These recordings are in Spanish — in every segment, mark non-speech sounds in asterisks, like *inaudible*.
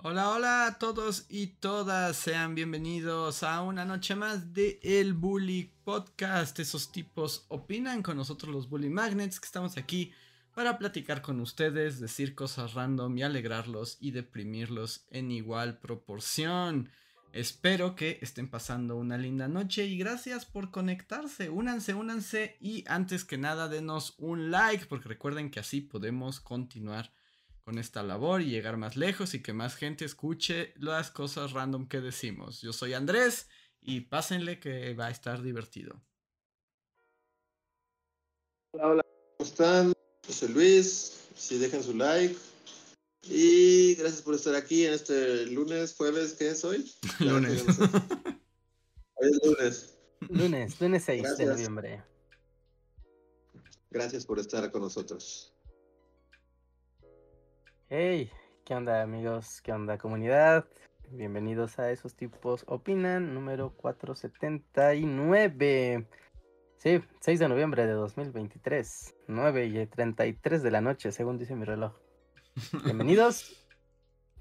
Hola, hola a todos y todas, sean bienvenidos a una noche más de El Bully Podcast. Esos tipos opinan con nosotros los Bully Magnets que estamos aquí para platicar con ustedes, decir cosas random y alegrarlos y deprimirlos en igual proporción. Espero que estén pasando una linda noche y gracias por conectarse. Únanse, únanse y antes que nada denos un like porque recuerden que así podemos continuar con esta labor y llegar más lejos y que más gente escuche las cosas random que decimos. Yo soy Andrés y pásenle que va a estar divertido. Hola, hola, ¿cómo están? José Luis, si dejen su like. Y gracias por estar aquí en este lunes, jueves, ¿qué es hoy? *laughs* lunes. hoy es lunes. Lunes, lunes 6 de noviembre. Gracias por estar con nosotros. Hey, ¿qué onda amigos? ¿Qué onda comunidad? Bienvenidos a Esos Tipos Opinan, número 479. Sí, 6 de noviembre de 2023, 9 y 33 de la noche, según dice mi reloj. Bienvenidos. *laughs*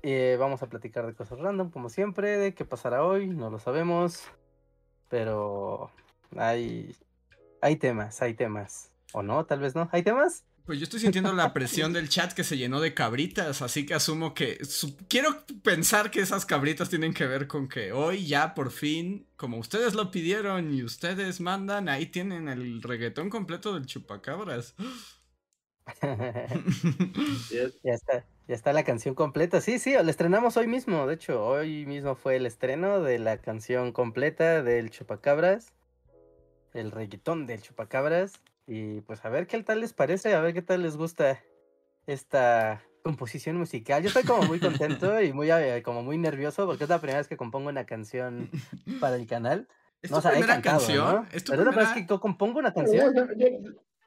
Eh, vamos a platicar de cosas random, como siempre, de qué pasará hoy, no lo sabemos. Pero hay, hay temas, hay temas. ¿O no? Tal vez no. ¿Hay temas? Pues yo estoy sintiendo la presión del chat que se llenó de cabritas, así que asumo que... quiero pensar que esas cabritas tienen que ver con que hoy ya por fin, como ustedes lo pidieron y ustedes mandan, ahí tienen el reggaetón completo del chupacabras. ya está, ya está la canción completa. Sí, sí, la estrenamos hoy mismo. De hecho, hoy mismo fue el estreno de la canción completa del chupacabras. El reggaetón del chupacabras. Y pues a ver qué tal les parece, a ver qué tal les gusta esta composición musical. Yo estoy como muy contento y muy eh, como muy nervioso porque es la primera vez que compongo una canción para el canal. *laughs* ¿Es no, tu primera canción? ¿Es tu primera... vez que compongo una canción?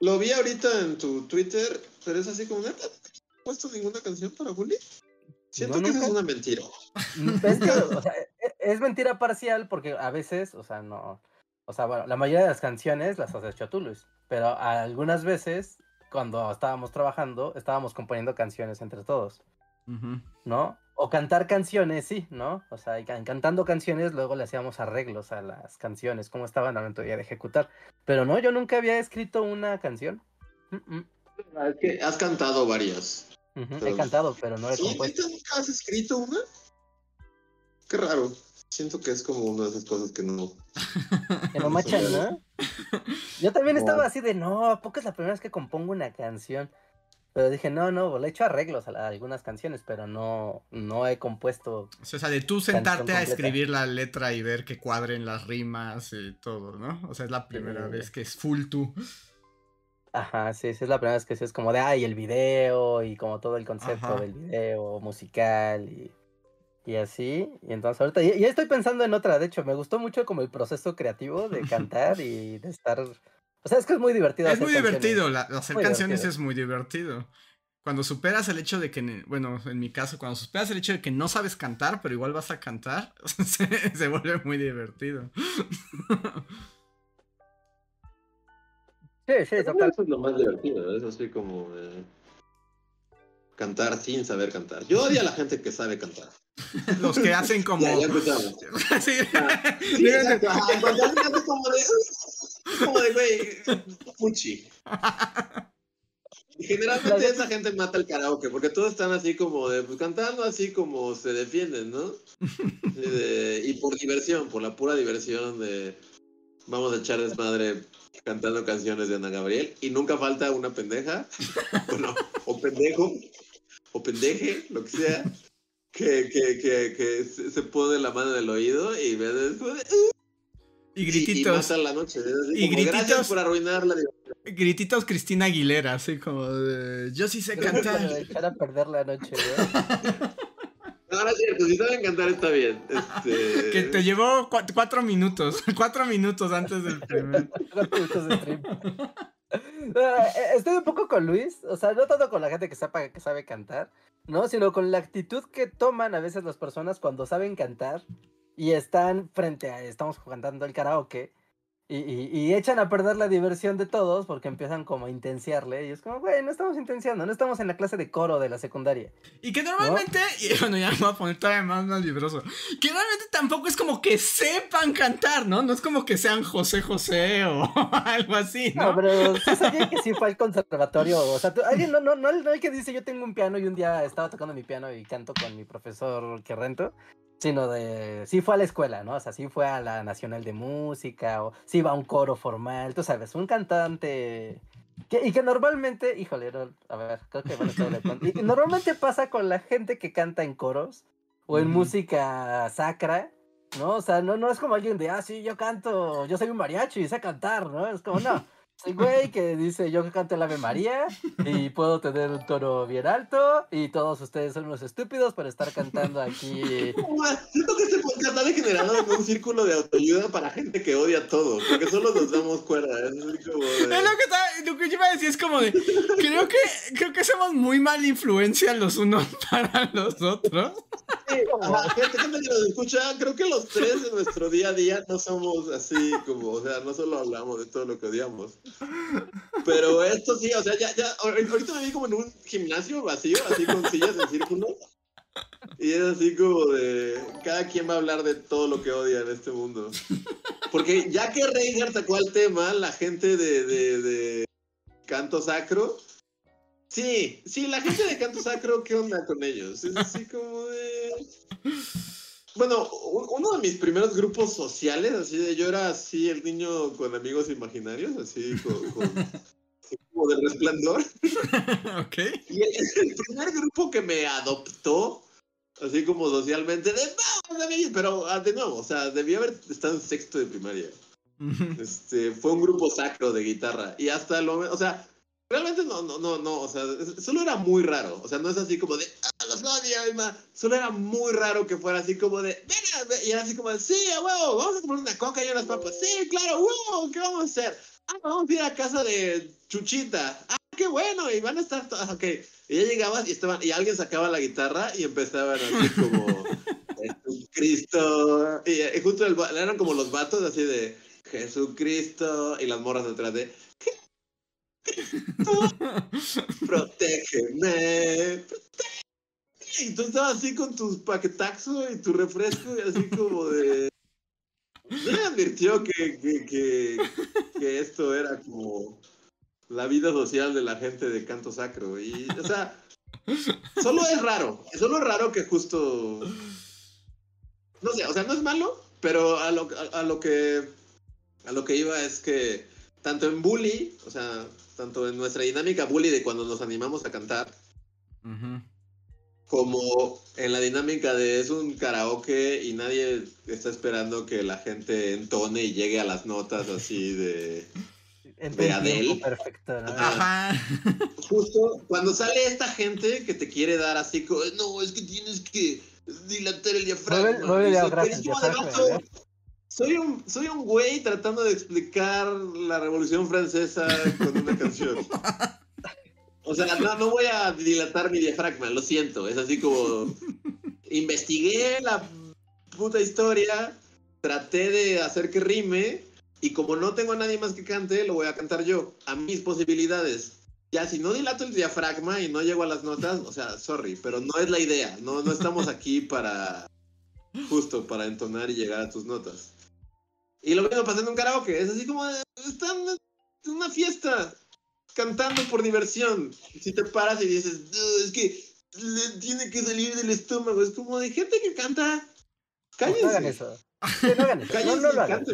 lo vi ahorita en tu Twitter, pero es así como, ¿no has puesto ninguna canción para Bully? Siento que es una mentira. Es, *laughs* o sea, e, es mentira parcial porque a veces, o sea, no, o sea, bueno, la mayoría de las canciones las has hecho tú, Luis. Pero algunas veces, cuando estábamos trabajando, estábamos componiendo canciones entre todos. ¿No? O cantar canciones, sí, ¿no? O sea, cantando canciones, luego le hacíamos arreglos a las canciones, como estaban a la de ejecutar. Pero no, yo nunca había escrito una canción. Ah, es que has cantado varias. He cantado, pero no he ¿Sí? compuesto. ¿Nunca has escrito una? Qué raro. Siento que es como una de esas cosas que no. Que no machan, ¿no? *laughs* Yo también estaba así de, no, ¿a poco es la primera vez que compongo una canción? Pero dije, no, no, le he hecho arreglos a, algunas canciones, pero no, no he compuesto. O sea, de tú sentarte a escribir la letra y ver que cuadren las rimas y todo, ¿no? O sea, es la primera vez que es full tú. Ajá, sí, sí, es la primera vez que sí es como de, ay, el video y como todo el concepto del video musical y y así, y entonces ahorita ya, estoy pensando en otra, de hecho, me gustó mucho como el proceso creativo de *laughs* cantar y de estar... O sea, es que es muy divertido. Es muy divertido, hacer canciones es muy divertido. Cuando superas el hecho de que, bueno, en mi caso, cuando superas el hecho de que no sabes cantar, pero igual vas a cantar, *laughs* se, vuelve muy divertido. Sí, sí, total. Eso es lo más divertido, es así como cantar sin saber cantar. Yo odio a la gente que sabe cantar. *laughs* Los que hacen como. Ya, ya empezamos. *laughs* sí. Ah, *laughs* sí, exacto. Cuando hacen como de. Como de, güey. Puchi. Y generalmente esa gente mata el karaoke, porque todos están así como de, pues cantando así como se defienden, ¿no? y por diversión, por la pura diversión de vamos a echar desmadre cantando canciones de Ana Gabriel. Y nunca falta una pendeja, bueno, o pendejo, o pendeje, lo que sea, que, que, que, que se pone la mano en el oído y ve después. Y grititos. Y, la noche. y grititos. Gracias por arruinar la Grititos Cristina Aguilera, así como de, Yo sí sé cantar. Echar a perder la noche, No, *laughs* ahora es cierto, si saben cantar está bien. Este... Que te llevó cuatro minutos, *laughs* cuatro minutos antes del primer. cuatro minutos de stream. Eh, estoy un poco con Luis, o sea, no tanto con la gente que, sabe cantar, ¿no? Sino con la actitud que toman a veces las personas cuando saben cantar y están frente a, estamos cantando el karaoke y, echan a perder la diversión de todos porque empiezan como a intenciarle. Y es como, güey, no estamos intenciando, no estamos en la clase de coro de la secundaria. Y que normalmente, y *laughs* bueno, ya me voy a poner todavía más, más vibroso. Que normalmente tampoco es como que sepan cantar, ¿no? No es como que sean José José o *laughs* algo así, ¿no? No, pero sí sabía que sí fue al conservatorio. O sea, alguien no, no, no, no hay que dice yo tengo un piano y un día estaba tocando mi piano y canto con mi profesor que rento sino de, sí fue a la escuela, ¿no? O sea, sí fue a la Nacional de Música, o sí va a un coro formal, tú sabes, un cantante... Que, y que normalmente, híjole, a ver, creo que bueno, y normalmente pasa con la gente que canta en coros o en música sacra, ¿no? O sea, no, no es como alguien de, ah, sí, yo canto, yo soy un mariachi y sé cantar, ¿no? Es como, no. Soy güey que dice yo que canto el Ave María y puedo tener un tono bien alto y todos ustedes son unos estúpidos por estar cantando aquí. Siento podcast ha degenerado en un círculo de autoayuda para gente que odia todo, porque solo nos damos cuerda. Es, como es lo que, lo que yo iba a decir, es como de, creo que, creo que somos muy mala influencia los unos *laughs* para los otros. Sí, gente, gente que nos escucha, creo que los tres de nuestro día a día no somos así como, o sea, no solo hablamos de todo lo que odiamos. Pero esto sí, o sea, ya, ya, ahorita me vi como en un gimnasio vacío, así con sillas en círculo. Y es así como de. Cada quien va a hablar de todo lo que odia en este mundo. Porque ya que Reiner sacó el tema, la gente de, de, de, canto sacro. Sí, sí, la gente de canto sacro, ¿qué onda con ellos? Es así como de. Bueno, uno de mis primeros grupos sociales, así de yo era así el niño con amigos imaginarios, así con, como de resplandor. *laughs* ok. Y el, primer grupo que me adoptó, así como socialmente, de pero ah, de nuevo, o sea, debía haber estado en sexto de primaria. este, fue un grupo sacro de guitarra. Y hasta lo, o sea, Realmente no, no, no, no, o sea, solo era muy raro, o sea, no es así como de, ah, los odio, solo era muy raro que fuera así como de, venga, y era así como de, sí, a huevo, vamos a comer una coca y unas papas, sí, claro, huevo, ¿qué vamos a hacer? Ah, vamos a ir a casa de Chuchita, ah, qué bueno, y van a estar, todos, ok, y ya llegabas y estaban, y alguien sacaba la guitarra y empezaban así como, *laughs* Jesucristo, y, y justo el, eran como los vatos así de, Jesucristo, y las morras detrás de, protégeme, Y tú estabas así con tus paquetaxo y tu refresco y así como de... No *laughs* me advirtió que, que, que, esto era como la vida social de la gente de canto sacro. Y, o sea, solo es raro. Solo es raro que justo... No sé, o sea, no es malo, pero a lo, a lo que... A lo que iba es que tanto en Bully, o sea, tanto en nuestra dinámica bully de cuando nos animamos a cantar, como en la dinámica de es un karaoke y nadie está esperando que la gente entone y llegue a las notas así de, de Adele. Perfecto, Ajá. Justo cuando sale esta gente que te quiere dar así como, no, es que tienes que dilatar el diafragma. Soy un, soy un güey tratando de explicar la Revolución Francesa con una canción. *laughs* O sea, no, no voy a dilatar mi diafragma, lo siento. Es así como. *laughs* Investigué la puta historia, traté de hacer que rime, y como no tengo a nadie más que cante, lo voy a cantar yo, a mis posibilidades. Ya, si no dilato el diafragma y no llego a las notas, o sea, sorry, pero no es la idea. No, no estamos aquí para. Justo para entonar y llegar a tus notas. Y lo mismo pasando en un karaoke. Es así como, están en una fiesta, cantando por diversión. Si te paras y dices, es que le tiene que salir del estómago. Es como de gente que canta. Cállense. No hagan eso. No, no, lo hagan.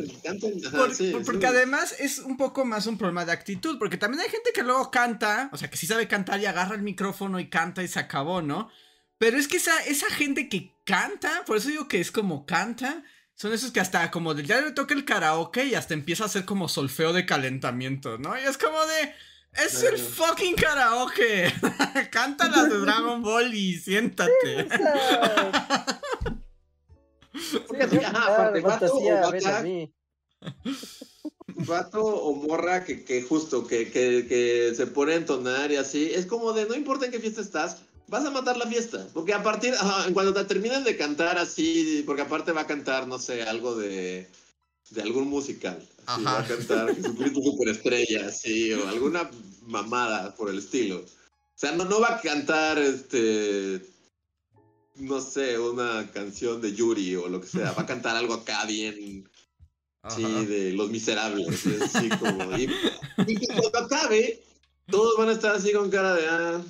porque además es un poco más un problema de actitud, porque también hay gente que luego canta, o sea, que sí sabe cantar y agarra el micrófono y canta y se acabó, ¿no? Pero es que esa, esa gente que canta, por eso digo que es como canta, son esos que hasta como ya le toca el karaoke y hasta empieza a hacer como solfeo de calentamiento, ¿no? Y es como de... Es el fucking karaoke. *laughs* Canta las de Dragon Ball y siéntate. Aparte, vato o vaca, vato o morra que, que justo, que, que, que se pone a entonar y así, es como de no importa en qué fiesta estás, vas a matar la fiesta. Porque a partir, cuando te terminan de cantar así, porque aparte va a cantar, no sé, algo de, de algún musical. Así, Ajá. va a cantar Jesucristo Superestrella, así, o alguna mamada por el estilo. O sea, no, no va a cantar, este, no sé, una canción de Yuri o lo que sea. Va a cantar algo acá bien, sí, Ajá. de Los Miserables. y así como, y, y que cuando acabe, todos van a estar así con cara de, ah,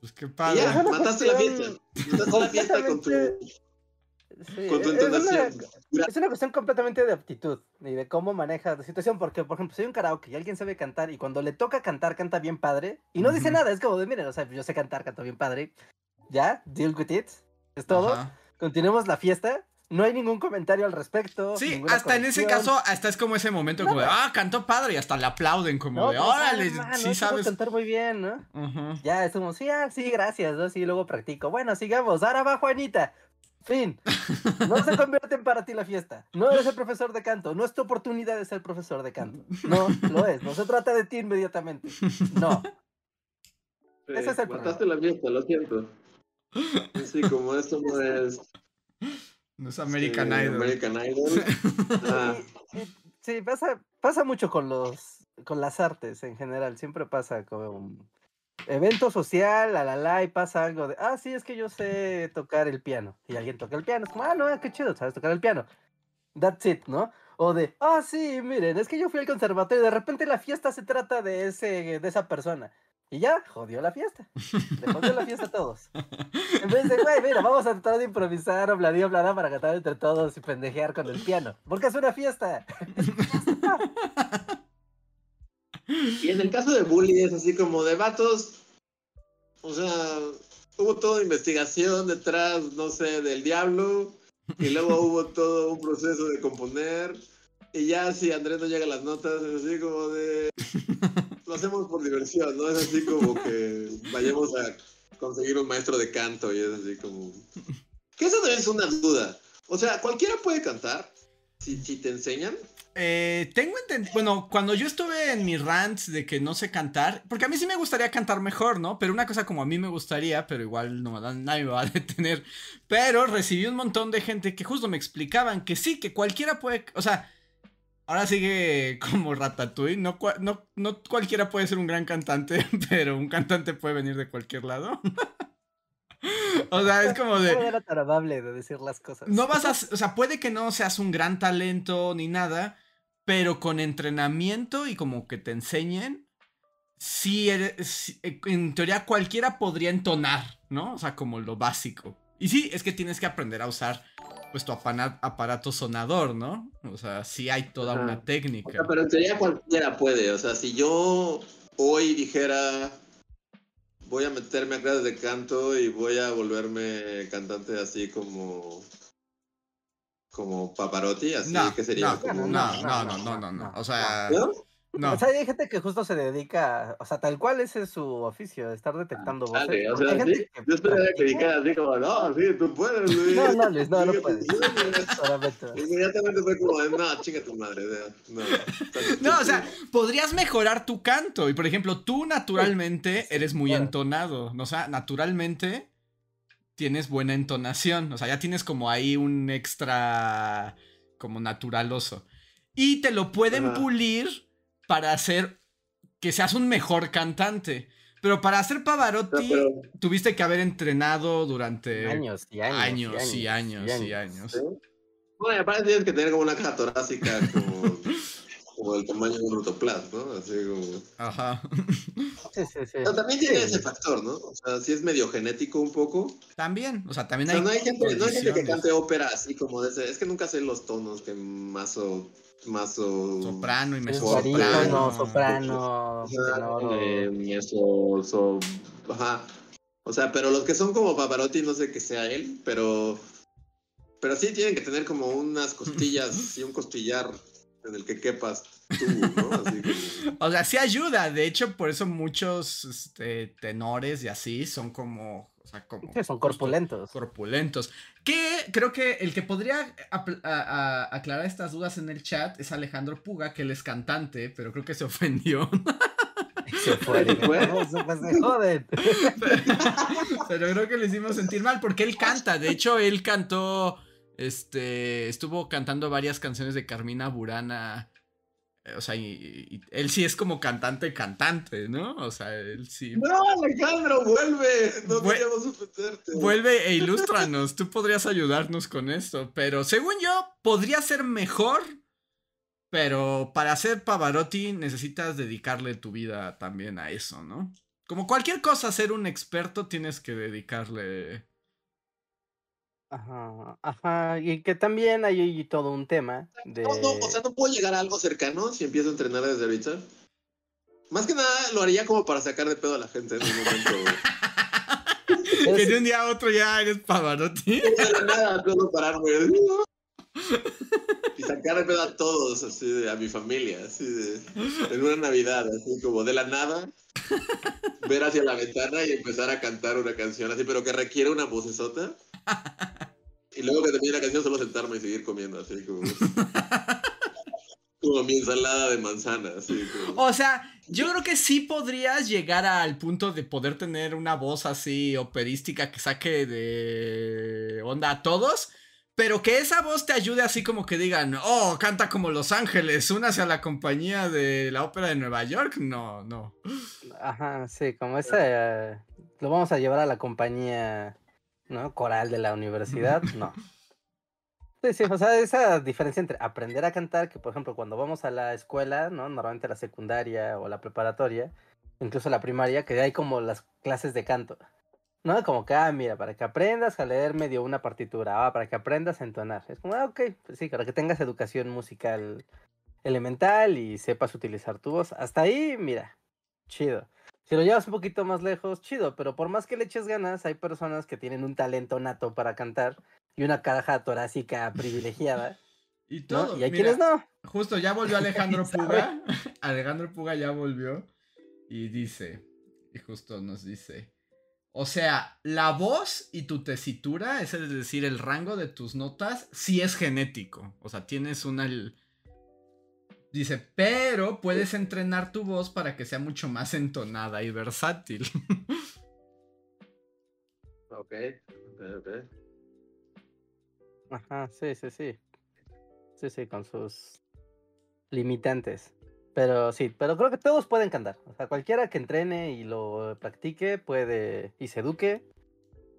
Pues qué y padre. ya, Es una mataste la fiesta. Mataste la fiesta con tu... Sí, es una-. Es una cuestión completamente de aptitud y de cómo manejas la situación, porque, por ejemplo, si hay un karaoke y alguien sabe cantar y cuando le toca cantar, canta bien padre y no dice Ujú. nada, es como de, miren, o sea, yo sé cantar, canto bien padre, ya, deal with it, es todo, Ajá. continuemos la fiesta, no hay ningún comentario al respecto. Sí, hasta en ese caso, hasta es como ese momento como de, ah, cantó padre y hasta le aplauden como No, de, pues, órale, ah, no, sí sabes cantar muy bien, ¿no? Ujú. Ya, es como, sí, ah, sí, gracias, ¿no? Sí, luego practico. Bueno, sigamos, ahora va Juanita. Fin. No se convierten para ti la fiesta. No eres el profesor de canto. No es tu oportunidad de ser profesor de canto. No, lo es. No se trata de ti inmediatamente. No. Ese es el Mataste la fiesta, lo siento. Sí, como esto no es... No es American eh, Idol. American Idol. *laughs* Ah, sí, pasa, pasa mucho con los con las artes en general. Siempre pasa como un evento social, la la la, y pasa algo de, ah, sí, es que yo sé tocar el piano. Y alguien toca el piano. Es como, ah, no, qué chido, sabes tocar el piano. That's it, ¿no? O de, ah, sí, miren, es que yo fui al conservatorio y de repente la fiesta se trata de, ese, de esa persona. Y ya, jodió la fiesta. Le jodió la fiesta a todos. En vez de, güey, mira, vamos a tratar de improvisar, hablar y hablar para cantar entre todos y pendejear con el piano. Porque es una fiesta. *laughs* Y en el caso de Bully es así como de vatos, o sea, hubo toda investigación detrás, no sé, del diablo, y luego *laughs* hubo todo un proceso de componer, y ya si Andrés no llega a las notas, es así como de... Lo hacemos por diversión, ¿no? Es así como que vayamos a conseguir un maestro de canto y es así como... Que eso también es una duda. O sea, cualquiera puede cantar si, si te enseñan. Eh, tengo entendido, bueno, cuando yo estuve en mi rants de que no sé cantar, porque a mí sí me gustaría cantar mejor, ¿no? Pero una cosa como a mí me gustaría, pero igual no, nadie me va a *laughs* detener. Pero recibí un montón de gente que justo me explicaban que sí, que cualquiera puede, o sea, ahora sigue *laughs* como Ratatouille, no, no, no cualquiera puede ser un gran cantante, *laughs* pero un cantante puede venir de cualquier lado. O sea, es como de... No era tan amable de decir las cosas. No vas a, o sea, puede que no seas un gran talento ni nada, pero con entrenamiento y como que te enseñen, sí, eres, eh, en teoría cualquiera podría entonar, ¿no? O sea, como lo básico. Y sí, es que tienes que aprender a usar pues tu aparato sonador, ¿no? O sea, sí hay toda Ajá. una O técnica. sea, pero en teoría cualquiera puede. O sea, si yo hoy dijera voy a meterme a clases de canto y voy a volverme cantante así como como Pavarotti, así No, que sería no, como no, no, no, no, no, no. O sea, ¿No? No. O sea, hay gente que justo se dedica, o sea, tal cual ese es su oficio, estar detectando voces. Dale, o hay sea, gente sí. que Yo esperaría que así como, no, sí, tú puedes, Luis. *laughs* No, no, Luis, no, no puedes. *laughs* Inmediatamente fue como, no, chinga tu madre. No, No, o sea, podrías mejorar tu canto. Y por ejemplo, tú naturalmente eres muy claro. entonado. ¿no? O sea, naturalmente tienes buena entonación. O sea, ya tienes como ahí un extra como naturaloso. Y te lo pueden Ajá. pulir para hacer que seas un mejor cantante. Pero para hacer Pavarotti, pero- tuviste que haber entrenado durante Años y años. años y años y años. ¿Sí? Bueno, y aparte tienes que tener como una caja torácica *laughs* como, como el tamaño de un rotoplas, ¿no? Así como... Ajá. Sí, sí, sí. Pero también tiene Sí. ese factor, ¿no? O sea, sí es medio genético un poco. También, o sea, también O sea, hay. no hay gente, no hay gente que cante ópera así como de ese. Es que nunca sé los tonos que más o. Más o. Soprano y barítono, soprano, Ajá, tenor, o- eh, so- ajá. O sea, pero los que son como Pavarotti, no sé que sea él, pero. Pero sí tienen que tener como unas costillas *laughs* y un costillar en el que quepas tú, ¿no? Así como... *laughs* O sea, sí ayuda. De hecho, por eso muchos este, tenores y así son como. O sea, como Sí, son corpulentos. corpulentos. Que creo que el que podría apl- a- a- aclarar estas dudas en el chat es Alejandro Puga, que él es cantante, pero creo que se *laughs* ofendió. Se fue. ¿Se joden. *laughs* pero creo que le hicimos sentir mal porque él canta. De hecho, él cantó. Este. Estuvo cantando varias canciones de Carmina Burana. O sea, y, y- él sí es como cantante, cantante, ¿no? O sea, él sí. No, Alejandro, vuelve. No Vuel- queríamos ofenderte. Vuelve e ilústranos, tú podrías ayudarnos con esto, pero según yo, podría ser mejor, pero para ser Pavarotti necesitas dedicarle tu vida también a eso, ¿no? Como cualquier cosa, ser un experto tienes que dedicarle... Ajá, ajá. Y que también hay todo un tema de. No, no, o sea, no puedo llegar a algo cercano si empiezo a entrenar desde ahorita. Más que nada lo haría como para sacar de pedo a la gente en un momento. *laughs* Que de un día a otro ya eres Pavarotti. de la nada puedo pararme. Y sacar de pedo a todos, así de, a mi familia, así de, en una Navidad, así como de la nada, ver hacia la ventana y empezar a cantar una canción así, pero que requiere una vocesota. Y luego que termine la canción solo sentarme y seguir comiendo, así como, *laughs* como mi ensalada de manzana, así como. O sea, yo creo que sí podrías llegar al punto de poder tener una voz así operística que saque de onda a todos. Pero que esa voz te ayude así como que digan, oh, canta como Los Ángeles, únase a la compañía de la ópera de Nueva York. No, no. Ajá, sí, como ese. eh, lo vamos a llevar a la compañía, ¿no? Coral de la universidad. *laughs* No. Sí, sí, o sea, esa diferencia entre aprender a cantar, que por ejemplo, cuando vamos a la escuela, ¿no? Normalmente la secundaria o la preparatoria, incluso la primaria, que hay como las clases de canto. ¿No? Como que, ah, mira, para que aprendas a leer medio una partitura, ah, para que aprendas a entonar. Es como, ah, ok, pues sí, para que tengas educación musical elemental y sepas utilizar tu voz. Hasta ahí, mira, chido. Si lo llevas un poquito más lejos, chido, pero por más que le eches ganas, hay personas que tienen un talento nato para cantar y una caja torácica privilegiada, *laughs* Y ¿no? todo. Y hay mira, quienes no. Justo, ya volvió *laughs* Alejandro. Puga. *laughs* Alejandro Puga ya volvió. Y dice, y justo nos dice. O sea, la voz y tu tesitura, es decir, el rango de tus notas, sí es genético. O sea, tienes una. Dice, pero puedes entrenar tu voz para que sea mucho más entonada y versátil. Ok, ok, ok. Ajá, sí, sí, sí. Sí, sí, con sus limitantes. Pero sí, pero creo que todos pueden cantar. O sea, cualquiera que entrene y lo practique puede y se eduque,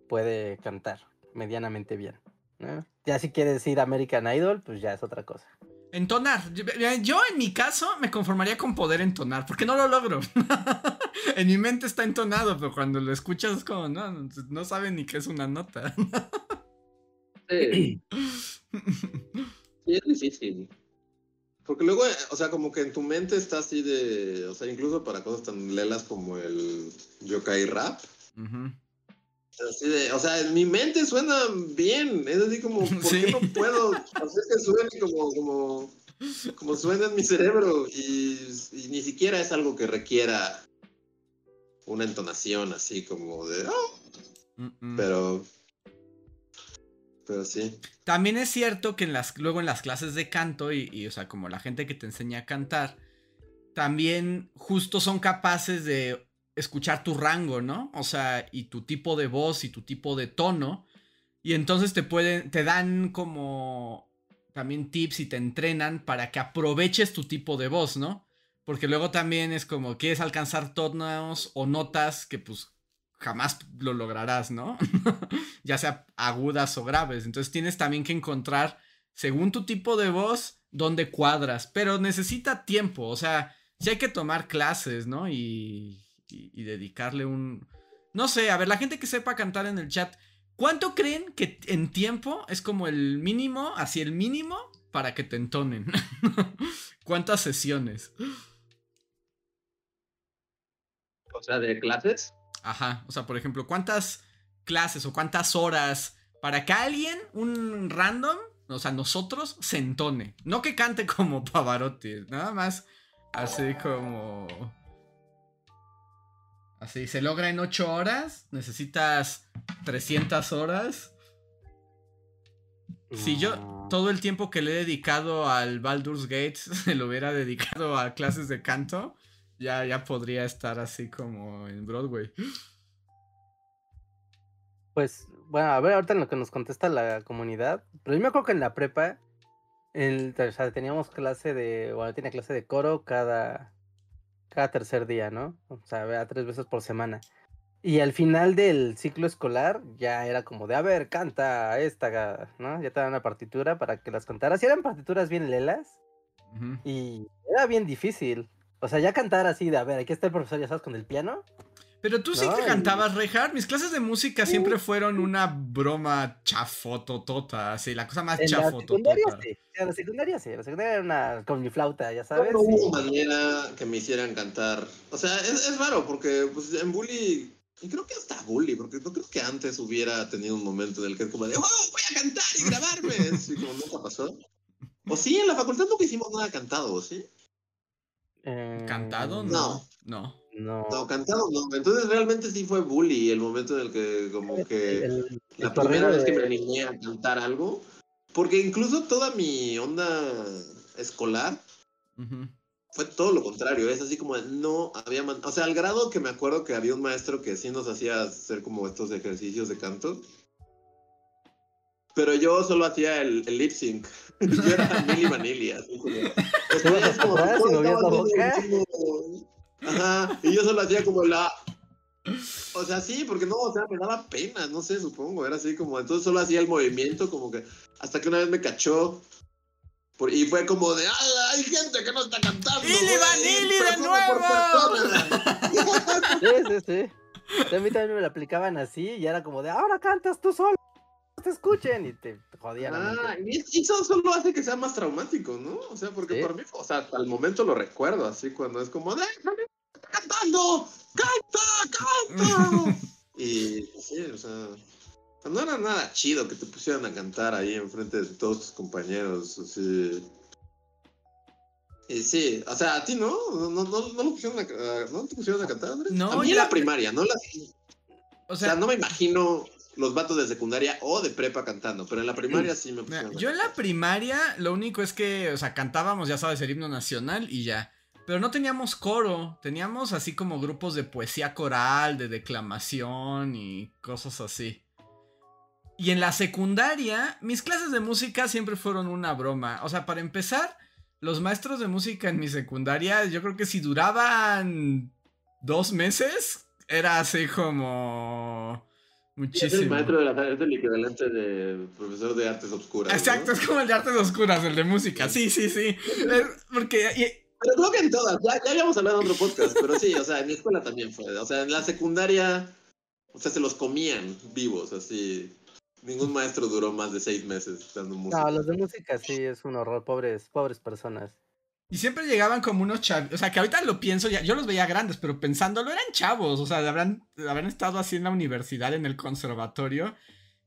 puede cantar medianamente bien. ¿no? Ya si quieres ir a American Idol, pues ya es otra cosa. Entonar. Yo, en mi caso me conformaría con poder entonar, porque no lo logro. *laughs* en mi mente está entonado, pero cuando lo escuchas es como, no, no saben ni qué es una nota. Sí. *laughs* Sí, es difícil. Porque luego, eh, o sea, como que en tu mente está así de, o sea, incluso para cosas tan lelas como el yokai rap. Ujú. Así de, o sea, en mi mente suena bien. Es así como, *laughs* ¿por Sí. qué no puedo hacer que suene como, como, como suena en mi cerebro? Y, y ni siquiera es algo que requiera una entonación así como de, "Oh", Mm, mm. pero, pero sí. También es cierto que en las, luego en las clases de canto, y, y, o sea, como la gente que te enseña a cantar, también justo son capaces de escuchar tu rango, ¿no? O sea, y tu tipo de voz y tu tipo de tono. Y entonces te pueden, te dan como también tips y te entrenan para que aproveches tu tipo de voz, ¿no? Porque luego también es como quieres alcanzar tonos o notas que pues jamás lo lograrás, ¿no? *laughs* ya sea agudas o graves. Entonces tienes también que encontrar, según tu tipo de voz, dónde cuadras. Pero necesita tiempo, o sea, sí hay que tomar clases, ¿no? Y, y, y dedicarle un... No sé, a ver, la gente que sepa cantar en el chat, ¿cuánto creen que en tiempo es como el mínimo, así el mínimo, para que te entonen? *laughs* ¿Cuántas sesiones? O sea, de clases. Ajá, o sea, por ejemplo, ¿cuántas clases o cuántas horas para que alguien, un random, o sea, nosotros, se entone. No que cante como *laughs* Pavarotti, nada más así como... Así, se logra en 8 horas, necesitas 300 horas. Si yo todo el tiempo que le he dedicado al Baldur's Gate *laughs* se lo hubiera dedicado a clases de canto, ya, ya podría estar así como en Broadway. Pues, bueno, a ver, ahorita en lo que nos contesta la comunidad, pero yo me acuerdo que en la prepa, o sea, teníamos clase de, bueno, tenía clase de coro cada, cada tercer día, ¿no? O sea, tres veces por semana. Y al final del ciclo escolar ya era como de, a ver, canta esta, ¿no? Ya te dan una partitura para que las cantaras. Y eran partituras bien lelas. Y era bien difícil. O sea, ya cantar así de, a ver, aquí está el profesor, ya sabes, con el piano. Pero tú sí que cantabas, Reinhardt. Mis clases de música siempre fueron una broma chafototota, así, la cosa más chafototota. En la secundaria sí, en la secundaria sí, en la secundaria era una con mi flauta, ya sabes. No hubo manera que me hicieran cantar. O sea, es, es raro porque pues, en Bully, y creo que hasta Bully, porque no creo que antes hubiera tenido un momento en el que es como de, ¡oh, voy a cantar y grabarme! *laughs* Así como nunca pasó. O sí, en la facultad nunca hicimos nada cantado, ¿sí? ¿Cantado? No. No. No. No. cantado no. Entonces realmente sí fue bully el momento en el que como que la primera vez que me animé a cantar algo. Porque incluso toda mi onda escolar fue todo lo contrario. Es así como no había... O sea, al grado que me acuerdo que había un maestro que sí nos hacía hacer como estos ejercicios de canto. Pero yo solo hacía el, lip sync. *laughs* yo era Milly Vanilli. Así como, *laughs* Ajá, y yo solo hacía como la... O sea, sí, porque no, o sea, me daba pena, no sé, supongo, era así como, entonces solo hacía el movimiento, como que, hasta que una vez me cachó, y fue como de, ¡ah, hay gente que no está cantando! ¡Ili Vanilli de nuevo! *laughs* sí, sí, sí. A mí también me lo aplicaban así, y era como de, ahora cantas tú solo, te escuchen, y te jodían. Ah, y eso solo hace que sea más traumático, ¿no? O sea, porque para mí, o sea, hasta el momento lo recuerdo, así, cuando es como, ¡déjame! cantando! ¡Canta! ¡Canta! *laughs* y sí, o sea, no era nada chido que te pusieran a cantar ahí enfrente de todos tus compañeros, así. Y sí, o sea, a ti no, no, no, no, lo pusieron a, ¿no te pusieron a cantar, Andrés? No, a mí en la primaria, no la... O sea, no me imagino los vatos de secundaria o de prepa cantando, pero en la primaria sí me pusieron. Yo en la primaria lo único es que, o sea, cantábamos, ya sabes, el himno nacional y ya. Pero no teníamos coro, teníamos así como grupos de poesía coral, de declamación y cosas así. Y en la secundaria, mis clases de música siempre fueron una broma. O sea, para empezar, los maestros de música en mi secundaria, yo creo que si duraban dos meses, era así como... Muchísimo. Es el maestro de la es el equivalente de profesor de artes oscuras. Exacto, es como el de artes oscuras, el de música. Sí, sí, sí. porque pero creo que en todas, ya, ya habíamos hablado en otro podcast, pero sí, o sea, en mi escuela también fue. O sea, en la secundaria, o sea, se los comían vivos, así. Ningún maestro duró más de seis meses dando música. No, los de música sí es un horror, pobres, pobres personas. Y siempre llegaban como unos chavos, o sea, que ahorita lo pienso, ya, yo los veía grandes, pero pensándolo eran chavos, o sea, habrán, habrán estado así en la universidad, en el conservatorio,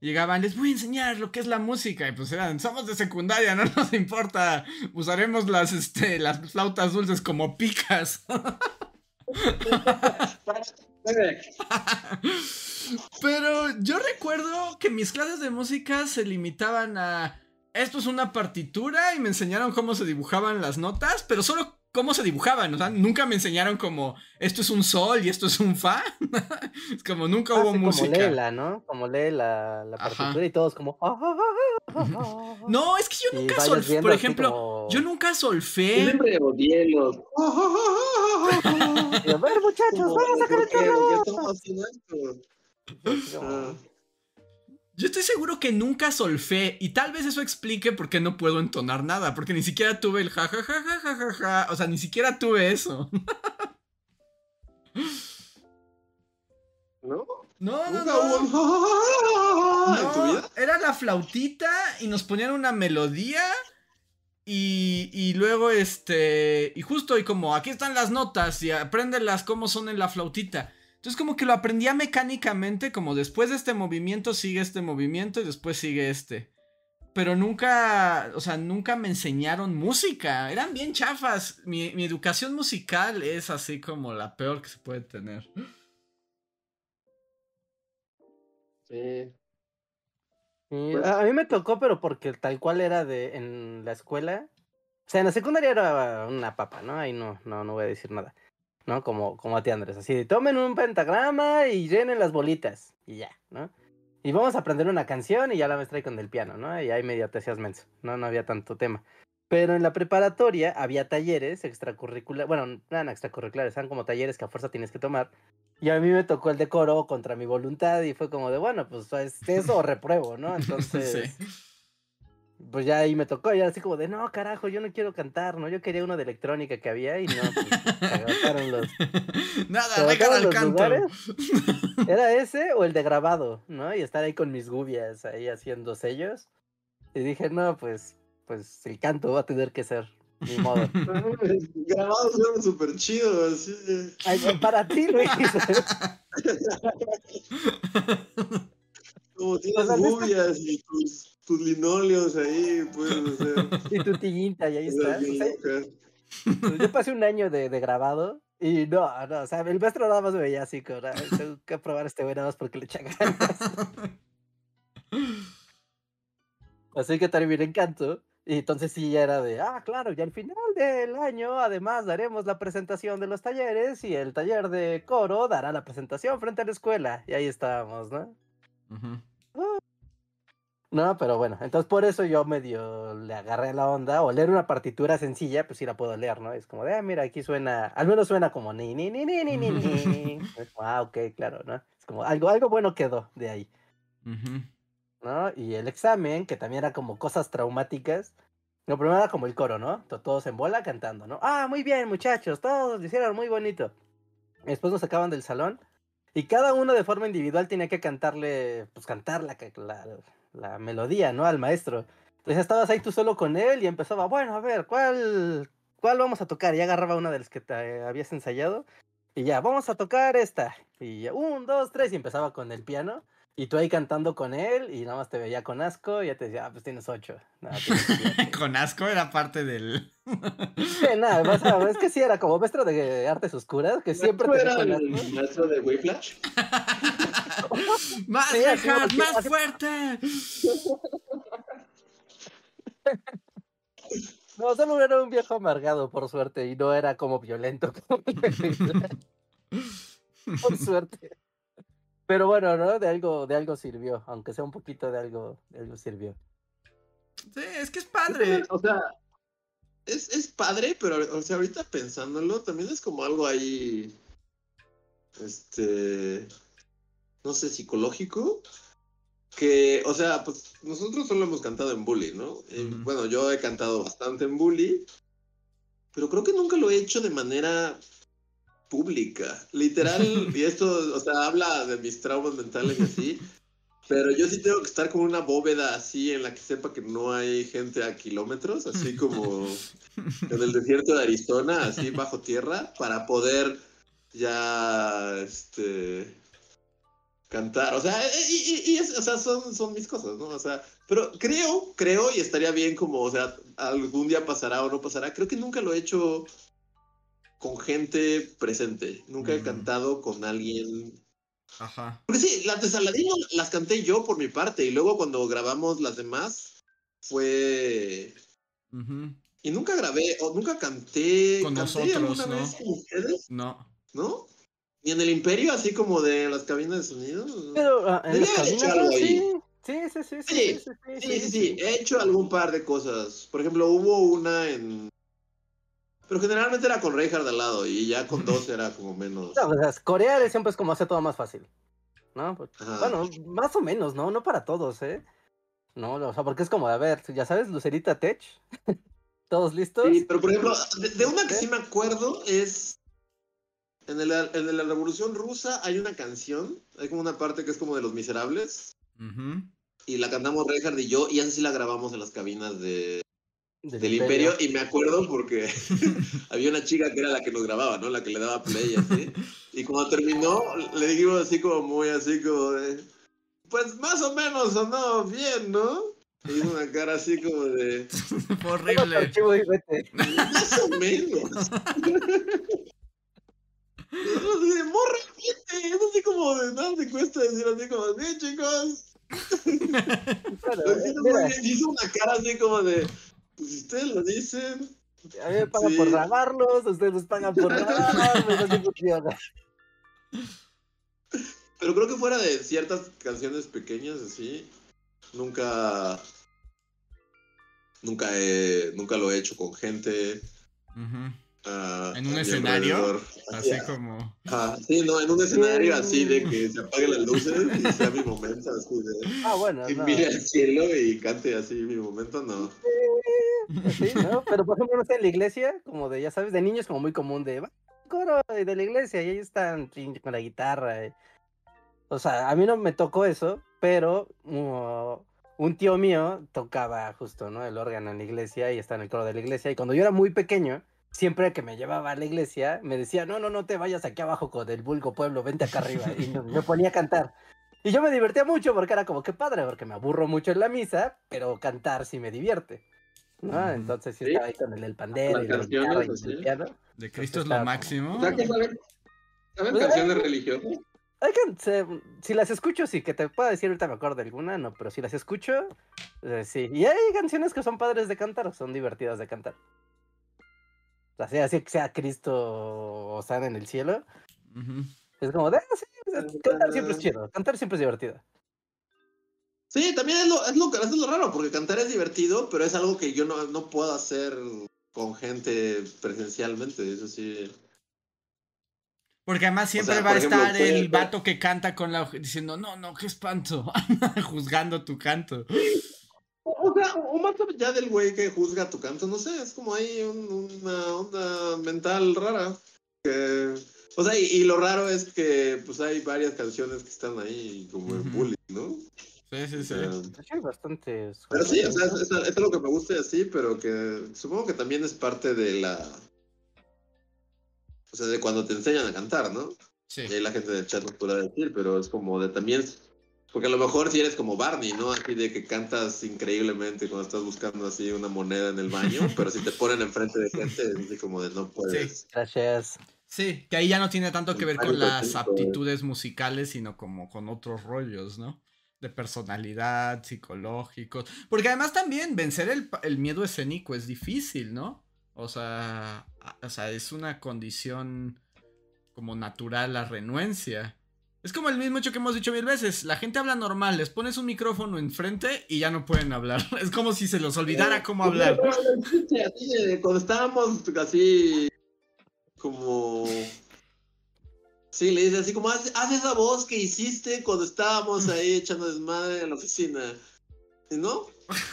llegaban, les voy a enseñar lo que es la música. Y pues eran, somos de secundaria, no nos importa. Usaremos las, este, las flautas dulces como picas. *laughs* Pero yo recuerdo que mis clases de música se limitaban a. Esto es una partitura y me enseñaron cómo se dibujaban las notas, pero solo cómo se dibujaban, o sea, nunca me enseñaron como esto es un sol y esto es un fa. *laughs* es como nunca hubo música. Como léela, ¿no? Como lee la, la partitura y todos como. Ah, ah, ah, no, es que yo nunca solfé, por ejemplo, yo nunca solfé. Siempre odié los. *laughs* a ver, muchachos, vamos a cantar. Yo estoy seguro que nunca solfé y tal vez eso explique por qué no puedo entonar nada, porque ni siquiera tuve el ja ja ja ja ja ja, ja. o sea, ni siquiera tuve eso. ¿No? No, no, no. Era la flautita y nos ponían una melodía y, y luego este y justo y como aquí están las notas y apréndelas cómo son en la flautita. Entonces como que lo aprendía mecánicamente, como después de este movimiento sigue este movimiento y después sigue este. pero nunca, o sea, nunca me enseñaron música. Eran bien chafas. Mi, mi educación musical es así como la peor que se puede tener. Sí. Sí, a a mí me tocó, pero porque tal cual era de en la escuela. O sea, en la secundaria era una papa, ¿no? Ahí no, no, no voy a decir nada. ¿No? Como, como a ti, Andrés. Así de tomen un pentagrama y llenen las bolitas. Y ya, ¿no? Y vamos a aprender una canción y ya la maestra con el piano, ¿no? Y ahí medio te hacías menso. No, no había tanto tema. Pero en la preparatoria había talleres extracurriculares. Bueno, no eran extracurriculares, eran como talleres que a fuerza tienes que tomar. Y a mí me tocó el de coro contra mi voluntad y fue como de, bueno, pues es eso o repruebo, ¿no? *laughs* Entonces, Sí. Pues ya ahí me tocó, y así como de, no, carajo, yo no quiero cantar, ¿no? Yo quería uno de electrónica que había y no, pues, agotaron los, *laughs* Nada, agotaron al canto. lugares. *laughs* Era ese o el de grabado, ¿no? Y estar ahí con mis gubias ahí haciendo sellos. Y dije, no, pues, pues el canto va a tener que ser, ni modo. *laughs* Grabados fueron súper chidos. sí. Ay, para ti, Luis. Como tienes sea, gubias y tus, tus linóleos ahí, puedes hacer *laughs* y tu tillita, y ahí está. cosas bien O sea, locas. Pues yo pasé un año de, de grabado y no, no, o sea, el maestro nada más me veía así, "Ay, tengo que probar este güey nada más porque le echa ganas. *laughs* Así que terminé en canto. Y entonces sí ya era de, ah, claro, y al final del año además daremos la presentación de los talleres y el taller de coro dará la presentación frente a la escuela. Y ahí estábamos, ¿no? Ujú. No, pero bueno, entonces por eso yo medio le agarré la onda, o leer una partitura sencilla, pues sí la puedo leer, ¿no? Es como de, ah, mira, aquí suena, al menos suena como ni, ni, ni, ni, ni, ni, ni. *laughs* Ah, ok, claro, ¿no? Es como algo, algo bueno quedó de ahí. ¿no? Y el examen, que también era como cosas traumáticas, lo primero era como el coro, ¿no? To- Todos en bola cantando, ¿no? Ah, muy bien, muchachos, todos lo hicieron muy bonito. Después nos sacaban del salón y cada uno de forma individual tenía que cantarle, pues cantar la, la, melodía, ¿no? Al maestro. Entonces estabas ahí tú solo con él y empezaba, bueno, a ver, ¿cuál, cuál vamos a tocar? Y agarraba una de las que te habías ensayado y ya, vamos a tocar esta. Y ya, un, dos, tres, y empezaba con el piano. Y tú ahí cantando con él y nada más te veía con asco y ya te decía, ah, pues tienes ocho. No, tienes siete". *laughs* Con asco era parte del. Sí, nada, más, es que sí era como maestro de artes oscuras, que siempre ¿Tú te era el asco. maestro de Wayflash? *laughs* ¡Más Sí, así más fuerte! *laughs* No, solo era un viejo amargado, por suerte, y no era como violento. como por suerte. Pero bueno, ¿no? De algo, de algo sirvió, aunque sea un poquito de algo, de algo sirvió. Sí, es que es padre. O sea, es, es padre, pero o sea, ahorita pensándolo, también es como algo ahí. Este. No sé, psicológico. Que, o sea, pues nosotros solo hemos cantado en Bully, ¿no? Y, Ujú. Bueno, yo he cantado bastante en Bully, pero creo que nunca lo he hecho de manera pública. Literal, *laughs* y esto, o sea, habla de mis traumas mentales y así. Pero yo sí tengo que estar con una bóveda así en la que sepa que no hay gente a kilómetros, así *laughs* como en el desierto de Arizona, así bajo tierra, para poder ya este cantar. O sea, y, y- y es- o sea, son, son mis cosas, ¿no? O sea, pero creo, creo, y estaría bien como, o sea, algún día pasará o no pasará. Creo que nunca lo he hecho con gente presente. Nunca he cantado con alguien Ajá. porque sí, las de Saladino las canté yo por mi parte y luego cuando grabamos las demás fue... Y nunca grabé o nunca canté... Con ¿Canté nosotros, alguna ¿no? vez con ustedes? No. ¿No? Ni en el Imperio, así como de las cabinas de sonido. Pero. Sí, sí, sí, sí, Sí, sí, sí, Sí, sí, sí, he hecho algún par de cosas. Por ejemplo, hubo una en... Pero generalmente era con Reinhardt al lado y ya con dos era como menos... No, o sea, corear es siempre es como hacer todo más fácil. ¿No? Pues, Ajá. Bueno, más o menos, ¿no? No para todos, ¿eh? No, o sea, porque es como, a ver, ya sabes, Lucerita Tech. *laughs* ¿Todos listos? Sí, pero por ejemplo, de, de una que sí me acuerdo es. En, el, en la Revolución Rusa hay una canción, hay como una parte que es como de Los Miserables, y la cantamos Reinhardt y yo, y esa sí la grabamos en las cabinas de, Del del Imperio, y me acuerdo porque *laughs* había una chica que era la que nos grababa, ¿no? La que le daba play así. Y cuando terminó, le dijimos así como muy así como de. Pues más o menos sonó bien, ¿no? Hizo una cara así como de. *laughs* Horrible. Y. Más o menos. *laughs* Así de, morra. Es así como de nada te cuesta decir así como, sí, chicos. Claro, eh, hizo una cara así como de. Pues si ustedes lo dicen. a mí me pagan por Sí. grabarlos, ustedes nos pagan por grabarlos, así funciona. Pero creo que fuera de ciertas canciones pequeñas así, nunca. Nunca he, nunca lo he hecho con gente. Ujú. Ah, ¿En un escenario? alrededor. Así como. ah, sí, no, en un escenario así de que se apaguen las luces y sea mi momento, así de Ah, bueno, que no. mire al cielo y cante así mi momento, no. Sí, ¿no? Pero por ejemplo, no sé, en la iglesia, como de, ya sabes, de niños como muy común de "Va, coro y de la iglesia, y ellos están con la guitarra. eh. O sea, a mí no me tocó eso, pero uh, un tío mío tocaba justo, ¿no? El órgano en la iglesia y está en el coro de la iglesia. Y cuando yo era muy pequeño, siempre que me llevaba a la iglesia, me decía, no, no, no te vayas aquí abajo con el vulgo pueblo, vente acá arriba. Y me- ponía a cantar. Y yo me divertía mucho porque era como que padre, porque me aburro mucho en la misa, pero cantar sí me divierte. ¿no? Entonces sí Sí. estaba ahí con el, el pandero y guitarra el piano. De Cristo es lo máximo. O sea, que saben, ¿saben Pues, canciones eh, religiosas? Hay se- si las escucho, sí, que te puedo decir ahorita me acuerdo de alguna, no, pero si las escucho, eh, sí. Y hay canciones que son padres de cantar, son divertidas de cantar. O sea, sea, sea, Cristo o San en el cielo, es como de, ah, sí, cantar siempre es chido, cantar siempre es divertido. Sí, también es lo, es lo, es lo raro, porque cantar es divertido, pero es algo que yo no, no puedo hacer con gente presencialmente, eso sí. Porque además siempre sea, va a ejemplo, estar el vato que canta con la diciendo, no, no, qué espanto, *laughs* juzgando tu canto. O sea, o más allá del güey que juzga tu canto, no sé, es como ahí un- una onda mental rara. Que, o sea, y, y lo raro es que pues hay varias canciones que están ahí como en bullying, ¿no? Sí, sí, O sí. sea, De hecho, hay bastantes. pero sí, o sea, es, es- es algo que me gusta así, pero que supongo que también es parte de la... O sea, de cuando te enseñan a cantar, ¿no? Sí. Y ahí la gente del chat nos podrá decir, pero es como de también... Porque a lo mejor si eres como Barney, ¿no? Así de que cantas increíblemente cuando estás buscando así una moneda en el baño, *laughs* pero si te ponen enfrente de gente, es así como de no puedes. Gracias. Sí, que ahí ya no tiene tanto que ver con las aptitudes musicales, sino como con otros rollos, ¿no? De personalidad, psicológicos. Porque además también vencer el, pa- el miedo escénico es difícil, ¿no? O sea, a- o sea, es una condición como natural la renuencia. Es como el mismo hecho que hemos dicho mil veces. La gente habla normal, les pones un micrófono enfrente y ya no pueden hablar. *laughs* Es como si se los olvidara cómo hablar. Cuando estábamos así como... Sí, le dice así como, haz, haz esa voz que hiciste cuando estábamos ahí *laughs* echando desmadre en la oficina. ¿Y no?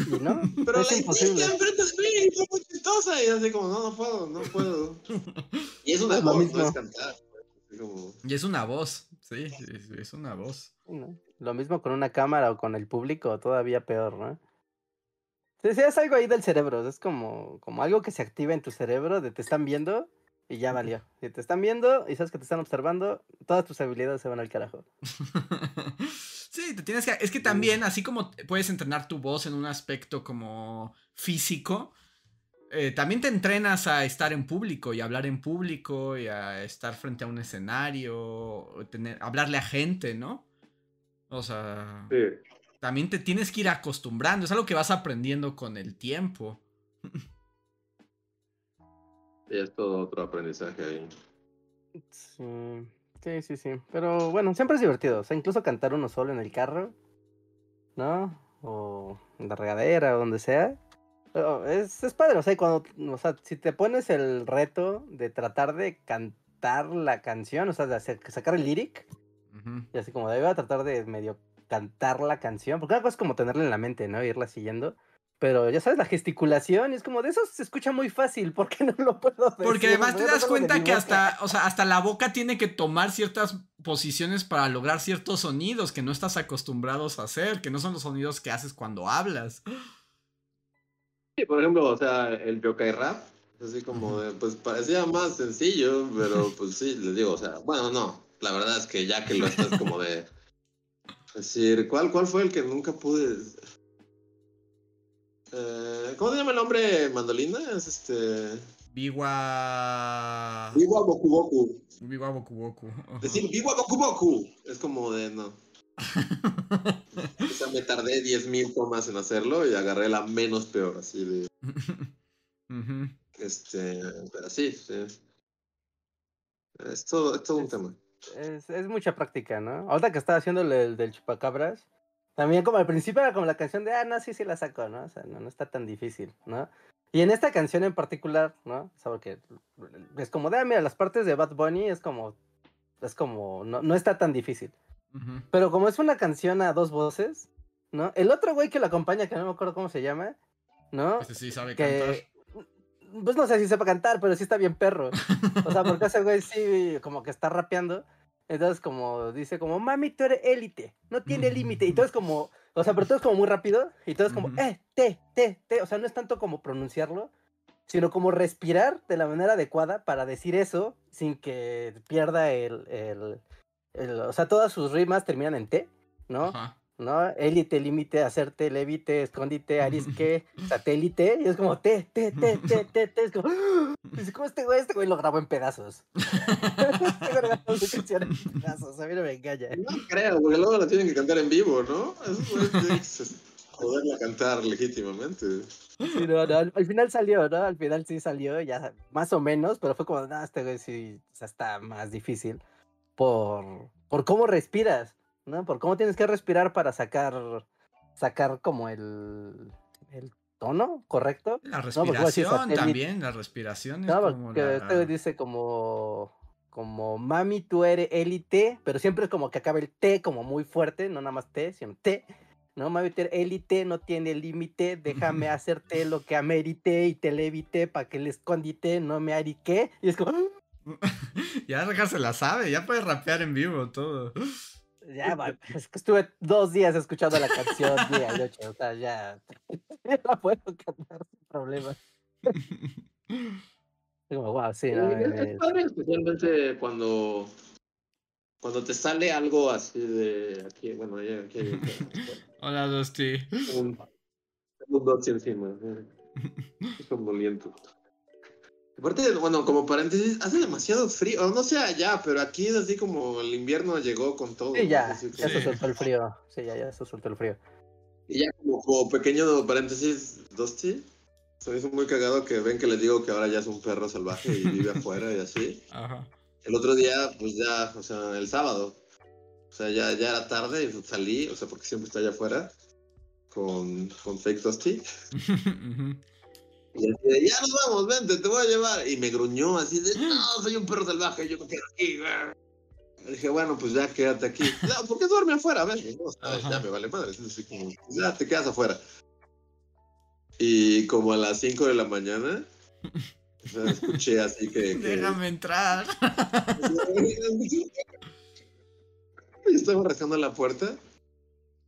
¿Y no? Pero es la hiciste imposible. enfrente de mí, fue muy chistosa. Y así como, no, no puedo, no puedo. *laughs* Y es una voz, no es cantar. Así como... Y es una voz, sí, es, es una voz. Lo mismo con una cámara o con el público, todavía peor, ¿no? Sí, es algo ahí del cerebro, es como, como algo que se activa en tu cerebro, de te están viendo y ya valió. Si te están viendo y sabes que te están observando, todas tus habilidades se van al carajo. *laughs* Sí, te tienes que. Es que también, así como puedes entrenar tu voz en un aspecto como físico, eh, también te entrenas a estar en público y a hablar en público y a estar frente a un escenario, tener, hablarle a gente, ¿no? O sea, también te tienes que ir acostumbrando. Es algo que vas aprendiendo con el tiempo. *laughs* Y es todo otro aprendizaje ahí. Sí, sí, sí, sí. Pero bueno, siempre es divertido. O sea, incluso cantar uno solo en el carro, ¿no? O en la regadera o donde sea. Es, es padre, o sea, cuando, o sea, si te pones el reto de tratar de cantar la canción, o sea, de hacer, sacar el lyric, Ujú. y así como de voy a tratar de medio cantar la canción, porque una cosa es como tenerla en la mente, ¿no? Irla siguiendo. Pero ya sabes, la gesticulación, y es como de eso se escucha muy fácil, ¿por qué no lo puedo decir? Porque además te das cuenta que hasta, o sea, hasta la boca tiene que tomar ciertas posiciones para lograr ciertos sonidos que no estás acostumbrados a hacer, que no son los sonidos que haces cuando hablas. Sí, por ejemplo, o sea, el yokai rap, así como de, pues parecía más sencillo, pero pues sí, les digo, o sea, bueno, no, la verdad es que ya que lo estás como de decir, ¿cuál, cuál fue el que nunca pude? Eh, ¿Cómo se llama el hombre mandolina? Es este. Biwa. Biwa Boku Boku. Biwa Boku Boku. Decir Biwa Boku Boku es como de no. Me tardé 10.000 tomas en hacerlo y agarré la menos peor, así de. *laughs* Este. Pero sí, sí. Es todo, es todo un tema. Es, es mucha práctica, ¿no? Ahorita que estaba haciendo el del chupacabras, también como al principio era como la canción de, ah, no, sí, sí la saco, ¿no? O sea, no, no está tan difícil, ¿no? Y en esta canción en particular, ¿no? O sea, porque es como, de, ah, mira, las partes de Bad Bunny es como, es como, no, no está tan difícil. Pero como es una canción a dos voces, ¿no? El otro güey que lo acompaña, que no me acuerdo cómo se llama, ¿no? Ese sí sabe cantar. que pues no sé si sepa cantar, pero sí está bien perro. O sea, porque *laughs* ese güey sí como que está rapeando. Entonces como dice como, mami, tú eres élite, no tiene límite. Y todo es como, o sea, pero todo es como muy rápido. Y todo es como, Ujú. eh, te, te, te. O sea, no es tanto como pronunciarlo, sino como respirar de la manera adecuada para decir eso sin que pierda el, el, el- o sea, todas sus rimas terminan en T, ¿no? Ajá. ¿no? Élite, límite, hacerte, levite, escondite, arisque, *laughs* satélite, y es como te, te, te, te, te, te, es como. *gasps* Dice, ¿cómo este güey? Este güey lo grabó en pedazos. *laughs* este güey grabó su canción en pedazos, a mí no me engaña. No creo, porque luego la tienen que cantar en vivo, ¿no? Eso es poderla cantar legítimamente. Sí, no, no, al, al final salió, ¿no? Al final sí salió, ya más o menos, pero fue como, no, este güey sí o sea, está más difícil por, por cómo respiras, ¿no? Por cómo tienes que respirar para sacar, sacar como el, el tono correcto. La respiración también, la respiración es No, como la- este dice como, como, mami, tú eres élite, pero siempre es como que acaba el T como muy fuerte, no nada más T, sino T. No, mami, tú eres élite, no tiene límite, déjame *laughs* hacerte lo que amerite y te levite para que le escondite, no me arique. Y es como, *laughs* ya Rejar se la sabe, ya puede rapear en vivo todo. ya, es que estuve dos días escuchando la canción día y noche, o sea, ya, ya *laughs* la puedo cantar sin problema. Es *laughs* como, wow, sí, no, Es- es es- padre especialmente cuando, cuando te sale algo así de aquí, bueno, ya aquí hay Hola, Dusty. un, un dots encima. eh. Es como liento. Aparte, bueno, como paréntesis, hace demasiado frío. No sé allá, pero aquí es así como el invierno llegó con todo. Sí, ya, Así ya se soltó el frío. Sí, ya, ya se soltó el frío. Y ya como, como pequeño paréntesis, Dusty, se me hizo muy cagado que ven que les digo que ahora ya es un perro salvaje y vive *laughs* afuera y así. Ajá. El otro día, pues ya, o sea, el sábado, o sea, ya, ya era tarde y salí, o sea, porque siempre está allá afuera con, con Fake Dusty. *laughs* Y así de, ya nos vamos, vente, te voy a llevar. Y me gruñó así de, no, soy un perro salvaje, yo me quedo aquí. Le dije, bueno, pues ya quédate aquí. No, ¿por qué duerme afuera? Ven, no, sabes, ya me vale madre. Así como, "Pues ya te quedas afuera. Y como a las 5 de la mañana, o sea, escuché así que... que Déjame entrar. *laughs* Y estaba rascando la puerta.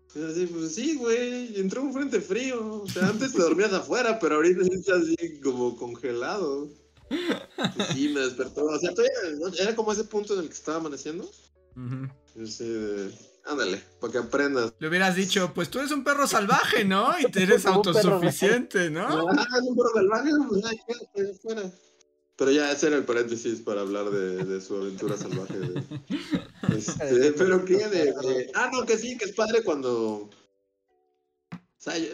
Así, pues sí, güey, entró un frente frío. O sea, antes te dormías afuera, pero ahorita sí está así como congelado. Y sí, me despertó. O sea, todavía era como ese punto en el que estaba amaneciendo. Así de, ándale, para que aprendas. Le hubieras dicho, pues tú eres un perro salvaje, ¿no? Y te eres *laughs* autosuficiente, ¿no? Ah, es un perro salvaje, pues quédate afuera. Pero ya, ese era el paréntesis para hablar de, de su aventura salvaje. de- *laughs* este, pero qué de, de- Ah, no, que sí, que es padre cuando... O sea, eh,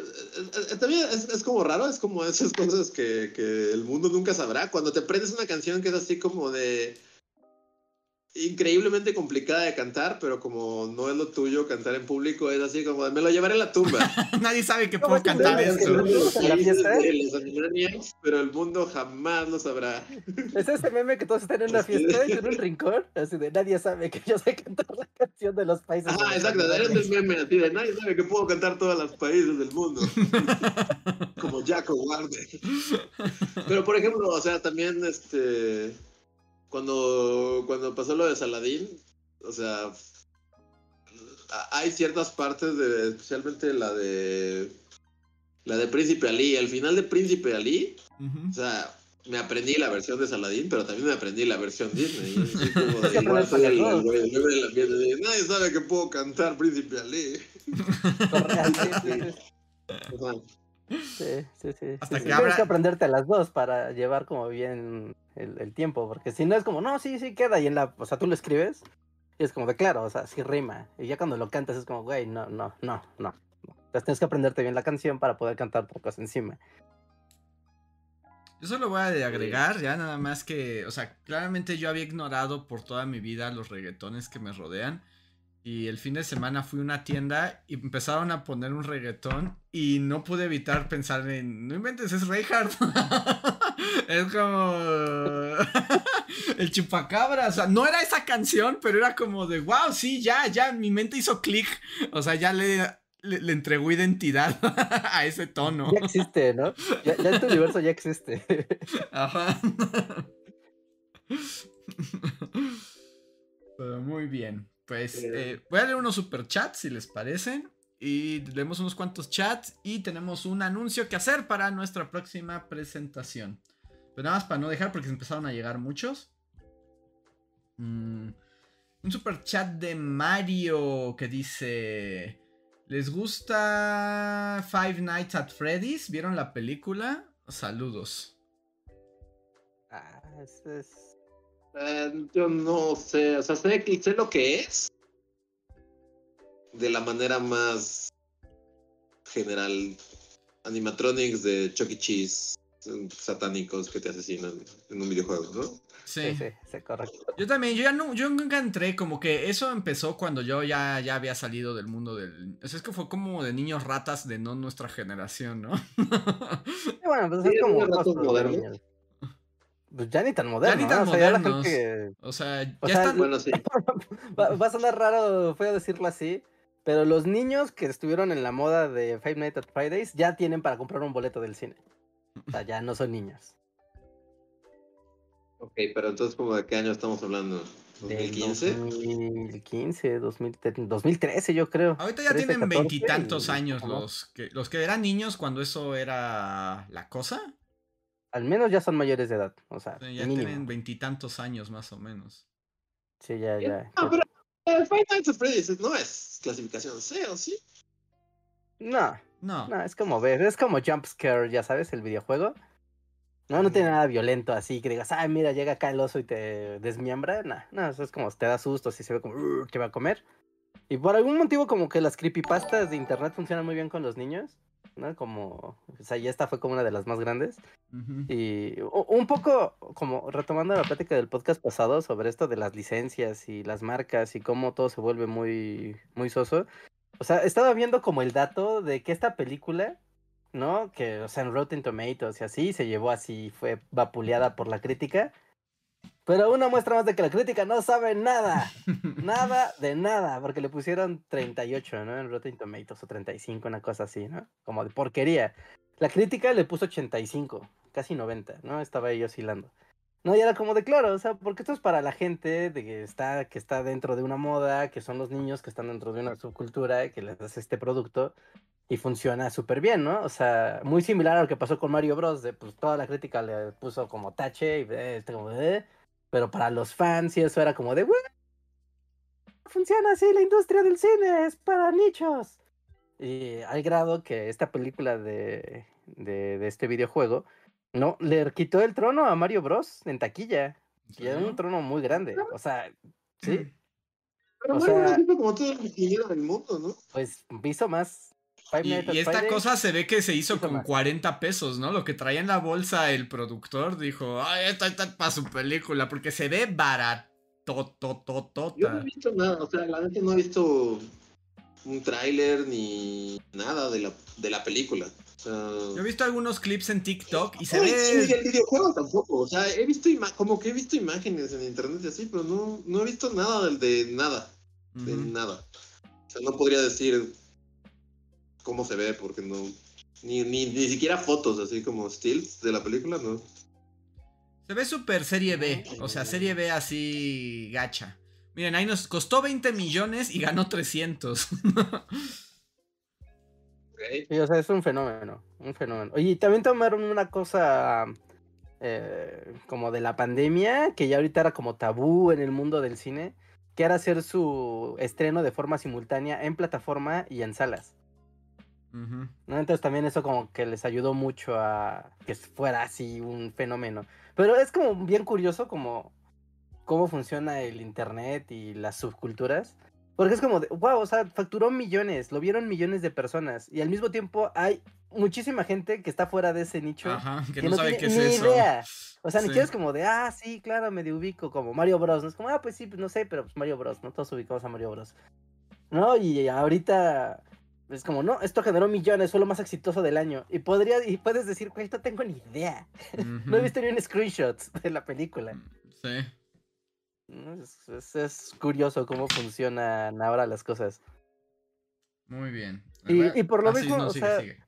eh, también es, es como raro, es como esas cosas que, que el mundo nunca sabrá. Cuando te aprendes una canción que es así como de... Increíblemente complicada de cantar, pero como no es lo tuyo cantar en público, es así como de, me lo llevaré a la tumba. *laughs* Nadie sabe que ¿Cómo puedo cantar esto. pero el mundo jamás lo sabrá. Es ese meme que todos están en una fiesta y en un rincón, así de nadie sabe que yo sé cantar la canción de los países. los exacto, eres animales". el meme así de nadie sabe que puedo cantar todos los países del mundo. *laughs* Como Jaco Warner. Pero por ejemplo, o sea, también este cuando cuando pasó lo de Saladín, o sea, hay ciertas partes de especialmente la de la de Príncipe Ali, el final de Príncipe Ali, o sea, me aprendí la versión de Saladín, pero también me aprendí la versión Disney. *laughs* De, nadie sabe que puedo cantar Príncipe Ali. *laughs* Sí, sí, sí. Hasta sí, que sí. Tienes que aprenderte las dos para llevar como bien el, el tiempo, porque si no es como, no, sí, sí queda, y en la, o sea, tú lo escribes, y es como de claro, o sea, sí rima, y ya cuando lo cantas es como, güey, no, no, no, no. no. Entonces tienes que aprenderte bien la canción para poder cantar pocas encima. Yo solo voy a agregar, ya nada más que, o sea, claramente yo había ignorado por toda mi vida los reggaetones que me rodean. Y el fin de semana fui a una tienda y empezaron a poner un reggaetón y no pude evitar pensar en, no inventes, es Reinhardt. *laughs* es como *laughs* el chupacabra, o sea, no era esa canción, pero era como de, wow, sí, ya, ya, mi mente hizo clic. O sea, ya le, le, le entregó identidad *laughs* a ese tono. Ya existe, ¿no? Ya, ya en tu universo ya existe. Ajá. Pero muy bien. Pues eh, voy a leer unos superchats si les parecen. Y leemos unos cuantos chats. Y tenemos un anuncio que hacer para nuestra próxima presentación. Pero nada más para no dejar porque se empezaron a llegar muchos. Mm, un superchat de Mario que dice... ¿Les gusta Five Nights at Freddy's? ¿Vieron la película? Saludos. Ah, eso es... Eh, yo no sé, o sea, sé, que- sé lo que es de la manera más general. Animatronics de Chuck E. Cheese satánicos que te asesinan en un videojuego, ¿no? Sí. Sí, sí, sí, correcto. Yo también, yo ya no, yo nunca entré, como que eso empezó cuando yo ya, ya había salido del mundo del. O sea, es que fue como de niños ratas de no nuestra generación, ¿no? *laughs* Y bueno, pues Sí, es como ratos modernos. Pues ya ni tan moderno, ni tan ¿no? O sea, ya modernos. gente... o sea, ya O sea, están. Bueno, sí. *laughs* Va, va a sonar raro, feo decirlo así, pero los niños que estuvieron en la moda de Five Nights at Fridays ya tienen para comprar un boleto del cine. O sea, ya no son niños. Ok, pero entonces, ¿como de qué año estamos hablando? Del ¿2015? 2015, 2000 2013 yo creo. Ahorita ya 13, tienen 14, veintitantos años los que, los que eran niños cuando eso era la cosa. Al menos ya son mayores de edad, o sea, ya mínimo. tienen veintitantos años más o menos. Sí, ya, ya. Ya. pero eh, Five Nights at Freddy's no es clasificación C, ¿o sí? No, No. no, es como ver, es como Jump Scare, ya sabes, el videojuego. No, no tiene nada violento así que digas, ay, mira, llega acá el oso y te desmiembra. No, no, eso es como te da susto, si se ve como que va a comer. Y por algún motivo, como que las creepypastas de internet funcionan muy bien con los niños, ¿no? Como, o sea, y esta fue como una de las más grandes. Y un poco como retomando la plática del podcast pasado sobre esto de las licencias y las marcas y cómo todo se vuelve muy, muy soso. O sea, estaba viendo como el dato de que esta película, ¿no? Que, o sea, en Rotten Tomatoes y así, se llevó así, fue vapuleada por la crítica. Pero una muestra más de que la crítica no sabe nada. *laughs* Nada de nada, porque le pusieron 38, ¿no? En Rotten Tomatoes o 35, una cosa así, ¿no? Como de porquería. La crítica le puso 85, casi 90, ¿no? Estaba ahí oscilando. No, y era como de claro, o sea, porque esto es para la gente de que está, que está dentro de una moda, que son los niños que están dentro de una subcultura, que les das este producto y funciona súper bien, ¿no? O sea, muy similar a lo que pasó con Mario Bros. De pues toda la crítica le puso como tache y eh, como de. Pero para los fans y eso era como de. "Güey, Funciona así la industria del cine, es para nichos. Y al grado que esta película de, de, de este videojuego no le quitó el trono a Mario Bros. en taquilla. ¿En Y era un trono muy grande. O sea, *clears throat* sí, Pero O Mario Bros sea- hizo como todo el dinero del mundo, ¿no? pues hizo más. Y, esta cosa se ve que se hizo con más. 40 pesos, ¿no? Lo que traía en la bolsa el productor dijo, ay, esta está para su película, porque se ve barato, Yo no he visto nada, o sea, la neta no he visto un tráiler ni nada de la, de la película. O sea, Yo he visto algunos clips en TikTok y se ve... el videojuego tampoco, o sea, he visto como que he visto imágenes en internet y así, pero no, no he visto nada del de nada, de nada. O sea, no podría decir cómo se ve porque no, ni, ni, ni siquiera fotos así como stills de la película, no. Se ve super serie B, o sea, serie B así gacha. Miren, ahí nos costó 20 millones y ganó 300. Ok. Sí, o sea, es un fenómeno, un fenómeno. Oye, y también tomaron una cosa eh, como de la pandemia, que ya ahorita era como tabú en el mundo del cine, que era hacer su estreno de forma simultánea en plataforma y en salas. ¿No? Entonces también eso como que les ayudó mucho a que fuera así un fenómeno. Pero es como bien curioso como cómo funciona el internet y las subculturas. Porque es como, de, wow, o sea, facturó millones, lo vieron millones de personas. Y al mismo tiempo hay muchísima gente que está fuera de ese nicho. Ajá, que, que no, sabe tiene qué es ni eso. idea. O sea, ni Sí. siquiera es como de, ah, sí, claro, medio ubico, como Mario Bros. No es como, ah, pues sí, pues no sé, pero pues Mario Bros. No todos ubicamos a Mario Bros. ¿No? Y ahorita es como, no, esto generó millones, fue lo más exitoso del año. Y podría, y puedes decir, güey, no tengo ni idea. *laughs* No he visto ni un screenshot de la película. Sí. ¿no? Es, es- es curioso cómo funcionan ahora las cosas. Muy bien. Y- y por lo ah, sí, mismo, no, o sigue, sea, sigue.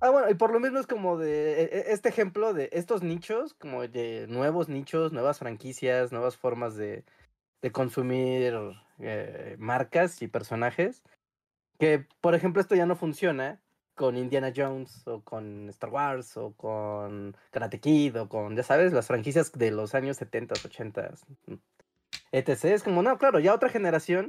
Ah, bueno, y por lo mismo es como de e- e- este ejemplo de estos nichos, como de nuevos nichos, nuevas franquicias, nuevas formas de, de consumir eh, marcas y personajes. Que, por ejemplo, esto ya no funciona con Indiana Jones o con Star Wars o con Karate Kid o con, ya sabes, las franquicias de los años 70, 80, etc. Es como, no, claro, ya otra generación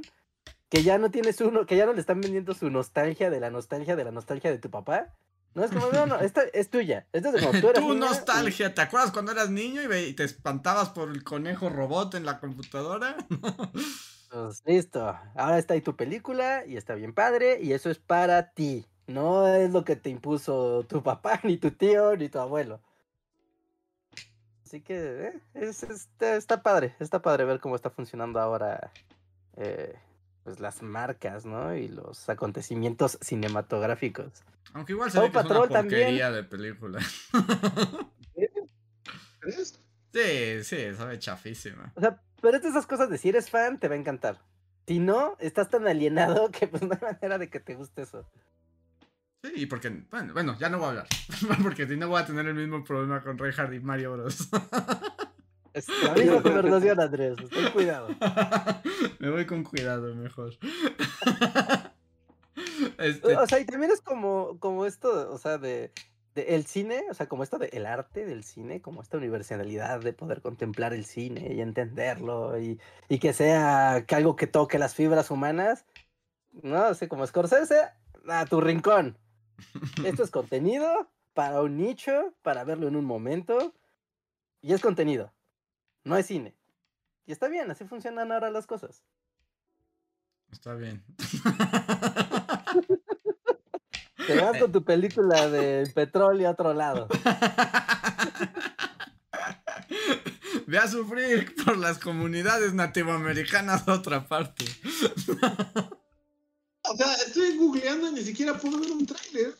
que ya no tienes uno, que ya no le están vendiendo su nostalgia de la nostalgia de la nostalgia de tu papá. No, es como, no, no, *laughs* esta es tuya. Esta es cuando tú eras Tu niña y- nostalgia, ¿te acuerdas cuando eras niño y, y te espantabas por el conejo robot en la computadora? *laughs* Pues listo. Ahora está ahí tu película y está bien padre y eso es para ti. No es lo que te impuso tu papá, *laughs* ni tu tío, ni tu abuelo. Así que eh, es, está, está padre, está padre ver cómo está funcionando ahora eh, pues las marcas, ¿no? Y los acontecimientos cinematográficos. Aunque igual se ve que es una Patrol también. porquería de película. *laughs* ¿Crees? Sí, sí, sabe chafísima. O sea, pero es de esas cosas de si eres fan, te va a encantar. Si no, estás tan alienado *laughs* que pues no hay manera de que te guste eso. Sí, porque, bueno, bueno, ya no voy a hablar. *laughs* porque si no voy a tener el mismo problema con Reinhardt y Mario Bros. *laughs* Es la misma conversación, Andrés. Ten cuidado. Me voy con cuidado, mejor. Este, O sea, y también es como, como esto, o sea, de, de el cine, o sea, como esto del arte del cine, como esta universalidad de poder contemplar el cine y entenderlo y, y que sea que algo que toque las fibras humanas, ¿no? Así como Scorsese, a tu rincón. Esto es *laughs* contenido para un nicho, para verlo en un momento, y es contenido, no es cine. Y está bien, así funcionan ahora las cosas. Está bien. *laughs* Te vas con tu película de petróleo a otro lado. *laughs* Ve a sufrir por las comunidades nativoamericanas a otra parte. O sea, estoy googleando y ni siquiera puedo ver un tráiler.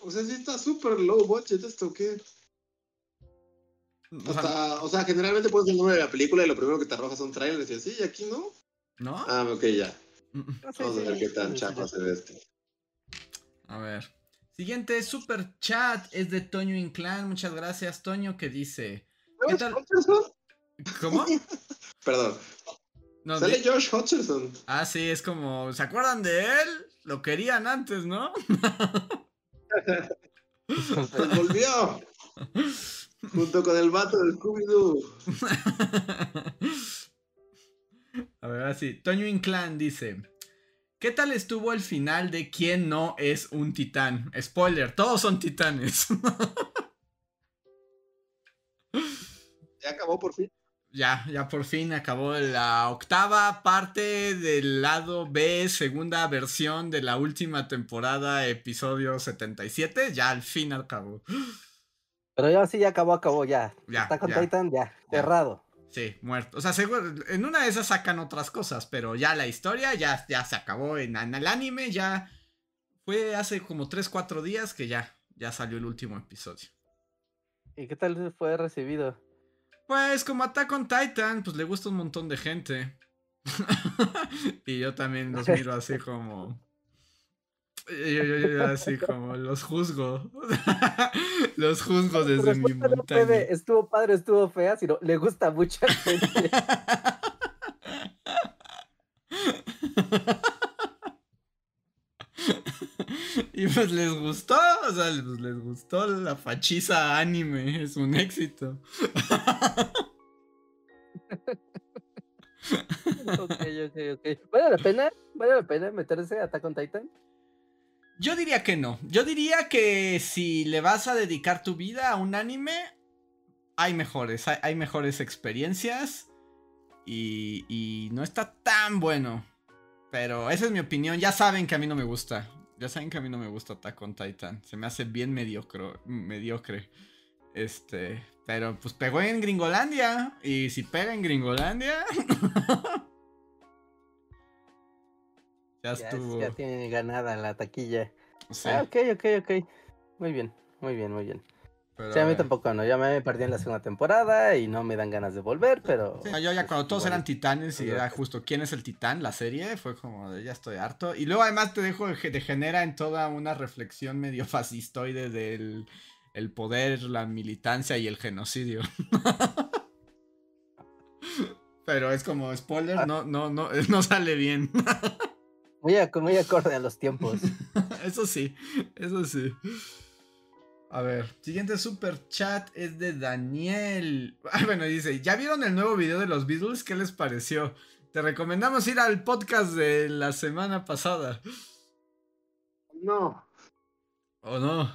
O sea, sí está súper low budget esto, ¿qué? O sea, Hasta, o sea, generalmente pones el nombre de la película y lo primero que te arroja son trailers y así, y aquí no. ¿No? Ah, ok, ya. Vamos a ver qué tan chafa se ve este. A ver. Siguiente super chat es de Toño Inclán. Muchas gracias, Toño, que dice. ¿Qué ¿Josh tal? Hutcherson? ¿Cómo? *laughs* Perdón. No, Sale Josh Hutcherson. Ah, sí, es como. ¿Se acuerdan de él? Lo querían antes, ¿no? *laughs* Pues volvió. *laughs* Junto con el vato del Scooby-Doo. A ver, así. Toño Inclán dice. ¿Qué tal estuvo el final de quién no es un titán? Spoiler, todos son titanes. *laughs* Ya acabó por fin. ya, ya por fin acabó la octava parte del lado B, segunda versión de la última temporada, episodio 77. Ya al fin acabó. Pero ya sí, ya acabó, acabó, ya. Ya, Está con ya. Titan, ya, Ya. cerrado. Sí, muerto. O sea, seguro, en una de esas sacan otras cosas, pero ya la historia ya, ya se acabó. En, en el anime ya fue hace como 3, 4 días que ya, ya salió el último episodio. ¿Y qué tal fue recibido? Pues como Attack on Titan, pues le gusta un montón de gente. *laughs* y yo también los miro así como... Yo, yo- yo así *laughs* como los juzgo. *laughs* los juzgo desde mi respuesta no montaña. puede, estuvo padre, estuvo fea, sino le gusta mucha gente. *laughs* y pues les gustó, o sea, pues les gustó la fachiza anime, es un éxito. ok, ok, ok. ¿Vale la pena? ¿Vale la pena meterse a Attack on Titan? Yo diría que no. Yo diría que si le vas a dedicar tu vida a un anime, hay mejores, hay, mejores experiencias y, y no está tan bueno. Pero esa es mi opinión. Ya saben que a mí no me gusta. Ya saben que a mí no me gusta Attack on Titan. Se me hace bien mediocre. mediocre. Este. Pero pues pegó en Gringolandia. Y si pega en Gringolandia. *laughs* ya estuvo. Ya, tiene ganada la taquilla. Sí. Ah, ok, ok, ok. Muy bien, muy bien, muy bien. sí, a mí tampoco, no. Ya me perdí en la segunda temporada y no me dan ganes de volver, pero. *laughs* yo ya cuando todos eran titanes y era justo quién es el titán, la serie, fue como de ya estoy harto. Y luego además te dejo, te genera en toda una reflexión medio *laughs* fascistoide del el poder, la militancia y el genocidio. *laughs* Pero es como spoiler, no, no, no, no sale bien. Muy, muy acorde a los tiempos. *laughs* eso sí, eso sí. A ver, siguiente super chat es de Daniel. *laughs* Ah, bueno, dice, ¿ya vieron el nuevo video de los Beatles? ¿Qué les pareció? Te recomendamos ir al podcast de la semana pasada. No. ¿O no?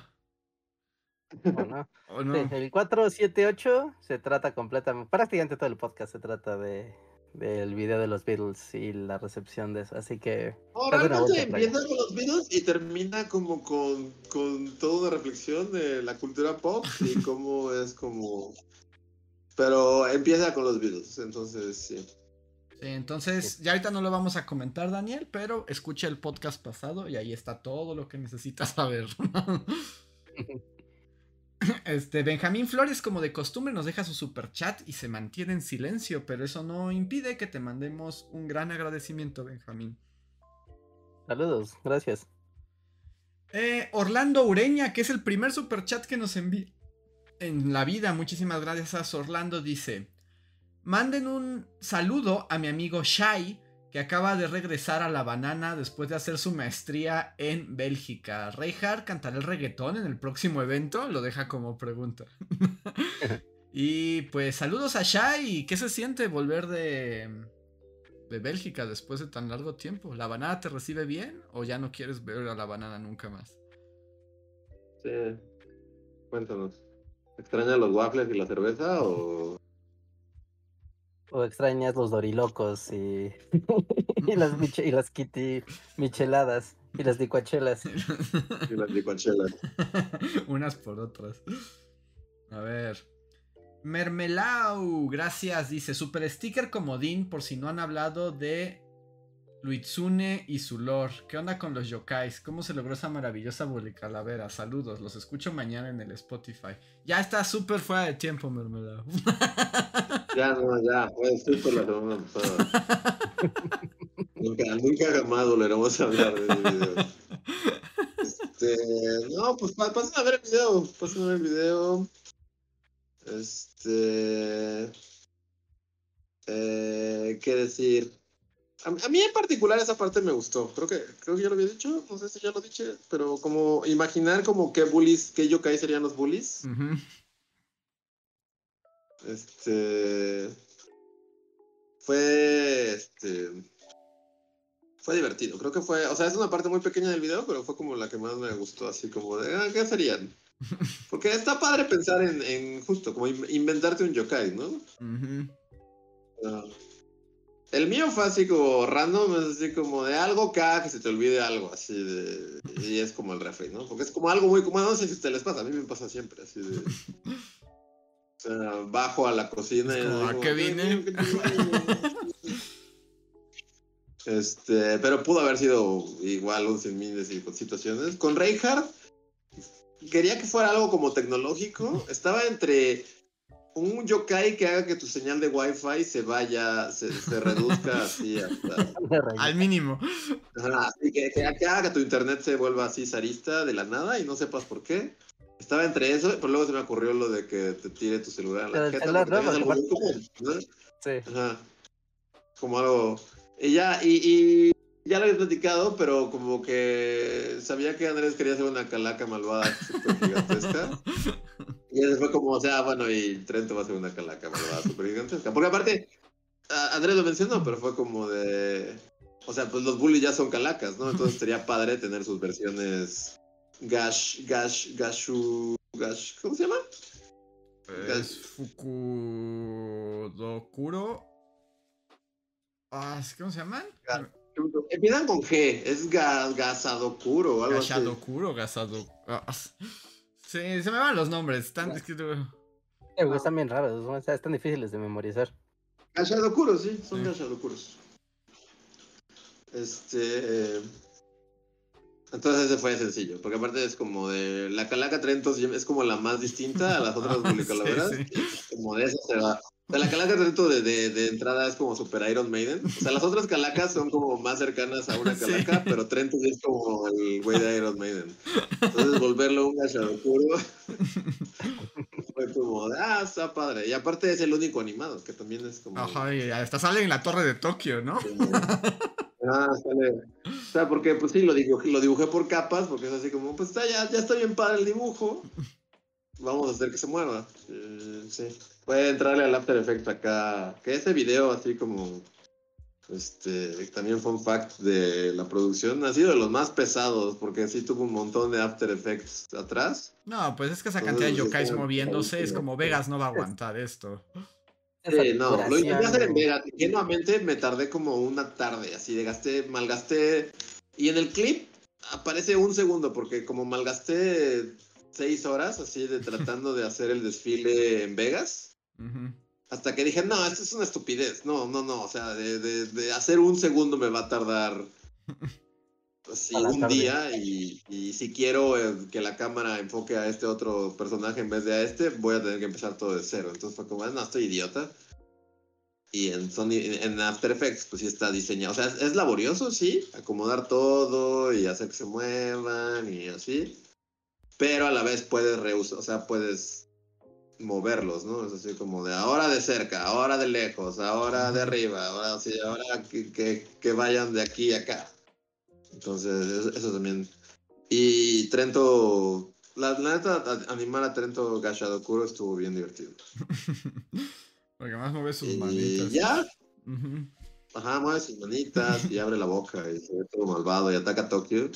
¿O no? el 478 se trata completamente, prácticamente todo el podcast se trata de del video de los Beatles y la recepción de eso. Así que. Oh, realmente empieza con los Beatles y termina como con, con toda una reflexión de la cultura pop y *laughs* cómo es como. Pero empieza con los Beatles, entonces sí. Sí, entonces ya ahorita no lo vamos a comentar, Daniel, pero escucha el podcast pasado y ahí está todo lo que necesitas saber. *laughs* *clears throat* Este, Benjamín Flores, como de costumbre, nos deja su super chat y se mantiene en silencio, pero eso no impide que te mandemos un gran agradecimiento, Benjamín. Saludos, gracias. Eh, Orlando Ureña, que es el primer super chat que nos envía en la vida. Muchísimas gracias a Orlando. Dice: Manden un saludo a mi amigo Shai, que acaba de regresar a La Banana después de hacer su maestría en Bélgica. Reinhardt cantará el reggaetón en el próximo evento, lo deja como pregunta. *laughs* y pues saludos a Shai, ¿qué se siente volver de, de Bélgica después de tan largo tiempo? ¿La Banana te recibe bien o ya no quieres ver a La Banana nunca más? Sí, cuéntanos. ¿Extrañas los waffles y la cerveza o o extrañas los dorilocos y, *laughs* y las, *laughs* y las kitty micheladas y las licuachelas. *laughs* Y las licuachelas. Unas por otras. A ver. Mermelau, gracias. Dice, super sticker comodín por si no han hablado de Luitsune y su lore. ¿Qué onda con los yokais? ¿Cómo se logró esa maravillosa calavera? Saludos, los escucho mañana en el Spotify. Ya está súper fuera de tiempo, Mermelado. Ya no, ya, fue súper la semana pasada. nunca, nunca jamás volveremos a hablar de ese video. Este, no, pues pasen a ver el video, pasen a ver el video. Este, eh, ¿qué decir? A, mí en particular esa parte me gustó. Creo que, creo que ya lo había dicho. No sé si ya lo dije. Pero como imaginar como qué bullies, qué yokai serían los bullies. Este. Fue. Este. Fue divertido. Creo que fue. O sea, es una parte muy pequeña del video, pero fue como la que más me gustó. Así como de. Ah, ¿Qué serían? *laughs* Porque está padre pensar en, en justo, como inventarte un yokai, ¿no? El mío fue así como random, es así como de algo cada que se te olvide algo, así de. Y es como el refri, ¿no? Porque es como algo muy como, no sé si te les pasa, a mí me pasa siempre, así de. *laughs* O sea, bajo a la cocina y. ¿A qué vine? Este, pero pudo haber sido igual un sinfín de situaciones. Con Reinhardt, quería que fuera algo como tecnológico. Estaba entre un yokai que haga que tu señal de wifi se vaya, se, reduzca así hasta... *laughs* Al mínimo. así que, que, haga que tu internet se vuelva así zarista de la nada y no sepas por qué. Estaba entre eso, pero luego se me ocurrió lo de que te tire tu celular la jeta. Algo Sí. Ajá. Como algo... Y ya, y, ya lo había platicado, pero como que sabía que Andrés quería hacer una calaca malvada super gigantesca. *laughs* Y después fue como, o sea, bueno, y Trento va a ser una calaca malvada super gigantesca. Porque aparte, Andrés lo mencionó, pero fue como de. O sea, pues los bullies ya son calacas, ¿no? Entonces sería padre tener sus versiones Gash, Gash, Gashu, Gash, ¿cómo se llama? Es Fukudokuro. Ah, ¿Cómo se llaman? Empiezan con G, es ga, Gasadokuro o algo así. Gashadokuro, Gasado. ah, *laughs* sí, se me van los nombres. Están escritos. Eh, güey, Están bien raros, ¿no? O sea, están difíciles de memorizar. Gashadokuro, sí, son Sí. Gashadokuros. Este. Entonces ese fue sencillo, porque aparte es como de. La Calaca Trento sí es como la más distinta a las otras publicalaveras. *laughs* Sí, sí. Como de esa se va. O sea, la Calaca Trento de, de, de entrada es como Super Iron Maiden. O sea, las otras calacas son como más cercanas a una Sí. calaca, pero Trento sí es como el güey de Iron Maiden. Entonces volverlo un Gashadokuro *laughs* fue como de, ah, está padre. Y aparte es el único animado, que también es como. Ajá, y hasta sale en la torre de Tokio, ¿no? como- Ah, sale. O sea, porque pues sí, lo dibujé, lo dibujé por capas, porque es así como, pues está, ya, ya está bien padre el dibujo. Vamos a hacer que se mueva. Eh, sí. Puede entrarle al After Effects acá. Que ese video así como. Este, también fun fact de la producción, ha sido de los más pesados, porque sí tuvo un montón de After Effects atrás. No, pues es que esa Entonces, cantidad de yokais moviéndose es como Vegas no va a aguantar esto. Sí, no, lo intenté hacer en. Vegas. Genuinamente me tardé como una tarde, así de gasté, malgasté. Y en el clip aparece un segundo, porque como malgasté seis horas, así de *laughs* tratando de hacer el desfile en Vegas. Hasta que dije, no, esto es una estupidez. No, no, no. O sea, de, de- de hacer un segundo me va a tardar así un tarde. día. Y, y si quiero eh, que la cámara enfoque a este otro personaje en vez de a este, voy a tener que empezar todo de cero. Entonces fue como, no, estoy idiota. Y en Sony, en After Effects, pues sí está diseñado. O sea, es, es laborioso, sí, acomodar todo y hacer que se muevan y así. Pero a la vez puedes reusar, o sea, puedes moverlos, ¿no? Es así como de ahora de cerca, ahora de lejos, ahora de arriba, ahora sí, ahora que, que, que vayan de aquí a acá. Entonces, eso, eso también. Y Trento, la, la neta, animar a Trento Gashadokuro estuvo bien divertido. *laughs* Porque más mueve sus Y manitas. ya, Ujú. Ajá, mueve sus manitas y abre la boca y se ve todo malvado y ataca a Tokio.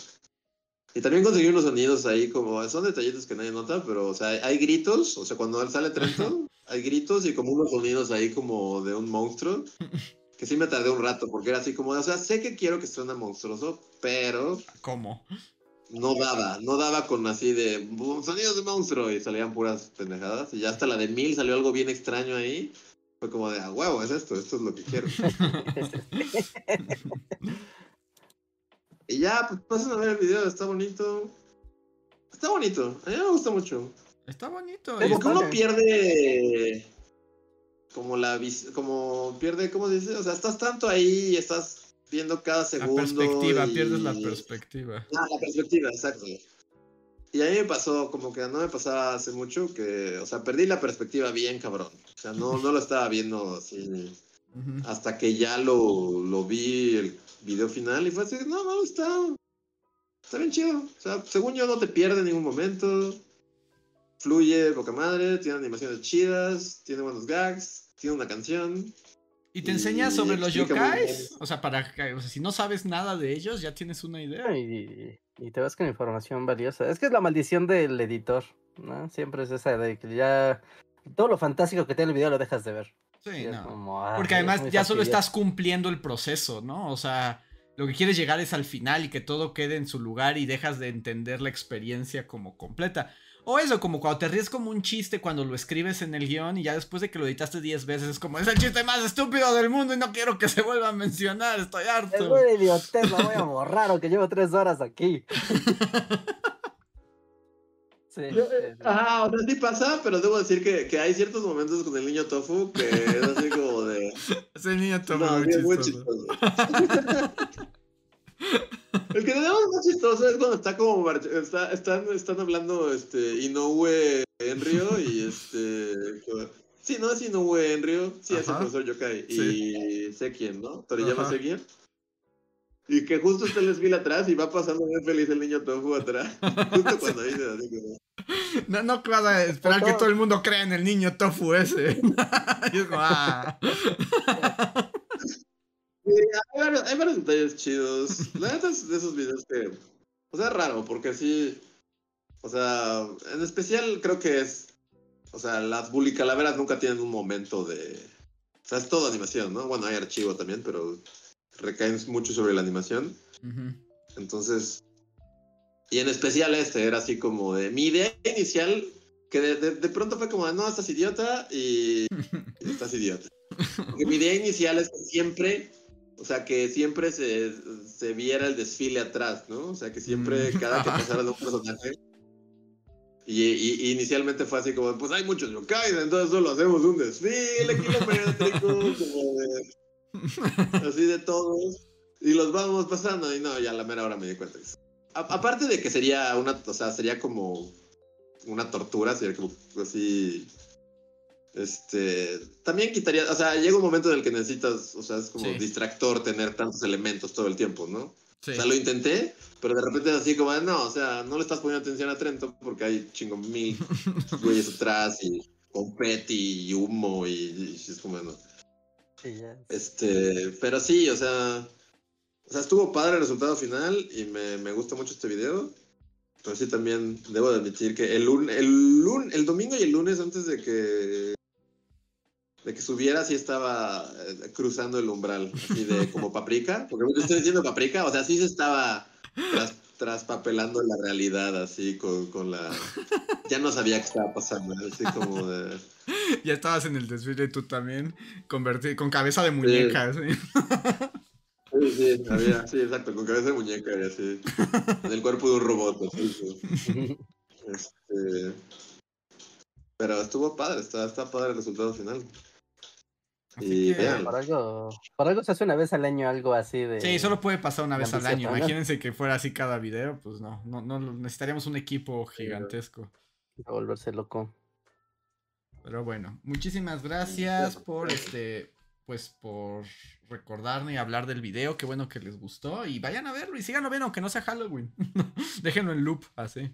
Y también conseguí unos sonidos ahí como, son detallitos que nadie nota, pero o sea, hay, hay gritos, o sea, cuando él sale Trento, *laughs* hay gritos y como unos sonidos ahí como de un monstruo, *laughs* que sí me tardé un rato, porque era así como, o sea, sé que quiero que suene monstruoso, pero ¿Cómo? no daba, no daba con así de "Bu- sonidos de monstruo y salían puras pendejadas. Y ya hasta la de mil salió algo bien extraño ahí. Fue como de, a huevo, es esto, esto es lo que quiero. *laughs* Y ya, pues pasen a ver el video, está bonito. Está bonito, a mí me gusta mucho. Está bonito. Como que uno pierde. Como la como pierde, ¿cómo se dice? O sea, estás tanto ahí y estás viendo cada La segundo. perspectiva, y- pierdes la perspectiva. Ah, la perspectiva, exacto. Y a mí me pasó, como que no me pasaba hace mucho, que, o sea, perdí la perspectiva bien cabrón. O sea, no, no lo estaba viendo así hasta que ya lo, lo vi el video final y fue así, no, no, está, está bien chido. O sea, según yo no te pierde en ningún momento. Fluye poca madre, tiene animaciones chidas, tiene buenos gags, tiene una canción. Y te enseña y sobre los yokais. O sea, para que, o sea, si no sabes nada de ellos, ya tienes una idea. Y, y te vas con información valiosa. Es que es la maldición del editor, ¿no? Siempre es esa de que ya todo lo fantástico que tiene el video lo dejas de ver. Sí, no. como, "Ay, Porque además ya solo fastidioso". estás cumpliendo el proceso, ¿no? O sea, lo que quieres llegar es al final y que todo quede en su lugar y dejas de entender la experiencia como completa. O eso, como cuando te ríes como un chiste cuando lo escribes en el guion y ya después de que lo editaste 10 veces es como, es el chiste más estúpido del mundo y no quiero que se vuelva a mencionar, estoy Es harto. muy idiotez, la voy a borrar, aunque llevo tres horas aquí. *laughs* Sí, sí, sí. Ajá, o sea, sí pasa, pero debo decir que, que hay ciertos momentos con el niño tofu que es así como de... *laughs* Es el niño todo No, muy es muy chistoso. *laughs* El que tenemos más chistoso es cuando está como está, están, están hablando este Inoue Enryo y *laughs* este sí, no es Inoue Enryo, sí es el Ajá. profesor Yokai Sí. y Sekien, ¿no? Toriyama Ajá. Sekien. Y que justo está el desfile atrás y va pasando bien feliz el niño tofu atrás. *laughs* Justo *laughs* cuando dice así como. No, no vas a esperar que todo el mundo crea en el niño tofu ese. Y es como, ah. Hay varios, hay varios detalles chidos. La neta es de esos videos que. O sea, es raro, porque sí. O sea, en especial creo que es. O sea, las bully calaveras nunca tienen un momento de. O sea, es todo animación, ¿no? Bueno, hay archivo también, pero recaen mucho sobre la animación. Ujú. Entonces. Y en especial este, era así como de. Mi idea inicial, que de, de- de pronto fue como de, no, estás idiota y. y *laughs* estás idiota. Porque mi idea inicial es que siempre. O sea, que siempre se, se viera el desfile atrás, ¿no? O sea, que siempre, Mm. cada que *laughs* pasara de un personaje. Y, y- inicialmente fue así como, pues hay muchos yokai, entonces solo hacemos un desfile kilométrico, *laughs* como de, así de todos, y los vamos pasando, y no, ya a la mera hora me di cuenta. A- aparte de que sería una, o sea, sería como una tortura, sería como así, este, también quitaría, o sea, llega un momento en el que necesitas, o sea, es como Sí. distractor tener tantos elementos todo el tiempo, ¿no? Sí. O sea, lo intenté, pero de repente es así como, ah, no, o sea, no le estás poniendo atención a Trento porque hay chingo mil *laughs* güeyes atrás y confeti y humo y, y es como, no. Sí, ya. Este, pero sí, o sea, o sea, estuvo padre el resultado final y me, me gusta mucho este video. Pero sí también debo de admitir que el lun, el lun, el domingo y el lunes antes de que de que subiera sí estaba eh, cruzando el umbral, así de *laughs* como paprika, porque yo estoy diciendo paprika, o sea, sí se estaba tras, traspapelando la realidad así con, con la ya no sabía qué estaba pasando, así como de *laughs* Ya estabas en el desfile tú también, converti- con cabeza de muñeca. ¿sí? Sí, sí, había, sí, exacto, con cabeza de muñeca y así. En el cuerpo de un robot, así. sí. *laughs* Este, pero estuvo padre, está, está padre el resultado final. Así Y que- vean. Por algo, por algo se hace una vez al año algo así de. Sí, solo puede pasar una vez al año. Imagínense que fuera así cada video, pues no, no, no necesitaríamos un equipo gigantesco. de volverse loco. Pero bueno, muchísimas gracias por este, pues por recordarme y hablar del video. Qué bueno que les gustó. Y vayan a verlo y síganlo viendo, aunque no sea Halloween. *laughs* Déjenlo en loop, así.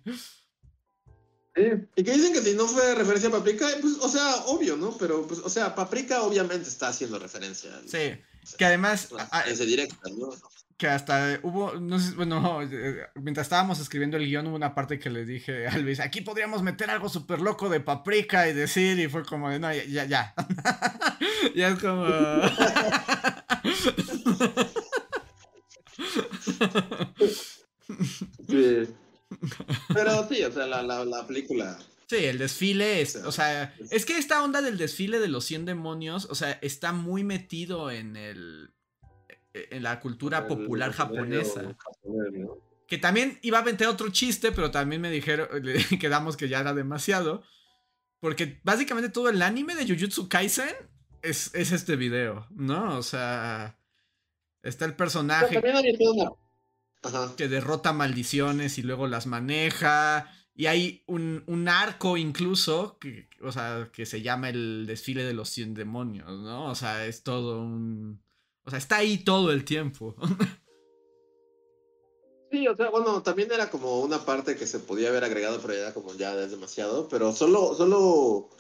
Y que dicen que si no fue referencia a Paprika, pues, o sea, obvio, ¿no? Pero, pues, o sea, Paprika obviamente está haciendo referencia. Sí. Que además, ese directo, ¿no? que hasta hubo, no sé, bueno, *laughs* eh, mientras estábamos escribiendo el guion hubo una parte que le dije a Luis, aquí podríamos meter algo súper loco de paprika y decir, y fue como de, no, ya, ya, ya. *laughs* ya es como... *laughs* Sí. Pero sí, o sea, la, la, la película. Sí, el desfile es, o sea, es que esta onda del desfile de los 100 demonios, o sea, está muy metido en el, en la cultura el- popular el japonesa. Que también iba a meter otro chiste, pero también me dijeron, *laughs* quedamos que ya era demasiado. Porque básicamente todo el anime de Jujutsu Kaisen es, es este video, ¿no? O sea, está el Pero personaje también hay toda una. Ajá. que derrota maldiciones y luego las maneja. Y hay un, un arco incluso, que, o sea, que se llama el desfile de los 100 demonios, ¿no? O sea, es todo un... O sea, está ahí todo el tiempo. *laughs* Sí, o sea, bueno, también era como una parte que se podía haber agregado, pero ya como ya es demasiado. Pero solo, solo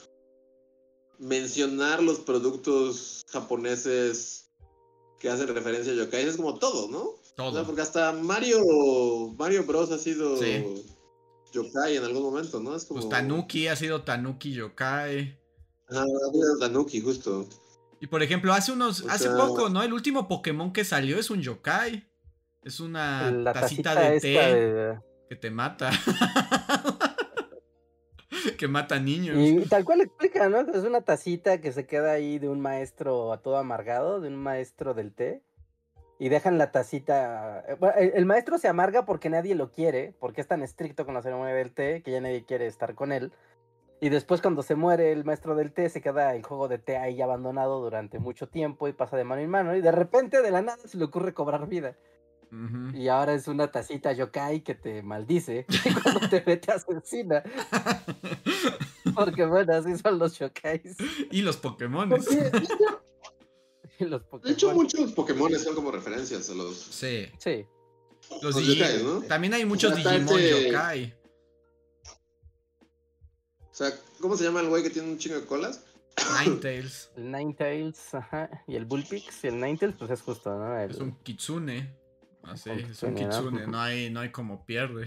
mencionar los productos japoneses que hacen referencia a yokai es como todo, ¿no? O sea, todo. porque hasta Mario, Mario Bros ha sido Sí. yokai en algún momento, ¿no? Es como... Pues Tanuki ha sido Tanuki Yokai. Ajá, ha sido Tanuki, justo. Y por ejemplo, hace unos, O hace sea- poco, ¿no? El último Pokémon que salió es un yokai. Es una La tacita, tacita de té de- que te mata. *laughs* que mata niños. Y tal cual explica, ¿no? Es una tacita que se queda ahí de un maestro a todo amargado, de un maestro del té. Y dejan la tacita. eh, bueno, el, el maestro se amarga porque nadie lo quiere, porque es tan estricto con la ceremonia del té que ya nadie quiere estar con él. Y después, cuando se muere el maestro del té, se queda el juego de té ahí abandonado durante mucho tiempo y pasa de mano en mano. Y de repente, de la nada, se le ocurre cobrar vida. Y ahora es una tacita yokai que te maldice *laughs* cuando te ve te asesina. *laughs* Porque bueno, así son los yokais. Y los. Porque, *laughs* Y *laughs* los de hecho, muchos Pokémon son como referencias a los... Sí. Sí. Los, Los. También hay muchos está Digimon yokai. O sea, ¿cómo se llama el güey que tiene un chingo de colas? *coughs* Ninetales. El Ninetales, ajá. Y el Bullpix. Y el Ninetales, pues es justo, ¿no? El- Es un kitsune. Así, Un es un kitsune, ¿no? kitsune. *laughs* No hay, no hay como pierde.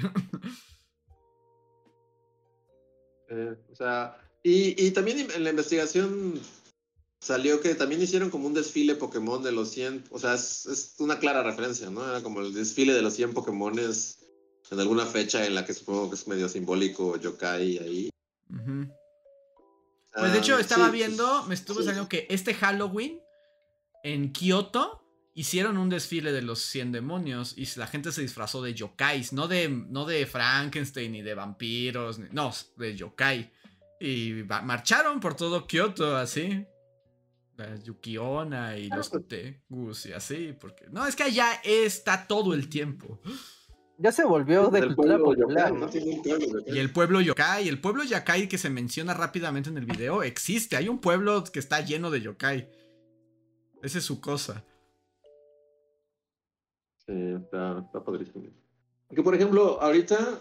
Eh, o sea, y, y también en la investigación salió que también hicieron como un desfile Pokémon de los 100, o sea, es, es una clara referencia, ¿no? Era como el desfile de los 100 Pokémones en alguna fecha en la que supongo que es medio simbólico Yokai ahí. Pues de hecho Ah, estaba sí, viendo, me estuvo sí. saliendo que este Halloween en Kioto hicieron un desfile de los 100 demonios y la gente se disfrazó de yokais, no de, no de Frankenstein ni de vampiros, ni- no, de yokai. Y marcharon por todo Kioto así. La Yukiona y los Tegus y así, porque... No, es que allá está todo el tiempo. Ya se volvió de Del cultura pueblo popular. Y el pueblo yokai, el pueblo yokai que se menciona rápidamente en el video, existe. Hay un pueblo que está lleno de yokai. Esa es su cosa. Sí, está, está padrísimo. Que por ejemplo, ahorita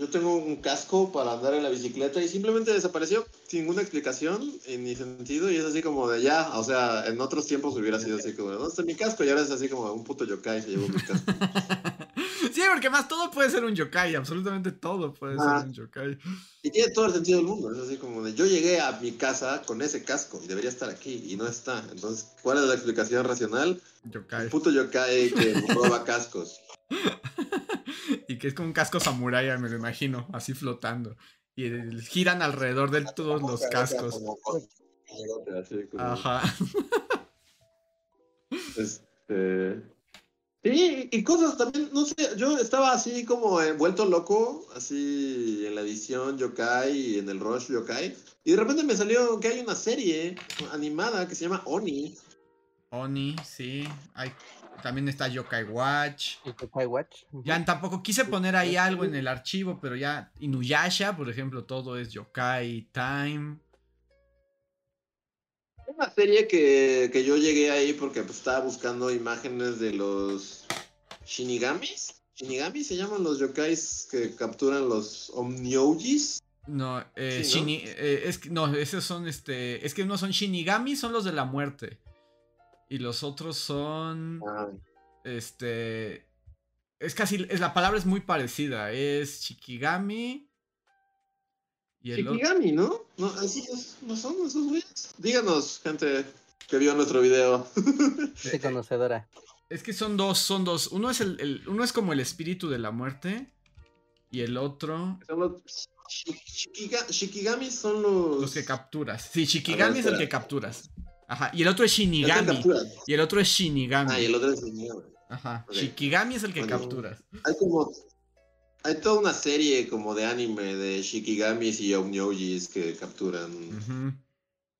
yo tengo un casco para andar en la bicicleta y simplemente desapareció sin ninguna explicación y ni sentido y es así como de ya, o sea, en otros tiempos hubiera sido así como, ¿dónde está mi casco? Y ahora es así como un puto yokai se llevó mi casco. *laughs* sí, porque más todo puede ser un yokai, absolutamente todo puede Ah. ser un yokai. Y tiene todo el sentido del mundo, es así como de yo llegué a mi casa con ese casco y debería estar aquí y no está. Entonces, ¿cuál es la explicación racional? Yokai. Un puto yokai que roba *laughs* cascos. *laughs* y que es como un casco samurai, me lo imagino, así flotando. Y el- giran alrededor de todos los cascos. Ajá. *laughs* Este. Sí, y cosas también, no sé, yo estaba así como eh, vuelto loco, así en la edición Yokai y en el Rush Yokai, y de repente me salió que hay una serie animada que se llama Oni. Oni, sí. Hay, también está Yokai Watch. Yokai Watch. Ya tampoco quise poner ahí algo en el archivo, pero ya Inuyasha, por ejemplo, todo es Yokai Time. Una serie que, que yo llegué ahí porque pues, estaba buscando imágenes de los Shinigamis. Shinigamis se llaman los yokais que capturan los Omniojis. No, eh, Sí, ¿no? Shini- eh, es que no, esos son este, es que unos son Shinigami, son los de la muerte. Y los otros son Ah, este es casi es la palabra es muy parecida, es Shikigami y el otro Shikigami, ¿no? ¿No, así es, ¿no son esos güeyes? Díganos, gente que vio nuestro video. *laughs* Gente conocedora. es que son dos, son dos. Uno es el, el- uno es como el espíritu de la muerte y el otro Son los Shi- Shikiga- Shikigami son los... los que capturas. Sí, Shikigami es el que capturas. Ajá, y el otro es Shinigami y el otro es Shinigami. Ah, y el otro es Shikigami. Ajá. Shikigami es el que Bueno. capturas. Hay como... Hay toda una serie como de anime de Shikigamis y Omniojis que capturan... Ujú.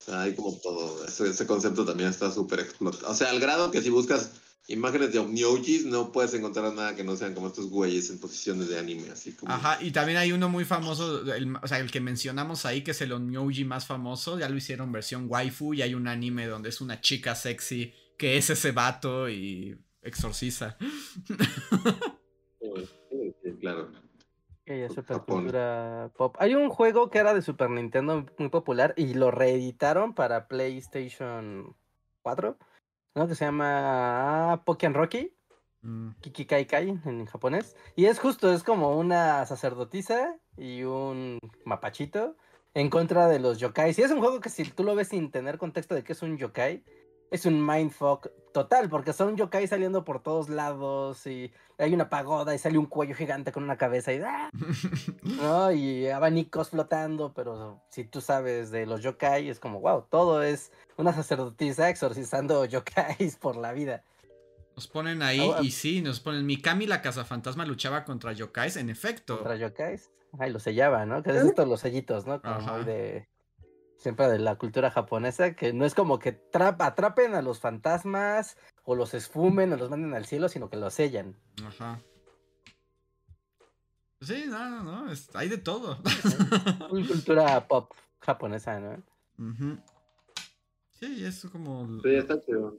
O sea, hay como todo. Ese, ese concepto también está súper explotado. O sea, al grado que si buscas imágenes de Omniojis no puedes encontrar nada que no sean como estos güeyes en posiciones de anime, así como... Ajá, y también hay uno muy famoso, el- o sea, el que mencionamos ahí, que es el Onmyoji más famoso, ya lo hicieron versión waifu, y hay un anime donde es una chica sexy que es ese vato y exorciza. Sí, sí, sí, claro. Que es supercultura pop. Hay un juego que era de Super Nintendo muy popular y lo reeditaron para PlayStation 4, ¿no? Que se llama ah, Pokémon Rocky, Mm, Kikikai Kai en japonés. Y es justo, es como una sacerdotisa y un mapachito en contra de los yokais. Y es un juego que si tú lo ves sin tener contexto de que es un yokai, es un mindfuck total, porque son yokai saliendo por todos lados y hay una pagoda y sale un cuello gigante con una cabeza y ¡ah! ¿no? Y abanicos flotando, pero si tú sabes de los yokai, es como, wow, todo es una sacerdotisa exorcizando *laughs* yokais por la vida. Nos ponen ahí, Ah, y sí, nos ponen, Mikami la cazafantasma luchaba contra yokais, en efecto. Contra yokais. Ay, los sellaba, ¿no? Que es estos los sellitos, ¿no? Como Ajá. de... Siempre de la cultura japonesa, que no es como que trap- atrapen a los fantasmas o los esfumen o los manden al cielo, sino que los sellan. Ajá. Sí, no, no, no, es- hay de todo. *laughs* Cultura pop japonesa, ¿no? Ujú. Sí, es como... Sí, está chido.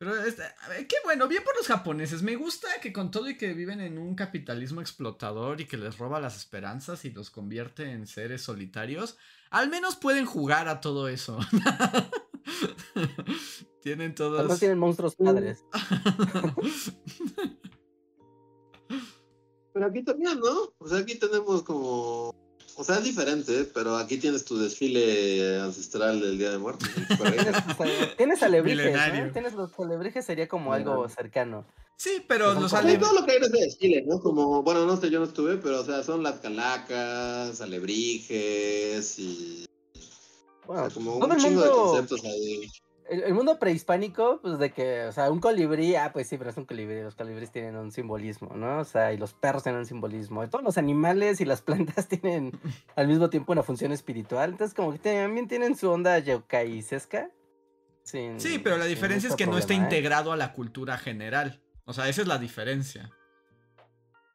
Pero este, a ver, qué bueno, bien por los japoneses. Me gusta que con todo y que viven en un capitalismo explotador y que les roba las esperanzas y los convierte en seres solitarios, al menos pueden jugar a todo eso. *laughs* tienen todos. No tienen monstruos padres. *laughs* Pero aquí también, ¿no? O sea, aquí tenemos como. O sea, es diferente, pero aquí tienes tu desfile ancestral del Día de Muertos. *laughs* tienes, tienes alebrijes. ¿no? Tienes los alebrijes, sería como algo cercano. Sí, pero los como- Sí, ale- todo lo que hay en ese desfile, ¿no? Como, bueno, no sé, yo no estuve, pero o sea, son las calacas, alebrijes y. O Bueno, sea, como un chingo de conceptos ahí. El, el mundo prehispánico, pues de que, o sea, un colibrí, ah, pues sí, pero es un colibrí, los colibríes tienen un simbolismo, ¿no? O sea, y los perros tienen un simbolismo, y todos los animales y las *laughs* plantas tienen al mismo tiempo una función espiritual, entonces como que también tienen su onda sin- Sí, pero la diferencia es que no está ¿eh? integrado a la cultura general. O sea, esa es la diferencia.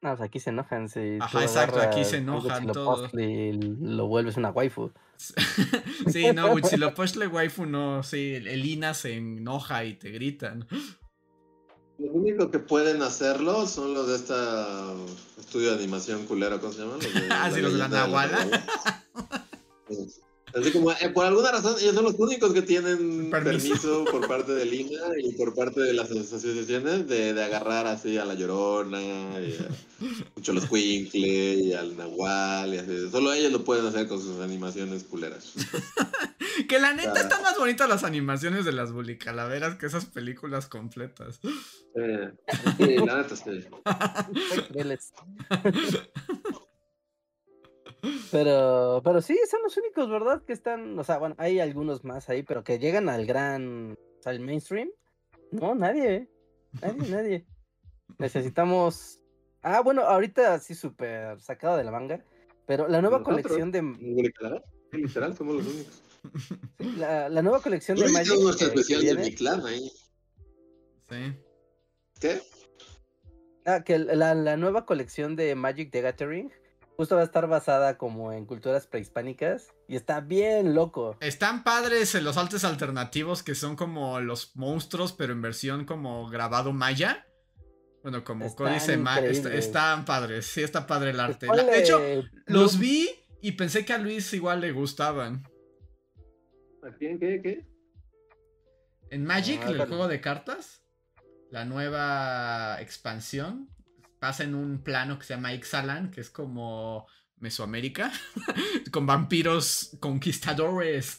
No, pues aquí se enojan, si Ajá, exacto, aquí se enojan chilopostle y lo vuelves una waifu. *laughs* sí, no, Huitzilopochtli waifu no, sí, el Ina se enoja y te gritan. Los únicos que pueden hacerlo son los de esta estudio de animación culero, ¿cómo se llaman? Los de *laughs* Ah, sí, los de la Nahuala. *laughs* Sí. Así como, eh, por alguna razón, ellos son los únicos que tienen Permiso. permiso, por parte del INA y por parte de las asociaciones de, de agarrar así a la Llorona, y a Choloscuincle y al Nahual y así. Solo ellos lo pueden hacer con sus animaciones culeras. *laughs* Que la neta Ah. están más bonitas las animaciones de las bulicalaveras que esas películas completas. Eh, sí, la neta sí. *laughs* Pero, pero sí, son los únicos, ¿verdad? Que están, o sea, bueno, hay algunos más ahí, pero que llegan al gran, al mainstream. No, nadie, ¿eh? nadie, nadie. *laughs* Necesitamos. Ah, bueno, ahorita sí súper sacado de la manga, pero la nueva Nosotros. colección de, ¿Literal? Sí, literal, somos los únicos. *laughs* sí, la, la nueva colección de Magic. nuestro especial de mi clan ahí. Sí. ¿Qué? Ah, que la, la nueva colección de Magic the Gathering justo va a estar basada como en culturas prehispánicas y está bien loco. Están padres en los artes alternativos que son como los monstruos, pero en versión como grabado maya. Bueno, como Están códice maya. están padres, sí está padre el arte. De hecho, los vi y pensé que a Luis igual le gustaban. ¿A quién? ¿Qué? ¿Qué? En Magic, Ah, el juego de cartas, la nueva expansión pasa en un plano que se llama Ixalan, que es como Mesoamérica, *laughs* con vampiros conquistadores.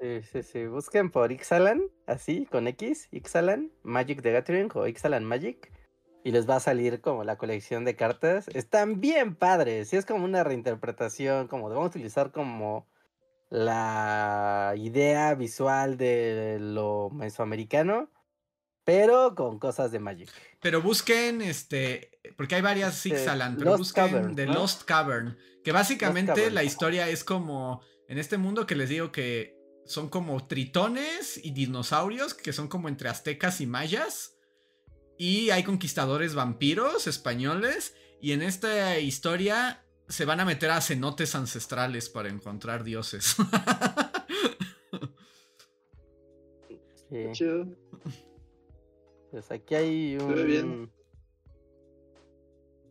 Sí, sí, sí. Busquen por Ixalan, así, con X, Ixalan, Magic the Gathering o Ixalan Magic. Y les va a salir como la colección de cartas. Están bien padres. Y es como una reinterpretación, como vamos a utilizar como la idea visual de lo mesoamericano, pero con cosas de Magic. Pero busquen, este, porque hay varias Este, Ixalan, pero Lost busquen Cavern, The ¿no? Lost Cavern, que básicamente Cavern. la historia es como, en este mundo que les digo que son como tritones y dinosaurios, que son como entre aztecas y mayas, y hay conquistadores vampiros españoles, y en esta historia se van a meter a cenotes ancestrales para encontrar dioses. *laughs* Sí. Pues aquí hay Se ve bien.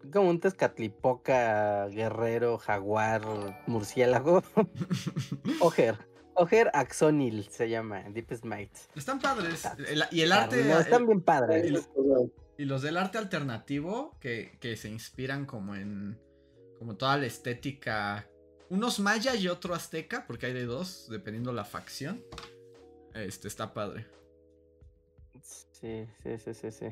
un. Como un tezcatlipoca, guerrero, jaguar, murciélago. *laughs* Ojer. Ojer Axonil se llama, Deep Smite. Están padres. El- y el arte... No, están el- bien padres. el- Y los del arte alternativo, que, que se inspiran como en. como toda la estética. Unos maya y otro azteca, porque hay de dos, dependiendo la facción. Este está padre. Sí, sí, sí, sí, sí.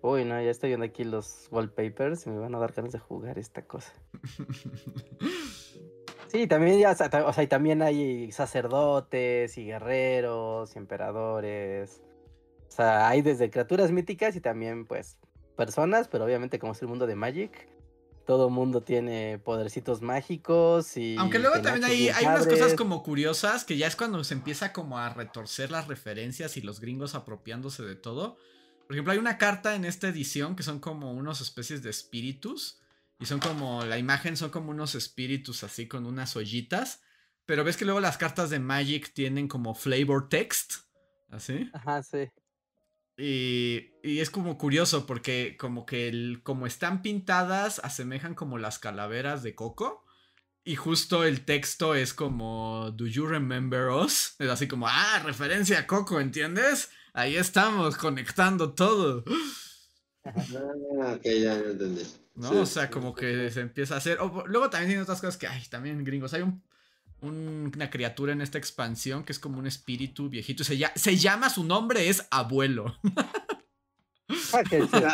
Uy, no, ya estoy viendo aquí los wallpapers y me van a dar ganas de jugar esta cosa. *laughs* Sí, también ya, o sea, y también hay sacerdotes y guerreros y emperadores. O sea, hay desde criaturas míticas y también, pues, personas, pero obviamente como es el mundo de Magic, todo mundo tiene podercitos mágicos y... Aunque luego también hay, unas cosas como curiosas que ya es cuando se empieza como a retorcer las referencias y los gringos apropiándose de todo. Por ejemplo, hay una carta en esta edición que son como unas especies de espíritus. Y son como, la imagen son como unos espíritus así con unas ollitas. Pero ves que luego las cartas de Magic tienen como flavor text. ¿Así? Ajá, sí. Y, y es como curioso porque como que el, como están pintadas asemejan como las calaveras de Coco. Y justo el texto es como Do you remember us? Es así como, ah, referencia a Coco, ¿entiendes? Ahí estamos conectando todo. Ah, ok, ya ya entendí. ¿No? Sí, o sea, como que se empieza a hacer. luego también tiene otras cosas que, ay, también gringos. Hay un, un- una criatura en esta expansión que es como un espíritu viejito. Se, lla- se llama, su nombre es abuelo. *laughs* Ah,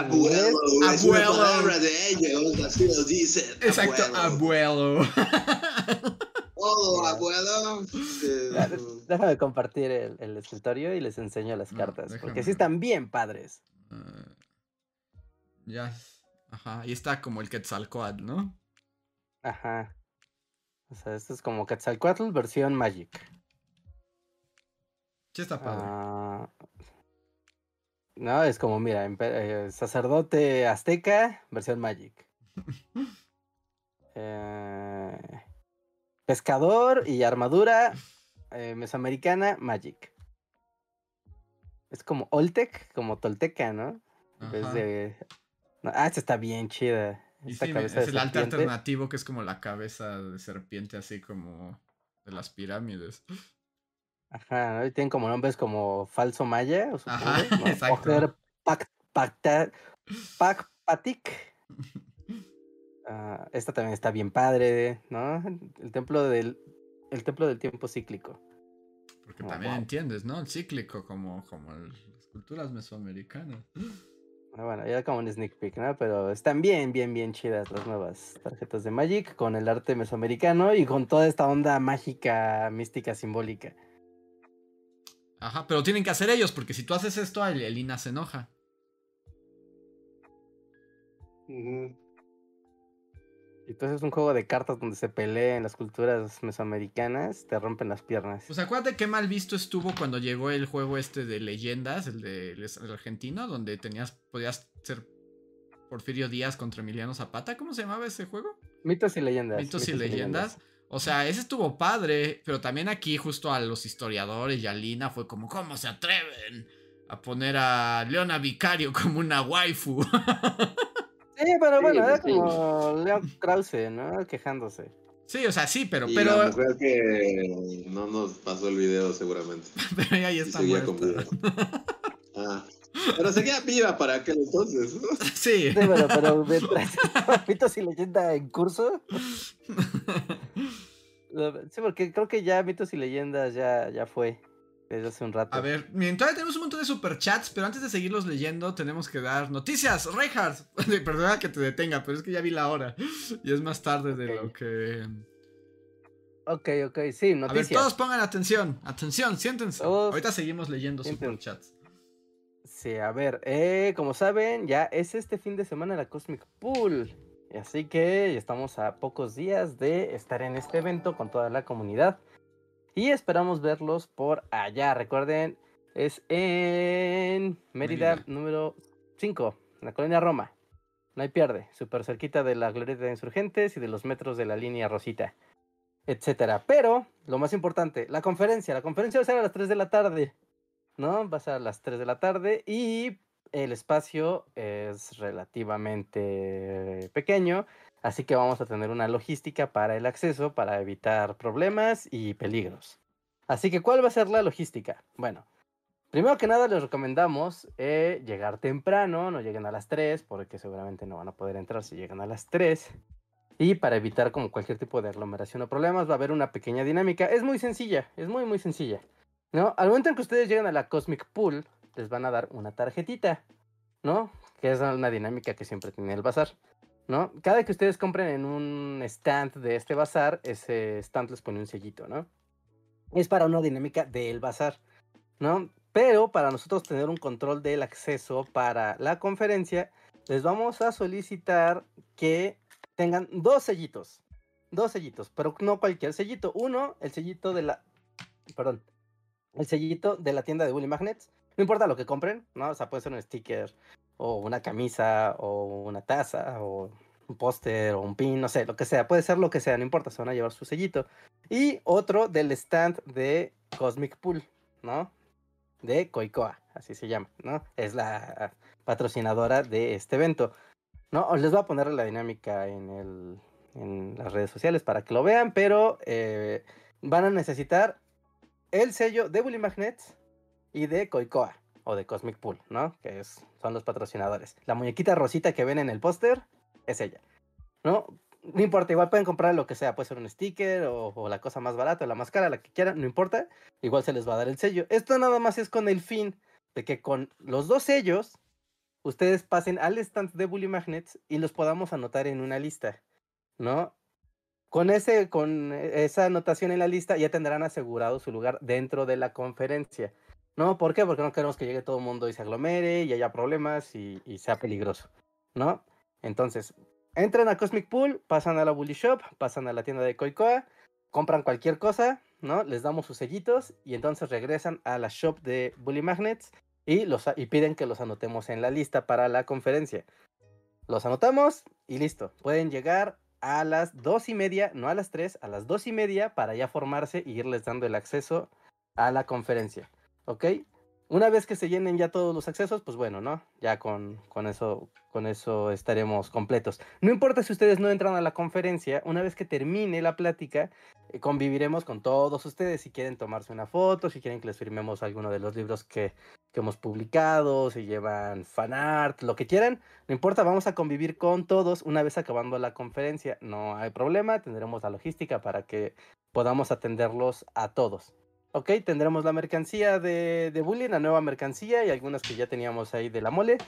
Abuelo, una Abuelo. palabra de ellos, así lo dicen. Exacto, abuelo. abuelo. *laughs* Oh, abuelo. Sí. Déjame compartir el, el escritorio y les enseño las No, cartas. déjame. Porque sí están bien padres. Ah, ya. Ajá, ahí está como el Quetzalcoatl, ¿no? Ajá. O sea, esto es como Quetzalcoatl versión Magic. Sí está padre. Ah, no, es como, mira, eh, sacerdote azteca versión Magic. *laughs* Eh, pescador y armadura eh, mesoamericana Magic. Es como Oltec, como Tolteca, ¿no? En vez de... no, ah, esta está bien chida. Y sí, es el serpiente. alternativo que es como la cabeza de serpiente, así como de las pirámides. Ajá, ¿no? Y tienen como nombres como Falso Maya, o Ajá, supongo, ¿no? exacto. Ojer Pac- Pacta- Pacpatic. *laughs* Ah, esta también está bien padre, ¿no? El templo del, el templo del tiempo cíclico. Porque Oh, también wow. entiendes, ¿no? El cíclico, como, como el- las culturas mesoamericanas. Ah, Bueno, ya como un sneak peek, ¿no? Pero están bien, bien, bien chidas las nuevas tarjetas de Magic con el arte mesoamericano y con toda esta onda mágica, mística, simbólica. Ajá, pero tienen que hacer ellos, porque si tú haces esto, el, el INA se enoja. Ujú. Entonces es un juego de cartas donde se pelean las culturas mesoamericanas, te rompen las piernas. Pues acuérdate qué mal visto estuvo cuando llegó el juego este de leyendas, el de el argentino, donde tenías, podías ser Porfirio Díaz contra Emiliano Zapata. ¿Cómo se llamaba ese juego? Mitos y leyendas. Mitos y leyendas. O sea, ese estuvo padre, pero también aquí justo a los historiadores y a Lina fue como, ¿cómo se atreven a poner a Leona Vicario como una waifu? *laughs* Sí, pero Sí, bueno, era pues sí. como Leo Krause, ¿no? Quejándose. sí, o sea, sí, pero, y pero, la mujer que no nos pasó el video seguramente. *laughs* pero ya Y está muerta. *laughs* Ah. Pero seguía viva para aquel entonces. ¿no? *laughs* Sí. Sí, pero, pero mientras Mitos y leyendas en curso. Sí, porque creo que ya Mitos y leyendas ya, ya fue. Desde hace un rato. A ver, miren, todavía tenemos un montón de superchats, pero antes de seguirlos leyendo, tenemos que dar noticias. Reinhardt, *laughs* perdona que te detenga, pero es que ya vi la hora. Y es más tarde de lo que. Ok, ok, sí, A ver, noticias. todos pongan atención. Atención, siéntense. Todos Ahorita seguimos leyendo siéntense. superchats. Sí, a ver, eh, como saben, ya es este fin de semana la Cosmic Pool. Así que estamos a pocos días de estar en este evento con toda la comunidad. Y esperamos verlos por allá. Recuerden, es en Mérida, Mérida. número 5, en la colonia Roma. No hay pierde, súper cerquita de la glorieta de insurgentes y de los metros de la línea Rosita, etcétera. Pero, lo más importante, la conferencia. La conferencia va a ser a las 3 de la tarde. ¿no? Va a ser a las 3 de la tarde y el espacio es relativamente pequeño, así que vamos a tener una logística para el acceso para evitar problemas y peligros. Así que, ¿cuál va a ser la logística? Bueno, primero que nada les recomendamos eh, llegar temprano, no lleguen a las 3 porque seguramente no van a poder entrar si llegan a las 3. Y para evitar como cualquier tipo de aglomeración o problemas va a haber una pequeña dinámica. Es muy sencilla, es muy muy sencilla. ¿no? Al momento en que ustedes lleguen a la Cosmic Pool, les van a dar una tarjetita, ¿no? Que es una dinámica que siempre tiene el bazar, ¿no? Cada que ustedes compren en un stand de este bazar, ese stand les pone un sellito, ¿no? Es para una dinámica del bazar, ¿no? Pero para nosotros tener un control del acceso para la conferencia, les vamos a solicitar que tengan dos sellitos, dos sellitos, pero no cualquier sellito. Uno, el sellito de la, perdón, el sellito de la tienda de Bully Magnets. No importa lo que compren, ¿no? O sea, puede ser un sticker, o una camisa, o una taza, o un póster, o un pin, no sé, lo que sea. Puede ser lo que sea, no importa, se van a llevar su sellito. Y otro del stand de Cosmic Pool, ¿no? de Coicoa, así se llama, ¿no? Es la patrocinadora de este evento. ¿no? Les voy a poner la dinámica en, el, en las redes sociales para que lo vean, pero eh, van a necesitar el sello de Bully Magnets y de Coicoa o de Cosmic Pool, ¿no? Que es, son los patrocinadores. La muñequita rosita que ven en el póster es ella, ¿no? No importa, igual pueden comprar lo que sea, puede ser un sticker o, o, la cosa más barata o la más cara, la que quieran, no importa, igual se les va a dar el sello. Esto nada más es con el fin de que con los dos sellos ustedes pasen al stand de Bully Magnets y los podamos anotar en una lista, ¿no? Con, ese, con esa anotación en la lista ya tendrán asegurado su lugar dentro de la conferencia. ¿No? ¿Por qué? Porque no queremos que llegue todo el mundo y se aglomere y haya problemas y, sea peligroso, ¿no? Entonces, entran a Cosmic Pool, pasan a la Bully Shop, pasan a la tienda de Coicoa, compran cualquier cosa, ¿no? Les damos sus sellitos y entonces regresan a la shop de Bully Magnets y, los, y piden que los anotemos en la lista para la conferencia. Los anotamos y listo. Pueden llegar a las dos y media, no a las tres, a las dos y media para ya formarse y irles dando el acceso a la conferencia. ¿Ok? Una vez que se llenen ya todos los accesos, pues bueno, ¿no? Ya con, con, eso, con eso estaremos completos. No importa si ustedes no entran a la conferencia, una vez que termine la plática, eh, conviviremos con todos ustedes. Si quieren tomarse una foto, si quieren que les firmemos alguno de los libros que, que hemos publicado, si llevan fanart, lo que quieran, no importa, vamos a convivir con todos una vez acabando la conferencia. No hay problema, tendremos la logística para que podamos atenderlos a todos. Ok, tendremos la mercancía de, de Bully, la nueva mercancía y algunas que ya teníamos ahí de la mole.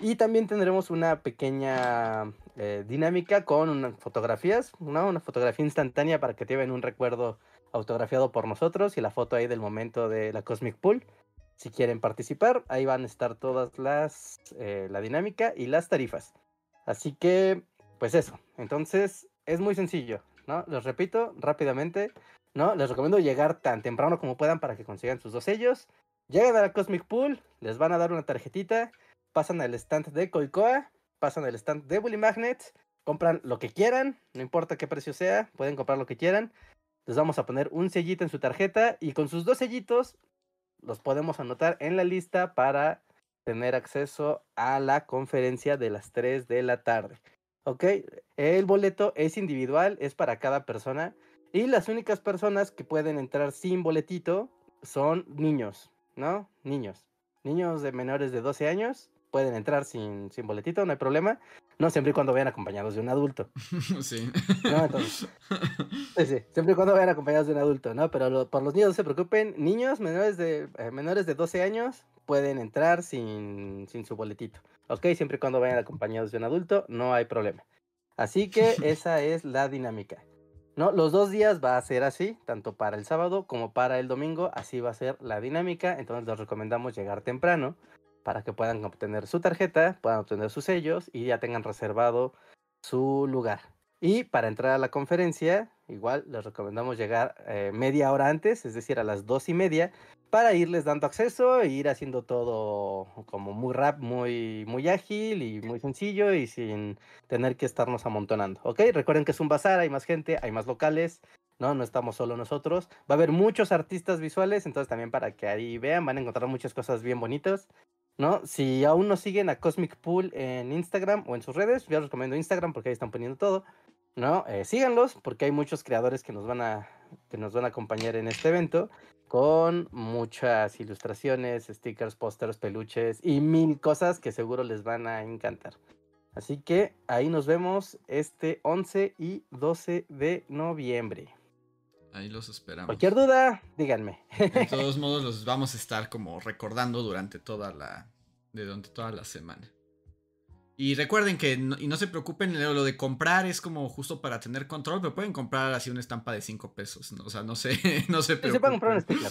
Y también tendremos una pequeña eh, dinámica con unas fotografías, ¿no? una fotografía instantánea para que lleven un recuerdo autografiado por nosotros y la foto ahí del momento de la Cosmic Pool. Si quieren participar, ahí van a estar todas las, eh, la dinámica y las tarifas. Así que, pues eso. Entonces, es muy sencillo, ¿no? Les repito rápidamente. ¿No? Les recomiendo llegar tan temprano como puedan para que consigan sus dos sellos. Llegan a la Cosmic Pool, les van a dar una tarjetita, pasan al stand de Coicoa, pasan al stand de Bully Magnet, compran lo que quieran, no importa qué precio sea, pueden comprar lo que quieran. Les vamos a poner un sellito en su tarjeta y con sus dos sellitos los podemos anotar en la lista para tener acceso a la conferencia de las 3 de la tarde. ¿Ok? El boleto es individual, es para cada persona. Y las únicas personas que pueden entrar sin boletito son niños, ¿no? Niños. Niños de menores de 12 años pueden entrar sin, sin boletito, no hay problema. No siempre y cuando vayan acompañados de un adulto. *laughs* Sí. ¿no? Entonces, *laughs* sí, sí, siempre y cuando vayan acompañados de un adulto, ¿no? Pero lo, por los niños no se preocupen. Niños menores de, eh, menores de 12 años pueden entrar sin, sin su boletito. ¿Ok? Siempre y cuando vayan acompañados de un adulto, no hay problema. Así que *laughs* esa es la dinámica. ¿No? Los dos días va a ser así, tanto para el sábado como para el domingo, así va a ser la dinámica, entonces les recomendamos llegar temprano para que puedan obtener su tarjeta, puedan obtener sus sellos y ya tengan reservado su lugar. Y para entrar a la conferencia, igual les recomendamos llegar eh, media hora antes, es decir, a las dos y media, para irles dando acceso e ir haciendo todo como muy rap, muy, muy ágil y muy sencillo y sin tener que estarnos amontonando. ¿Ok? Recuerden que es un bazar, hay más gente, hay más locales, ¿no? No estamos solo nosotros. Va a haber muchos artistas visuales, entonces también para que ahí vean, van a encontrar muchas cosas bien bonitas. ¿No? Si aún no siguen a Cosmic Pool en Instagram o en sus redes, yo les recomiendo Instagram porque ahí están poniendo todo. ¿no? Eh, síganlos porque hay muchos creadores que nos van a que nos van a acompañar en este evento con muchas ilustraciones, stickers, pósters, peluches y mil cosas que seguro les van a encantar. Así que ahí nos vemos este 11 y 12 de noviembre. Ahí los esperamos. Cualquier duda, díganme. De *laughs* todos modos, los vamos a estar como recordando durante toda la. De durante toda la semana. Y recuerden que, no, y no se preocupen, lo de comprar es como justo para tener control, pero pueden comprar así una estampa de 5 pesos, ¿no? o sea, no sé, *laughs* no se preocupen. se puede comprar un sticker.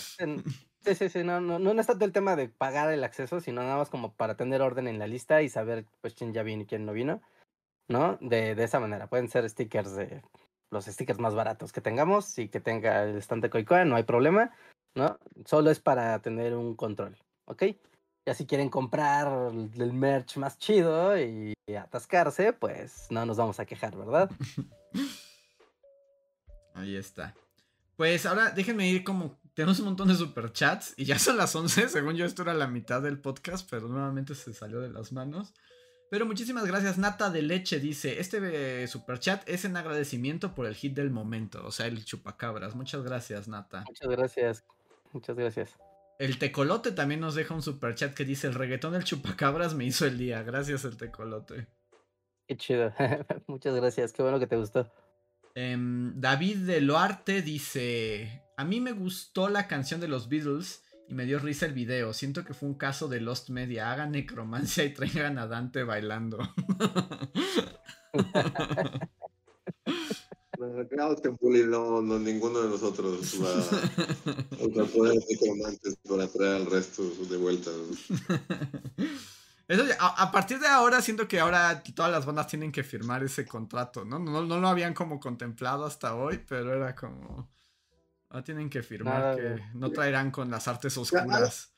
Sí, sí, sí, no, no, no es tanto el tema de pagar el acceso, sino nada más como para tener orden en la lista y saber pues quién ya vino y quién no vino, ¿no? De, de esa manera, pueden ser stickers de los stickers más baratos que tengamos y que tenga el stand de Coicoa, no hay problema, ¿no? Solo es para tener un control, ¿ok? Ya si quieren comprar el merch más chido y atascarse, pues no nos vamos a quejar, ¿verdad? *laughs* Ahí está. Pues ahora déjenme ir como tenemos un montón de superchats y ya son las 11. Según yo, esto era la mitad del podcast, pero nuevamente se salió de las manos. Pero muchísimas gracias. Nata de Leche dice: Este eh, superchat es en agradecimiento por el hit del momento, o sea, el chupacabras. Muchas gracias, Nata. Muchas gracias. Muchas gracias. El tecolote también nos deja un superchat que dice: El reggaetón del chupacabras me hizo el día. Gracias, el tecolote. Qué chido. *laughs* Muchas gracias. Qué bueno que te gustó. Em, David de Loarte dice: A mí me gustó la canción de los Beatles y me dio risa el video. Siento que fue un caso de Lost Media. Hagan necromancia y traigan a Dante bailando. *laughs* *laughs* no, no, ninguno de nosotros va a *laughs* usar poderes necromantes para traer al resto de vuelta. Eso, a, a, partir de ahora siento que ahora todas las bandas tienen que firmar ese contrato, ¿no? No, no lo habían como contemplado hasta hoy, pero era como... Ah, tienen que firmar que no traerán con las artes oscuras.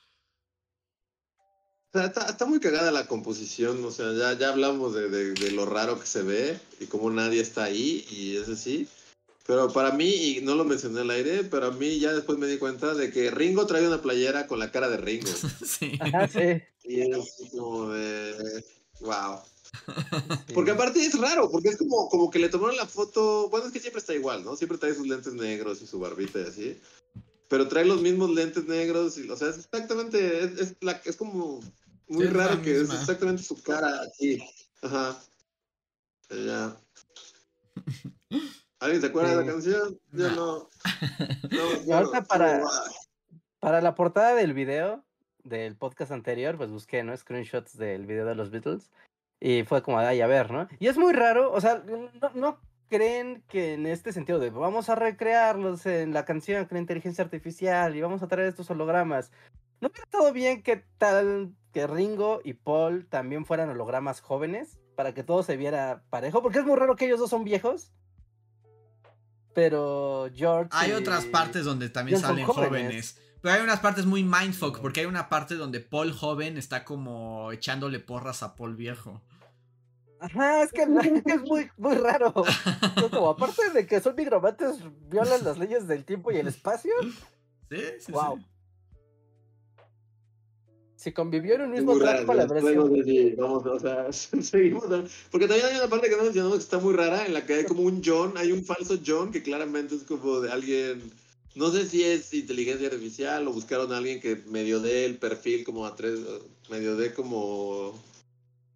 Está, está, muy cagada la composición, o sea, ya, ya hablamos de, de, lo raro que se ve y cómo nadie está ahí, y es así. Pero para mí, y no lo mencioné al aire, pero a mí ya después me di cuenta de que Ringo trae una playera con la cara de Ringo. *laughs* sí. sí. Y es como de. ¡Wow! *laughs* Porque aparte es raro, porque es como, como que le tomaron la foto. Bueno, es que siempre está igual, ¿no? Siempre trae sus lentes negros y su barbita y así. Pero trae los mismos lentes negros. Y, o sea, es exactamente. Es, es, la, es como muy sí, raro que es exactamente su cara aquí. Ajá. Ya. ¿Alguien se acuerda sí. de la canción? Yo no. no, *laughs* no ahorita para, para la portada del video del podcast anterior, pues busqué, ¿no? Screenshots del video de los Beatles. Y fue como, ay, a ver, ¿no? Y es muy raro, o sea, no, no creen que en este sentido de vamos a recrearlos en la canción con la inteligencia artificial y vamos a traer estos hologramas. ¿No hubiera estado bien que tal que Ringo y Paul también fueran hologramas jóvenes para que todo se viera parejo? Porque es muy raro que ellos dos son viejos. Pero George. Hay y... otras partes donde también salen jóvenes. jóvenes. Pero hay unas partes muy mindfuck, porque hay una parte donde Paul joven está como echándole porras a Paul viejo. Ajá, es que es muy, muy raro. Como, aparte de que son nigromantes, violan las leyes del tiempo y el espacio. *laughs* Sí, sí, wow. sí. Si convivió en un mismo para la versión. Sí, vamos, o sea, *laughs* seguimos. Porque también hay una parte que no mencionamos que está muy rara, en la que hay como un John, hay un falso John que claramente es como de alguien. No sé si es inteligencia artificial o buscaron a alguien que medio dé el perfil como a tres, medio dé como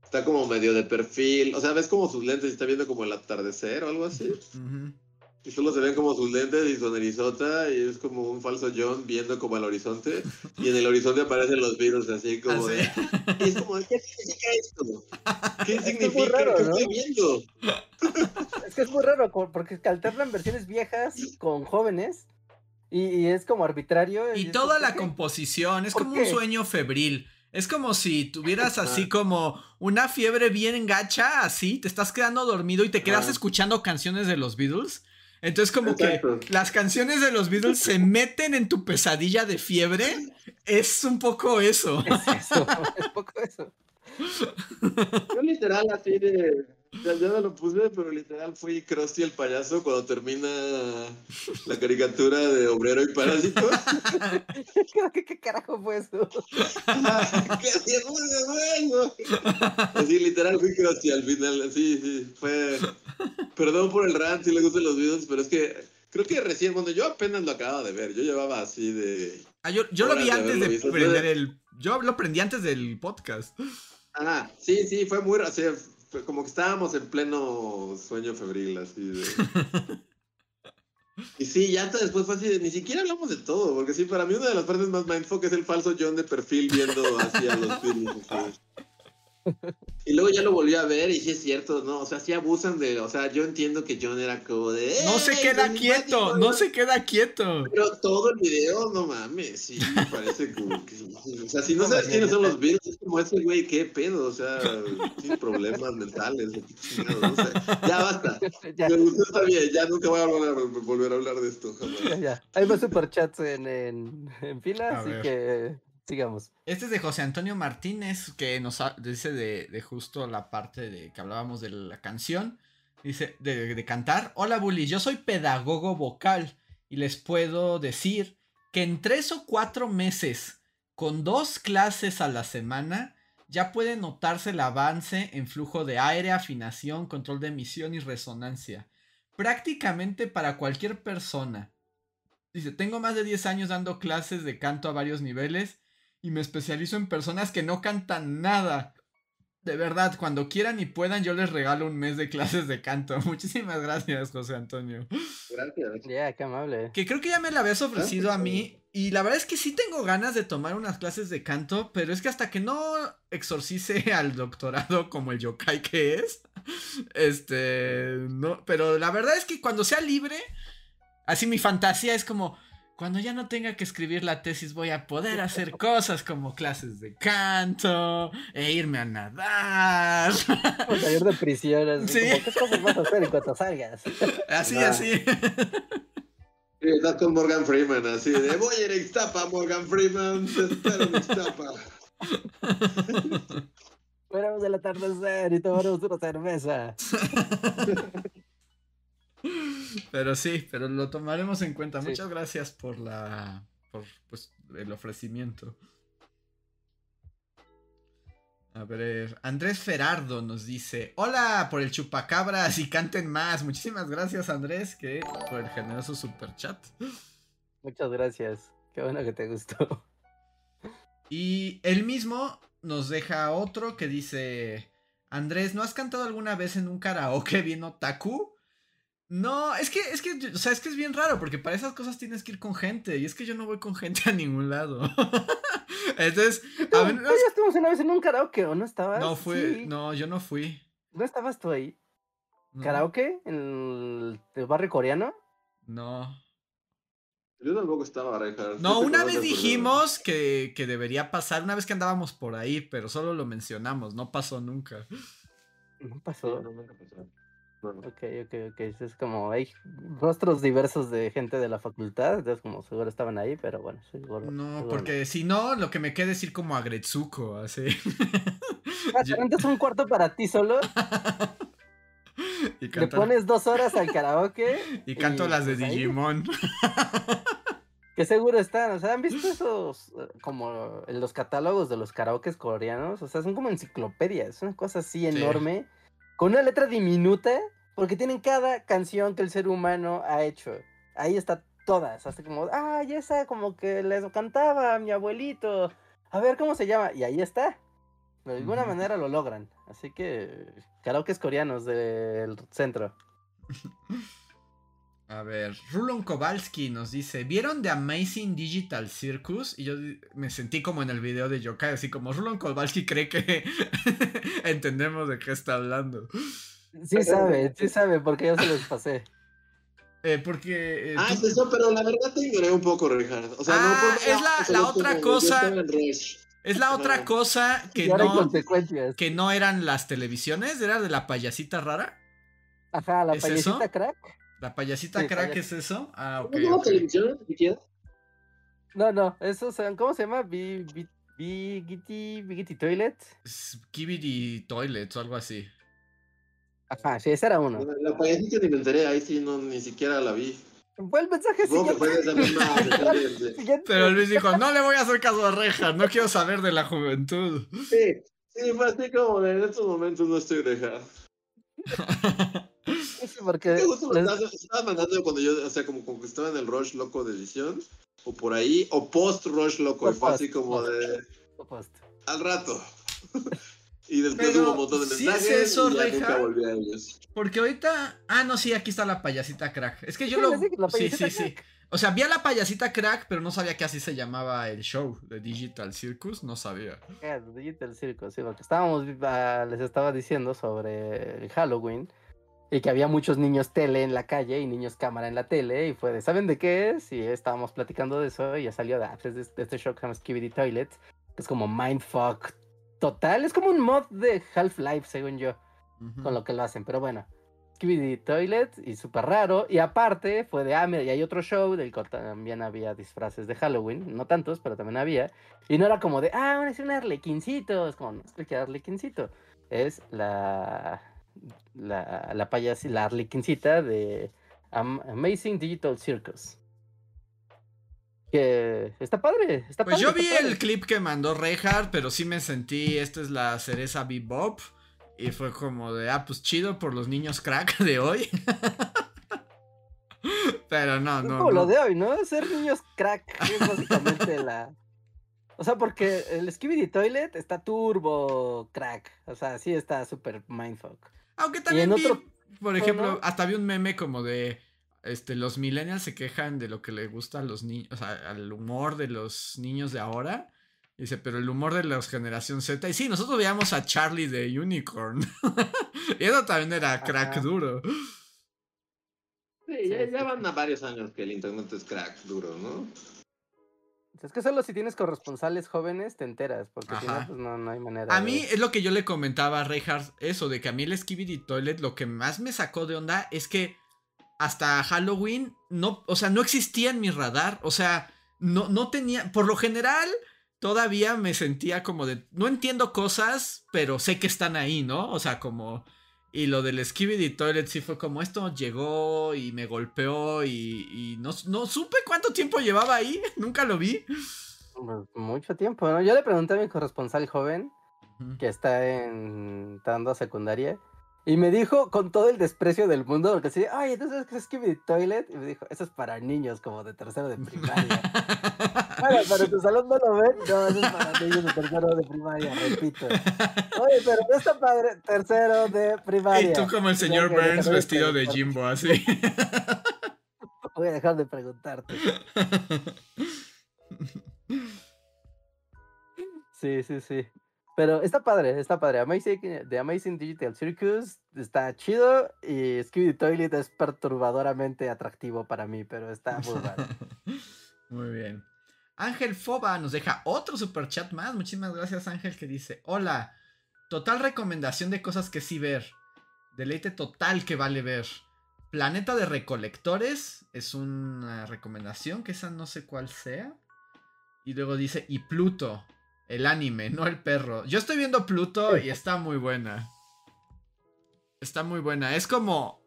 está como medio de perfil, o sea, ves como sus lentes y está viendo como el atardecer o algo así. Uh -huh. Y solo se ven como sus lentes y su narizota y es como un falso John viendo como al horizonte y en el horizonte aparecen los virus así como ¿Ah, de... sí? Y es como, ¿qué significa esto? ¿Qué Es que significa? muy raro, ¿Qué ¿no? estoy viendo? Es que es muy raro, porque alternan versiones viejas con jóvenes. Y, y es como arbitrario. Y toda la ¿por qué? composición es ¿Por como un sueño febril. Es como si tuvieras así como una fiebre bien gacha, así, te estás quedando dormido y te quedas escuchando canciones de los Beatles. Entonces como Exacto. que las canciones de los Beatles se meten en tu pesadilla de fiebre. Es un poco eso. Es eso, es poco eso. Yo literal así de... Ya, ya no lo puse, pero literal fui Krusty el payaso cuando termina la caricatura de Obrero y Parásito. *laughs* ¿Qué, qué carajo fue eso? *laughs* ¡Qué bueno! Así literal fui Krusty al final, sí, sí, fue... Perdón por el rant si le gustan los videos, pero es que creo que recién, cuando yo apenas lo acababa de ver, yo llevaba así de... Ah, yo, yo lo vi antes de visto. prender el. Yo lo prendí antes del podcast. Ah, sí, sí, fue muy... Fue como que estábamos en pleno sueño febril, así de... *laughs* Y sí, ya hasta después fue así de, ni siquiera hablamos de todo, porque sí, para mí una de las partes más mindfuck es el falso John de perfil viendo hacia los *laughs* Beatles. así. Y luego ya lo volví a ver y sí es cierto, ¿no? O sea, sí abusan de, o sea, yo entiendo que John era como de... No se "Ey, queda quieto, simpático", no se queda quieto. Pero todo el video, no mames, sí, me parece como que... O sea, si no sabes quiénes son los Beatles, es como ese güey, qué pedo, o sea, tiene problemas mentales, no sé. Ya basta, *laughs* ya, me gustó, está bien, ya nunca voy a volver a, volver a hablar de esto, jamás. *laughs* ya, ya. Hay más superchats en, en, en fila, A así ver. que sigamos. Este es de José Antonio Martínez, que nos dice de, de justo la parte de que hablábamos de la canción. Dice, de, de cantar. Hola, Bully, yo soy pedagogo vocal y les puedo decir que en tres o cuatro meses, con dos clases a la semana, ya puede notarse el avance en flujo de aire, afinación, control de emisión y resonancia. Prácticamente para cualquier persona. Dice, tengo más de 10 años dando clases de canto a varios niveles y me especializo en personas que no cantan nada. De verdad, cuando quieran y puedan, yo les regalo un mes de clases de canto. *laughs* Muchísimas gracias, José Antonio. Gracias. Ya, qué amable. Que creo que ya me la habías ofrecido a mí. Y la verdad es que sí tengo ganas de tomar unas clases de canto, pero es que hasta que no exorcice *laughs* al doctorado como el yokai que es, este, no, pero la verdad es que cuando sea libre, así mi fantasía es como, cuando ya no tenga que escribir la tesis voy a poder hacer cosas como clases de canto e irme a nadar. Como salir de prisión. Así, Sí. como, ¿Qué cosas vas a hacer en cuanto salgas? Así, Ah. así. Sí, estás con Morgan Freeman, así de voy a ir a Ixtapa, Morgan Freeman, te espero en Ixtapa. Fuéramos del atardecer y tomaremos una cerveza. *laughs* Pero sí, pero lo tomaremos en cuenta. Sí. Muchas gracias por la por pues el ofrecimiento. A ver, Andrés Ferardo nos dice, hola por el chupacabras y canten más. Muchísimas gracias Andrés que por el generoso super chat. Muchas gracias. Qué bueno que te gustó. Y él mismo nos deja otro que dice, Andrés, ¿no has cantado alguna vez en un karaoke bien otaku? No, es que, es que, o sea, es que es bien raro, porque para esas cosas tienes que ir con gente, y es que yo no voy con gente a ningún lado. *laughs* Entonces, a ver, Tú ya estuvimos una vez en un karaoke, ¿o no estabas? no fue, Sí. no, yo no fui. ¿No estabas tú ahí? No, ¿Karaoke? ¿En el, el barrio coreano? No. Yo tampoco estaba, Reinhardt. No, una vez dijimos que, que debería pasar, una vez que andábamos por ahí, pero solo lo mencionamos, no pasó nunca. No Sí, pasó. no, nunca pasó. Ok, ok, ok. Es como hay rostros diversos de gente de la facultad, entonces como seguro estaban ahí, pero bueno, seguro. No, seguro porque si no, lo que me queda es ir como a Gretsuko, así. *laughs* Ah, Yo- ¿te rentas un cuarto para ti solo, *laughs* y le pones dos horas al karaoke, *laughs* y canto y, las de pues. Digimon. que seguro están, o sea, ¿han visto esos eh, como en los catálogos de los karaokes coreanos? O sea, son como enciclopedias, una cosa así Sí. enorme, con una letra diminuta, porque tienen cada canción que el ser humano ha hecho. Ahí está todas, hasta como, ay, esa como que les cantaba a mi abuelito. A ver cómo se llama. Y ahí está. De alguna manera lo logran. Así que karaokes coreanos del centro. *laughs* A ver, Rulon Kowalski nos dice, ¿vieron The Amazing Digital Circus? Y yo me sentí como en el video de Yokai, así como Rulon Kowalski cree que *laughs* entendemos de qué está hablando. Sí sabe, sí sabe, porque yo se los pasé. Eh, porque... eh, Ah, es eso, pero la verdad te ignoré un poco, Richard. O sea, Ah, no porque es la- o sea, la yo otra cosa- es la otra cosa que no, que no eran las televisiones, era de la payasita rara. Ajá, la ¿Es payasita eso? crack. ¿La payasita Sí, crack payas- es eso? Ah, ok. ¿No tengo ok. televisión? No, no, son, ¿cómo se llama? Bi- bi- Bigity, Bigity Toilet. Skibidi Toilets o algo así. Ajá, sí, ese era uno. La, la payasita ni me enteré, ahí sí no, ni siquiera la vi. Fue el mensaje fue misma de- de- siguiente. Pero Luis dijo, no le voy a hacer caso a Rejas, no quiero saber de la juventud. Sí, sí, fue así como en estos momentos no estoy Richard. *laughs* Sí, *laughs* porque ¿Qué gusto me les- estabas, estabas mandando cuando yo, o sea, como, como que estaba en el Rush loco de edición? O por ahí, o post Rush loco, y fue así como post. de Post. al rato. *laughs* y después Pero, hubo un montón de ¿sí es mensajes eso, y ya Reja? nunca volví a ellos. Porque ahorita. Ah, no, sí, aquí está la payasita crack. Es que yo lo. la Sí, sí, sí. O sea, vi a la payasita crack, pero no sabía que así se llamaba el show de Digital Circus. No sabía. De Digital Circus, sí, porque estábamos, ah, les estaba diciendo sobre el Halloween y que había muchos niños tele en la calle y niños cámara en la tele y fue de, ¿saben de qué es? Y estábamos platicando de eso y ya salió de, ah, pues, es de, de este show que se llama Skibidi Toilet, que es como mindfuck total, es como un mod de Half-Life, según yo, Ujú. con lo que lo hacen, pero bueno. Skibidi Toilet y súper raro. Y aparte fue de, ah, mira, y hay otro show del que también había disfraces de Halloween. No tantos, pero también había. Y no era como de, ah, van a ser un arlequincito. Es como, no es cualquier arlequincito. Es la, la, la payas, la arlequincita de Am- Amazing Digital Circus. Que está padre, está Pues padre, yo vi el clip que mandó Reinhardt, pero sí me sentí, esta es la cereza bebop. Y fue como de, ah, pues chido por los niños crack de hoy. *laughs* pero no, Es no. como no. lo de hoy, ¿no? Ser niños crack es básicamente la. O sea, porque el Skibidi Toilet está turbo crack. O sea, sí está súper mindfuck. Aunque también vi, otro por ejemplo, hasta vi un meme como de, este, los millennials se quejan de lo que le gusta a los niños, o sea, al humor de los niños de ahora. Dice, pero el humor de la generación Z. Y sí, nosotros veíamos a Charlie de Unicorn. *laughs* y eso también era crack Ajá. duro. Sí, ya, ya van a varios años que el internet es crack duro, ¿no? Es que solo si tienes corresponsales jóvenes te enteras, porque si no, pues no, no hay manera. A de- mí es lo que yo le comentaba a Reinhardt, eso de que a mí el Skibidi Toilet lo que más me sacó de onda es que hasta Halloween no, o sea, no existía en mi radar, o sea, no, no tenía, por lo general todavía me sentía como de, no entiendo cosas, pero sé que están ahí, ¿no? O sea, como, y lo del Skibidi Toilet sí fue como, esto llegó y me golpeó y, y no, no supe cuánto tiempo llevaba ahí, *laughs* nunca lo vi. Pues, mucho tiempo, ¿no? Yo le pregunté a mi corresponsal joven, que está en entrando a secundaria, y me dijo con todo el desprecio del mundo, porque así, ay, entonces ¿qué es Skibidi Toilet? Y me dijo, eso es para niños como de tercero de primaria. *laughs* bueno, pero tu salón no lo ven, no, eso es para niños de tercero de primaria, repito. Oye, pero no está padre, tercero de primaria. Y tú como el señor que Burns vestido de. Jimbo, así. *laughs* Voy a dejar de preguntarte. *laughs* Sí, sí, sí. Pero está padre, está padre. Amazing, The Amazing Digital Circus está chido y Skibidi Toilet es perturbadoramente atractivo para mí, pero está muy raro. *laughs* Muy bien. Ángel Foba nos deja otro super chat más. Muchísimas gracias, Ángel, que dice: Hola, total recomendación de cosas que sí ver. Deleite total que vale ver. Planeta de Recolectores es una recomendación, que esa no sé cuál sea. Y luego dice: Y Pluto, el anime, no el perro. Yo estoy viendo Pluto y está muy buena. Está muy buena. Es como.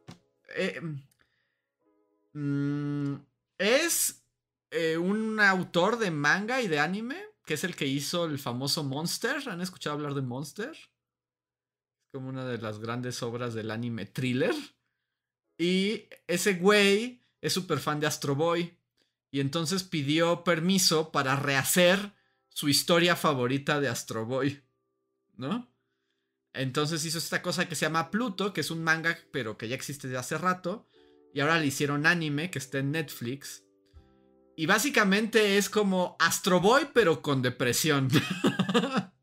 eh, mm, es eh, un autor de manga y de anime, que es el que hizo el famoso Monster. ¿Han escuchado hablar de Monster? Es como una de las grandes obras del anime thriller. Y ese güey es súper fan de Astro Boy. Y entonces pidió permiso para rehacer su historia favorita de Astro Boy. ¿No? Entonces hizo esta cosa que se llama Pluto, que es un manga, pero que ya existe desde hace rato. Y ahora le hicieron anime, que está en Netflix. Y básicamente es como Astro Boy, pero con depresión. *laughs*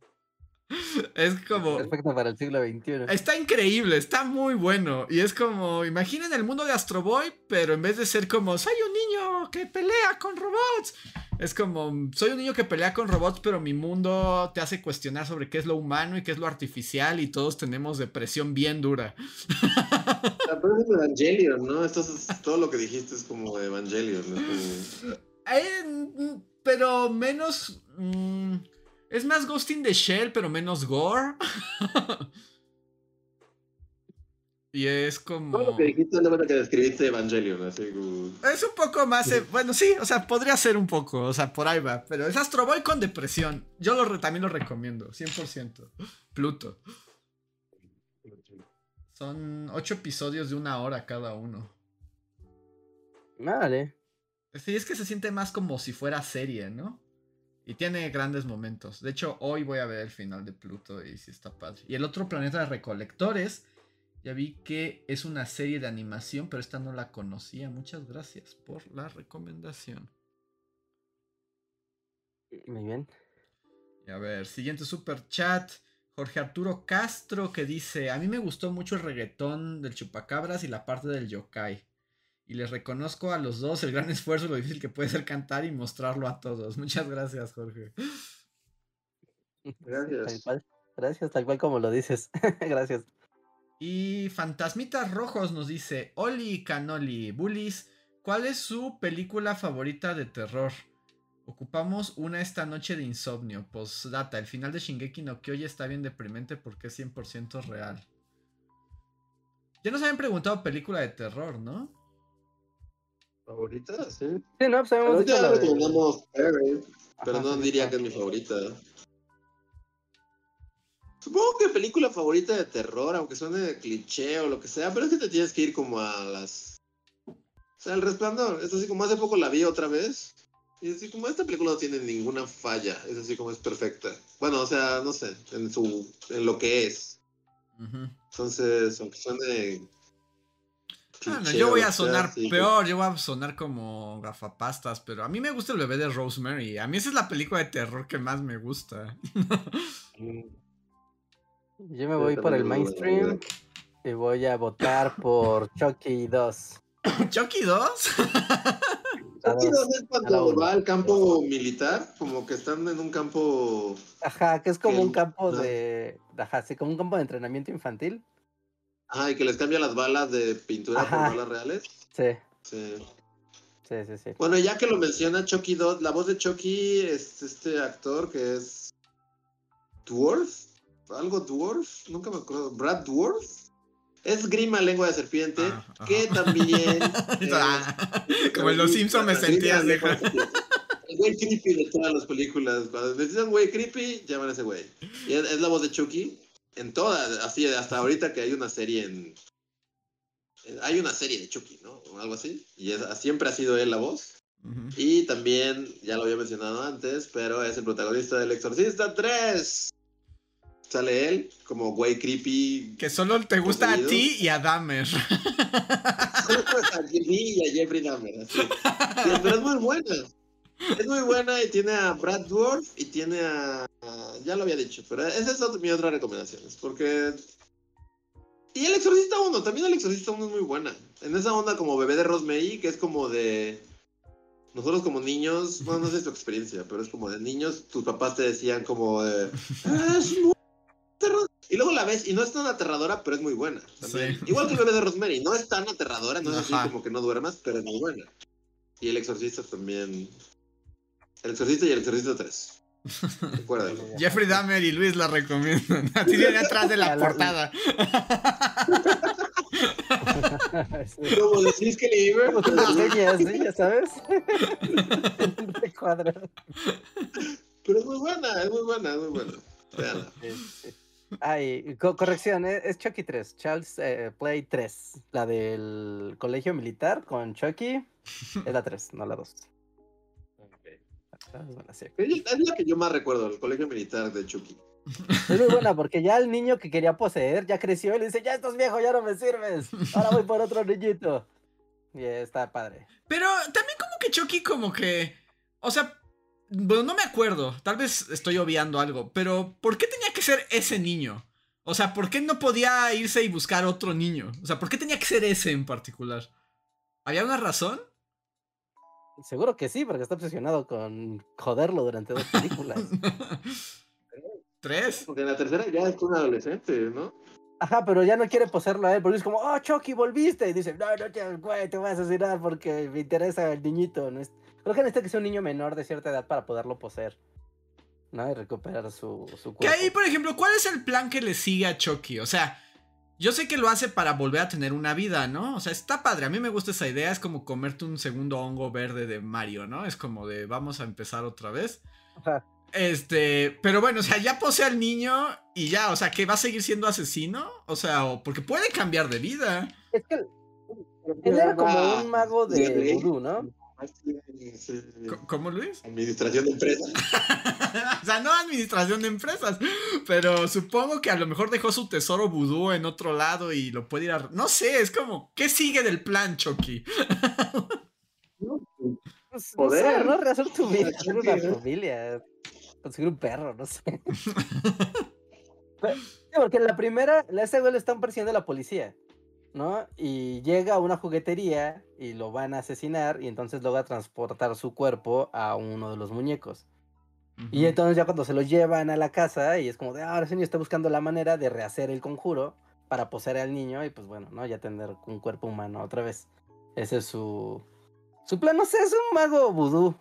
*laughs* es como. Perfecto para el siglo XXI. Está increíble, está muy bueno. Y es como, imaginen el mundo de Astro Boy, pero en vez de ser como, soy un niño que pelea con robots. Es como, soy un niño que pelea con robots, pero mi mundo te hace cuestionar sobre qué es lo humano y qué es lo artificial y todos tenemos depresión bien dura. *laughs* La prueba es Evangelion, ¿no? Esto es, todo lo que dijiste es como Evangelion. es como- Eh, pero menos... mm, es más Ghost in the Shell, pero menos gore. *laughs* y es como... Todo lo que dijiste es lo que describiste Evangelion, así como... Es un poco más. eh, bueno, sí, o sea, podría ser un poco. O sea, por ahí va. Pero es Astro Boy con depresión. Yo lo re- también lo recomiendo, 100%. Pluto. Son ocho episodios de una hora cada uno. Vale. Sí, es que se siente más como si fuera serie, ¿no? Y tiene grandes momentos. De hecho, hoy voy a ver el final de Pluto y sí está padre. Y el otro planeta de recolectores, ya vi que es una serie de animación, pero esta no la conocía. Muchas gracias por la recomendación. Muy bien. Y a ver, siguiente super chat. Jorge Arturo Castro que dice, a mí me gustó mucho el reggaetón del chupacabras y la parte del yokai. Y les reconozco a los dos el gran *laughs* esfuerzo y lo difícil que puede ser cantar y mostrarlo a todos. Muchas gracias, Jorge. Tal Gracias. cual. Gracias, tal cual como lo dices. *laughs* Gracias. Y Fantasmitas Rojos nos dice, Oli Canoli, Bullies, ¿cuál es su película favorita de terror? Ocupamos una esta noche de insomnio. Postdata, el final de Shingeki no Kyoji está bien deprimente porque es 100% real. Ya nos habían preguntado película de terror, ¿no? ¿Favorita? Sí. Sí, no, pues ya la recomendamos pero no diría que es mi favorita. Supongo que película favorita de terror, aunque suene de cliché o lo que sea, pero es que te tienes que ir como a las... O sea, El Resplandor, es así como hace poco la vi otra vez. Y así como esta película no tiene ninguna falla, es así como es perfecta. Bueno, o sea, no sé, en su en lo que es. Entonces, aunque suene... No, cliché yo voy a sonar sí. peor, yo voy a sonar como gafapastas, pero a mí me gusta el bebé de Rosemary. A mí esa es la película de terror que más me gusta. Yo me voy por el mainstream y voy a votar por *laughs* Chucky 2. ¿Chucky 2? La Aquí dos. *laughs* donde es a la cuando va al campo militar, como que están en un campo Ajá, que es como Que un campo de. Ajá, sí, como un campo de entrenamiento infantil. Ajá, y que les cambia las balas de pintura Ajá. por balas reales. Sí, Sí. sí, sí, sí. Bueno, ya que lo menciona Chucky 2, la voz de Chucky es este actor que es. Dwarf. Algo Dwarf, nunca me acuerdo. Brad Dwarf. Es Grima Lengua de Serpiente, Ah, que *laughs* también. Ah, como en Los Simpsons me sentías, de. El güey creepy de todas las películas. Cuando necesitan güey creepy, llaman a ese güey. Y es, es la voz de Chucky. En todas, así, hasta ahorita que hay una serie en. Hay una serie de Chucky, ¿no? O algo así. Y es- siempre ha sido él la voz. Y también, ya lo había mencionado antes, pero es el protagonista del Exorcista 3. Sale él como güey creepy. Que solo te gusta a ti y a Dahmer. *laughs* a Jimmy y a Jeffrey Dahmer. así. Sí, pero es muy buena. Es muy buena y tiene a Brad Dwarf y tiene a. a- ya lo había dicho, pero esa es otra- mi otra recomendación. es Porque. Y el Exorcista 1, también el Exorcista 1 es muy buena. En esa onda como bebé de Rosemary, que es como de. Nosotros como niños, bueno, no sé tu experiencia, pero es como de niños, tus papás te decían como de. "Ah, es muy aterradora". Y luego la ves y no es tan aterradora, pero es muy buena. también. Sí. Igual que el bebé de Rosemary, no es tan aterradora, no es Ajá. así como que no duermas, pero es muy buena. Y el Exorcista también. El Exorcista y el Exorcista 3. Recuérdalo. *laughs* Jeffrey Dahmer y Luis la recomiendan. *laughs* Así viene atrás de la portada. *laughs* Como decís que te lo enseñas, ¿sí? ya sabes. De cuadro. Pero es muy buena, es muy buena, es muy buena. Véanla. Sí, sí. Ay, co- corrección, eh, es Chucky 3, Charles eh, Play 3. La del colegio militar con Chucky es la 3, no la 2. Es la que yo más recuerdo, el colegio militar de Chucky. Es muy buena porque ya el niño que quería poseer ya creció y le dice, ya estás viejo, ya no me sirves. Ahora voy por otro niñito. Y está padre. Pero también como que Chucky como que... O sea, bueno, no me acuerdo. Tal vez estoy obviando algo. Pero ¿por qué tenía que ser ese niño? O sea, ¿por qué no podía irse y buscar otro niño? O sea, ¿por qué tenía que ser ese en particular? ¿Había una razón? Seguro que sí, porque está obsesionado con joderlo durante dos películas. *laughs* ¿Tres? Porque en la tercera ya es un adolescente, ¿no? Ajá, pero ya no quiere poseerlo a él, porque es como, oh, Chucky, volviste. Y dice, no, no, te, güey, te voy a asesinar porque me interesa el niñito. ¿no? Es- Creo que necesita que sea un niño menor de cierta edad para poderlo poseer. ¿No? Y recuperar su, su Que cuerpo. ahí, por ejemplo, ¿cuál es el plan que le sigue a Chucky? O sea, yo sé que lo hace para volver a tener una vida, ¿no? O sea, está padre. A mí me gusta esa idea. Es como comerte un segundo hongo verde de Mario, ¿no? Es como de vamos a empezar otra vez. Ajá. Este, pero bueno, o sea, ya posee al niño y ya, o sea, que va a seguir siendo asesino. O sea, o porque puede cambiar de vida. Es que él era como un mago de vudú, ¿no? ¿Cómo, Luis? Administración de empresas. *laughs* o sea, no administración de empresas, pero supongo que a lo mejor dejó su tesoro vudú en otro lado y lo puede ir a... No sé, es como, ¿qué sigue del plan, Chucky? *laughs* Pues, Poder. No sé, ¿no? Rehacer tu vida, *laughs* tener una familia, conseguir un perro, no sé. Pero- sí, porque en la primera, a ese güey lo están persiguiendo la policía, ¿no? Y llega a una juguetería y lo van a asesinar y entonces logra transportar su cuerpo a uno de los muñecos. Y entonces ya cuando se lo llevan a la casa y es como de, ah, ahora sí está buscando la manera de rehacer el conjuro para poseer al niño y pues bueno, ¿no? Ya tener un cuerpo humano otra vez. Ese es su... Su plan, no sé, es un mago vudú.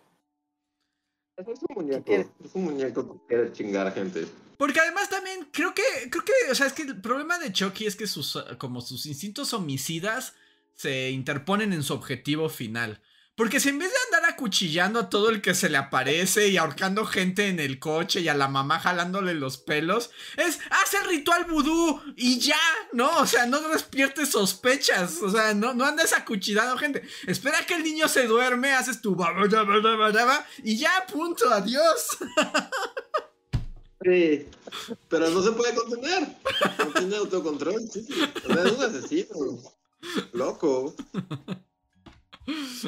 Es un muñeco. Es un muñeco que quiere chingar a gente. Porque además también creo que, creo que, o sea, es que el problema de Chucky es que sus, como sus instintos homicidas se interponen en su objetivo final. Porque si en vez de andar acuchillando a todo el que se le aparece y ahorcando gente en el coche y a la mamá jalándole los pelos, es haz ritual vudú y ya, ¿no? O sea, no despiertes sospechas, o sea, no, no andes acuchillando gente. Espera que el niño se duerme, haces tu y ya, punto, adiós. Sí, pero no se puede contener. No tiene autocontrol, sí. Es. Loco.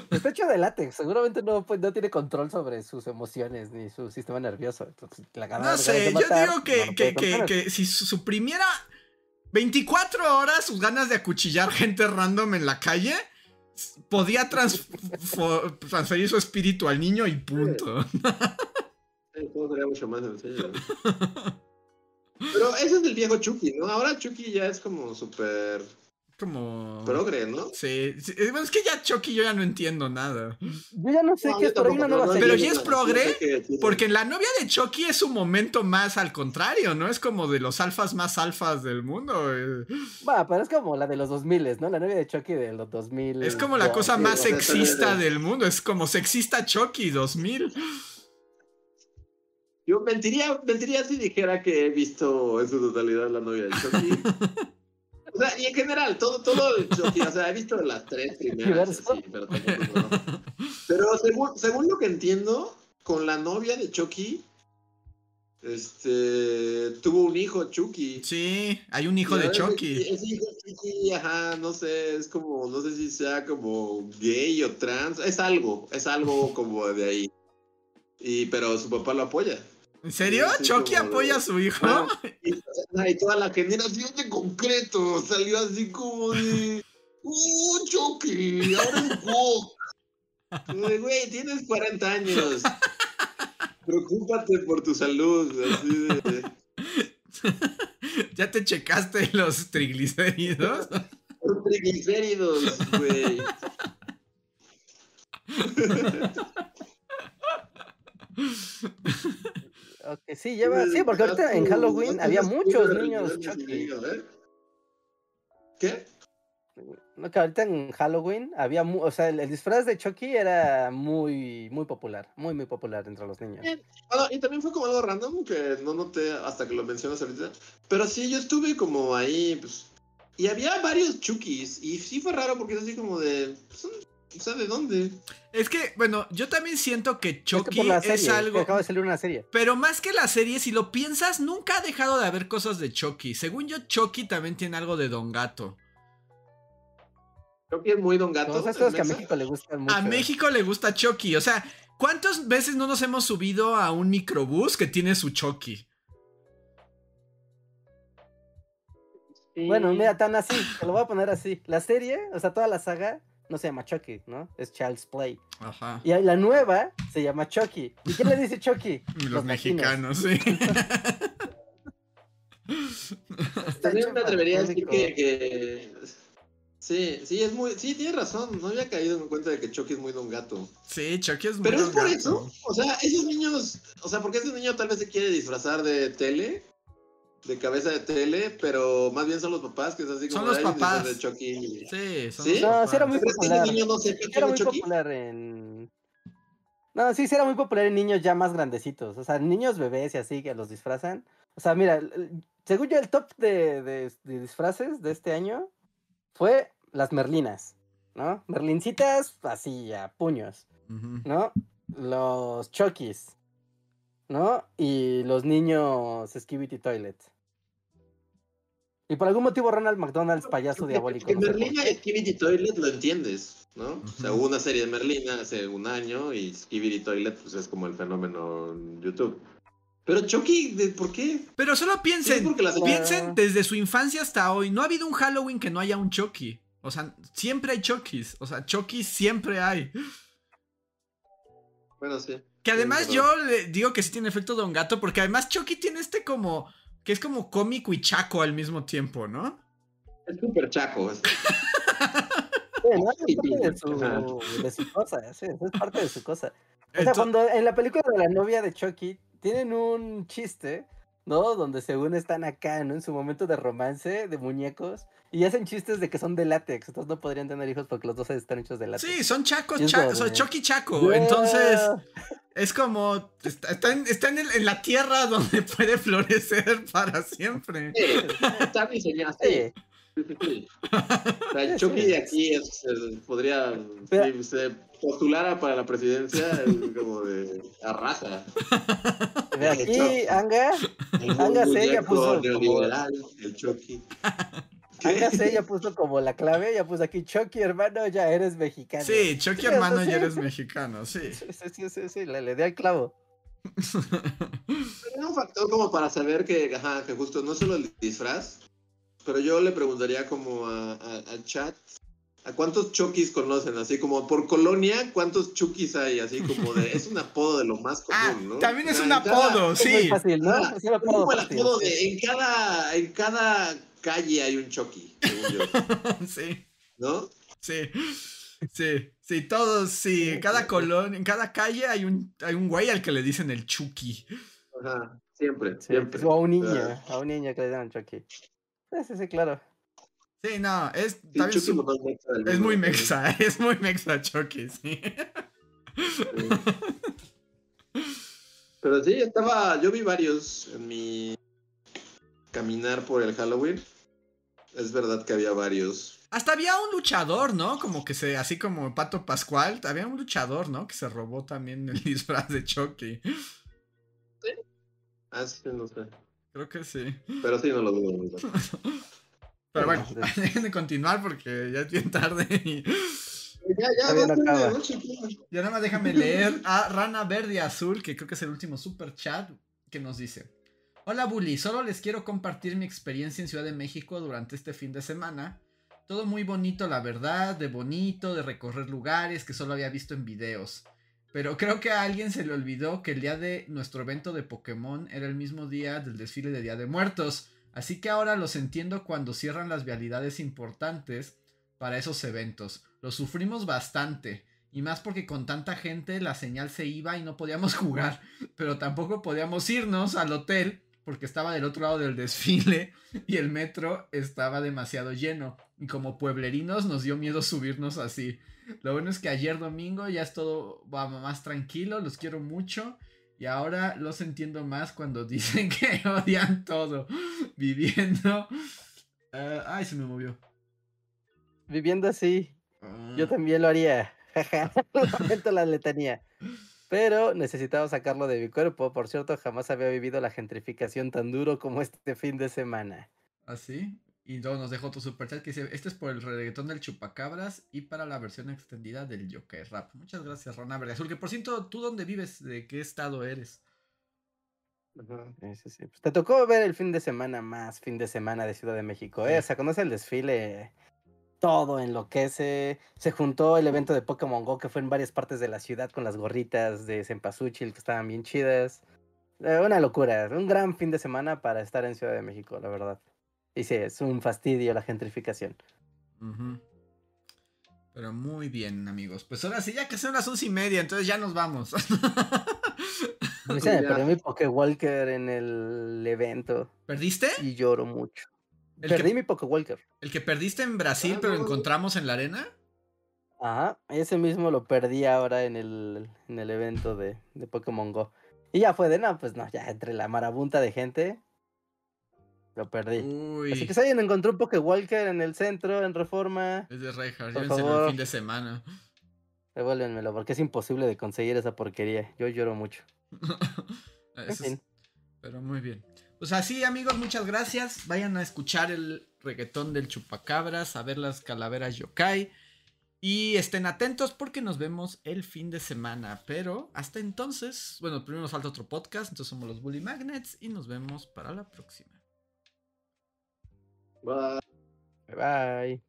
Está hecho de látex, seguramente no, pues, no tiene control sobre sus emociones ni su sistema nervioso. Entonces, la gana No sé, yo digo que, que, que, que si suprimiera 24 horas sus ganas de acuchillar gente random en la calle, podía *laughs* transferir su espíritu al niño y punto. todo sería mucho más sencillo. *laughs* Pero ese es del viejo Chucky, ¿no? Ahora Chucky ya es como súper como. Progre, ¿no? Sí, es que ya Chucky yo ya no entiendo nada. Yo ya no sé qué es, pero una nueva Pero ya es progre, porque la novia de Chucky es un momento más al contrario, ¿no? Es como de los alfas más alfas del mundo. Bueno, pero es como la de los 2000, ¿no? La novia de Chucky de los 2000. Es como la cosa más sexista del mundo, es como sexista Chucky 2000. Yo mentiría, mentiría si dijera que he visto en su totalidad la novia de Chucky. *laughs* O sea, y en general, todo, todo el Chucky, o sea, he visto las tres primeras, sí, pero tampoco, Pero según, según lo que entiendo, con la novia de Chucky, este, tuvo un hijo Chucky. Sí, hay un hijo de Chucky. Ese hijo Chucky, ajá, no sé, es como, no sé si sea como gay o trans, es algo, es algo como de ahí. Y, pero su papá lo apoya. ¿En serio? ¿Chucky apoya a su hijo? y, toda la generación de concreto salió así como de. ¡Uh, Chucky! ¡Ahora es Woke! Güey, tienes 40 años. Preocúpate por tu salud. Así de... ¿Ya te checaste los triglicéridos? Los triglicéridos, güey. *laughs* Okay, sí, lleva, sí, porque ahorita en Halloween había muchos niños ¿Qué? No, que ahorita en Halloween había, o sea, el, disfraz de Chucky era muy, muy popular, muy, muy popular entre los niños. y también fue como algo random que no noté hasta que lo mencionas ahorita. Pero sí, yo estuve como ahí, pues, y había varios Chuckys, y sí fue raro porque es así como de, pues, sea, ¿de dónde? Es que, bueno, yo también siento que Chucky es, algo. acaba de salir una serie. Pero más que la serie, si lo piensas, nunca ha dejado de haber cosas de Chucky. Según yo, Chucky también tiene algo de Don Gato. Chucky es muy Don Gato. que a México le gustan mucho. A México le gusta Chucky. O sea, ¿cuántas veces no nos hemos subido a un microbús que tiene su Chucky? Bueno, mira, tan así, te lo voy a poner así. La serie, o sea, toda la saga, no se llama Chucky, ¿no? Es Child's Play. Ajá. Y la nueva se llama Chucky. ¿Y quién le dice Chucky? *laughs* Los, mexicanos, sí. *laughs* También me atrevería a decir que, Sí, sí, es muy. Sí, tienes razón. No había caído en cuenta de que Chucky es muy don gato. Sí, Chucky es muy Pero es por eso. O sea, esos niños. O sea, porque ese niño tal vez se quiere disfrazar de tele de cabeza de tele, pero más bien son los papás, que es así como son los papás. de Chucky. Sí, son ¿Sí? no, sí era muy popular. Niño no sé era muy popular en No, sí, sí era muy popular en niños ya más grandecitos, o sea, niños bebés y así que los disfrazan. O sea, mira, según yo el top de, de, disfraces de este año fue las merlinas, ¿no? Merlincitas así a puños, ¿no? Los Chuckies, ¿no? Y los niños Skibity Toilet. Y por algún motivo Ronald McDonald's, payaso diabólico. En Merlina y Skibidi Toilet lo entiendes, ¿no? O sea, hubo una serie de Merlina hace un año y Skibidi Toilet pues es como el fenómeno en YouTube. Pero Chucky, ¿por qué? Pero solo piensen, piensen desde su infancia hasta hoy. No ha habido un Halloween que no haya un Chucky. O sea, siempre hay Chuckys. O sea, Chucky siempre hay. Bueno, sí. Que además yo le digo que sí tiene efecto Don Gato, porque además Chucky tiene este como. que es como cómico y chaco al mismo tiempo, ¿no? Es súper chaco. Es... *laughs* parte de su, cosa, es parte de su cosa. O sea, cuando en la película de la novia de Chucky tienen un chiste ¿no? Donde según están acá, ¿no? En su momento de romance, de muñecos. Y hacen chistes de que son de látex. Entonces no podrían tener hijos porque los dos están hechos de látex. Sí, son chacos, cha- son Chucky Chaco. Yeah. Entonces, es como. Está, está en, está en el- en la tierra *laughs* donde puede florecer para siempre. Sí, está diseñado. Sí. Sí. Sí, sí, sí. O sea, *laughs* el Chucky de aquí es, es- podría, Pero- si se postulara para la presidencia, es como de arrasa. *laughs* De aquí, Anga, Anga Sella ya puso como- neoliberal, el Chucky. *laughs* Anga ya puso como la clave, ya puso aquí, Chucky, hermano, ya eres mexicano. Sí, Chucky Sí, hermano, sea, ya sí. eres mexicano, sí. Sí, sí, sí, sí, sí, le, le dio al clavo. Era un factor como para saber que, ajá, que justo no solo el disfraz, pero yo le preguntaría como a, a- al chat, ¿a cuántos Chukis conocen? Así como por colonia, ¿cuántos Chukis hay? Así como de, es un apodo de lo más Ah, común, ¿no? también es O sea, un cada- apodo, Es sí. fácil, Es un apodo como el fácil, apodo de, en cada, en cada calle hay un Chucky, según yo, *laughs* Sí, ¿no? sí. Sí, sí, todos, sí. En cada colonia, en cada calle hay un, hay un güey al que le dicen el Chucky. Ajá, siempre, Sí, siempre. o a un niño, Ah, a un niño que le dieron Chucky. Sí, sí, claro. Sí, no, es, sí, también su- mexa es muy mexa, *laughs* es muy mexa Chucky, sí. Pero sí, estaba. Yo vi varios en mi caminar por el Halloween. Es verdad que había varios. Hasta había un luchador, ¿no? Como que se, así como Pato Pascual, había un luchador, ¿no? Que se robó también el *laughs* disfraz de Chucky. Ah, sí, no sé. Creo que sí. Pero sí, no lo dudo. verdad. *laughs* Pero bueno, dejen de *laughs* continuar porque ya es bien tarde y Ya, ya, no la noche, ya nada más déjame leer a Rana Verde y Azul, que creo que es el último super chat, que nos dice. Hola Bully, solo les quiero compartir mi experiencia en Ciudad de México durante este fin de semana. Todo muy bonito, la verdad, de bonito, de recorrer lugares que solo había visto en videos. Pero creo que a alguien se le olvidó que el día de nuestro evento de Pokémon era el mismo día del desfile de Día de Muertos. Así que ahora los entiendo cuando cierran las vialidades importantes para esos eventos. Lo sufrimos bastante. Y más porque con tanta gente la señal se iba y no podíamos *laughs* jugar. Pero tampoco podíamos irnos al hotel porque estaba del otro lado del desfile *laughs* y el metro estaba demasiado lleno. Y como pueblerinos nos dio miedo subirnos así. Lo bueno es que ayer domingo ya es todo va más tranquilo, los quiero mucho. Y ahora los entiendo más cuando *laughs* dicen que odian todo. *laughs* Viviendo... eh, ay, se me movió. Viviendo así, Ah. yo también lo haría. Lamento la letanía. Pero necesitaba sacarlo de mi cuerpo. Por cierto, jamás había vivido la gentrificación tan duro como este fin de semana. Así. Y luego nos dejó otro superchat que dice, este es por el reggaetón del chupacabras y para la versión extendida del Joker Rap. Muchas gracias, Rana Verde Azul. Que por cierto, ¿tú dónde vives? ¿De qué estado eres? Ajá. Sí, sí, sí. Pues te tocó ver el fin de semana más fin de semana de Ciudad de México, ¿eh? Sí. O sea, conoce el desfile, todo enloquece. Se juntó el evento de Pokémon Go que fue en varias partes de la ciudad con las gorritas de Cempasúchil que estaban bien chidas. Eh, una locura, un gran fin de semana para estar en Ciudad de México, la verdad. Y sí, es un fastidio la gentrificación. Pero muy bien, amigos. Pues ahora sí, ya que son las once y media, entonces ya nos vamos. *laughs* Me perdió mi Pokewalker en el evento ¿Perdiste? y lloro mucho. El Perdí que, mi Pokewalker. el que perdiste en Brasil, Ah, pero no. encontramos en la arena. Ajá, ese mismo lo perdí ahora en el, en el evento de, de Pokémon Go. Y ya fue de, no, pues no, ya entre la marabunta de gente, lo perdí. Uy. Así que si alguien encontró un Pokewalker en el centro, en Reforma, Es de Reinhardt, Por llévenselo el favor. fin de semana. devuélvenmelo, porque es imposible de conseguir esa porquería. Yo lloro mucho. *laughs* En es-. Pero muy bien. Pues así, amigos, muchas gracias. Vayan a escuchar el reggaetón del chupacabras, a ver las calaveras yokai. Y estén atentos porque nos vemos el fin de semana. Pero hasta entonces, bueno, primero nos falta otro podcast. Entonces somos los Bully Magnets y nos vemos para la próxima. Bye. Bye bye.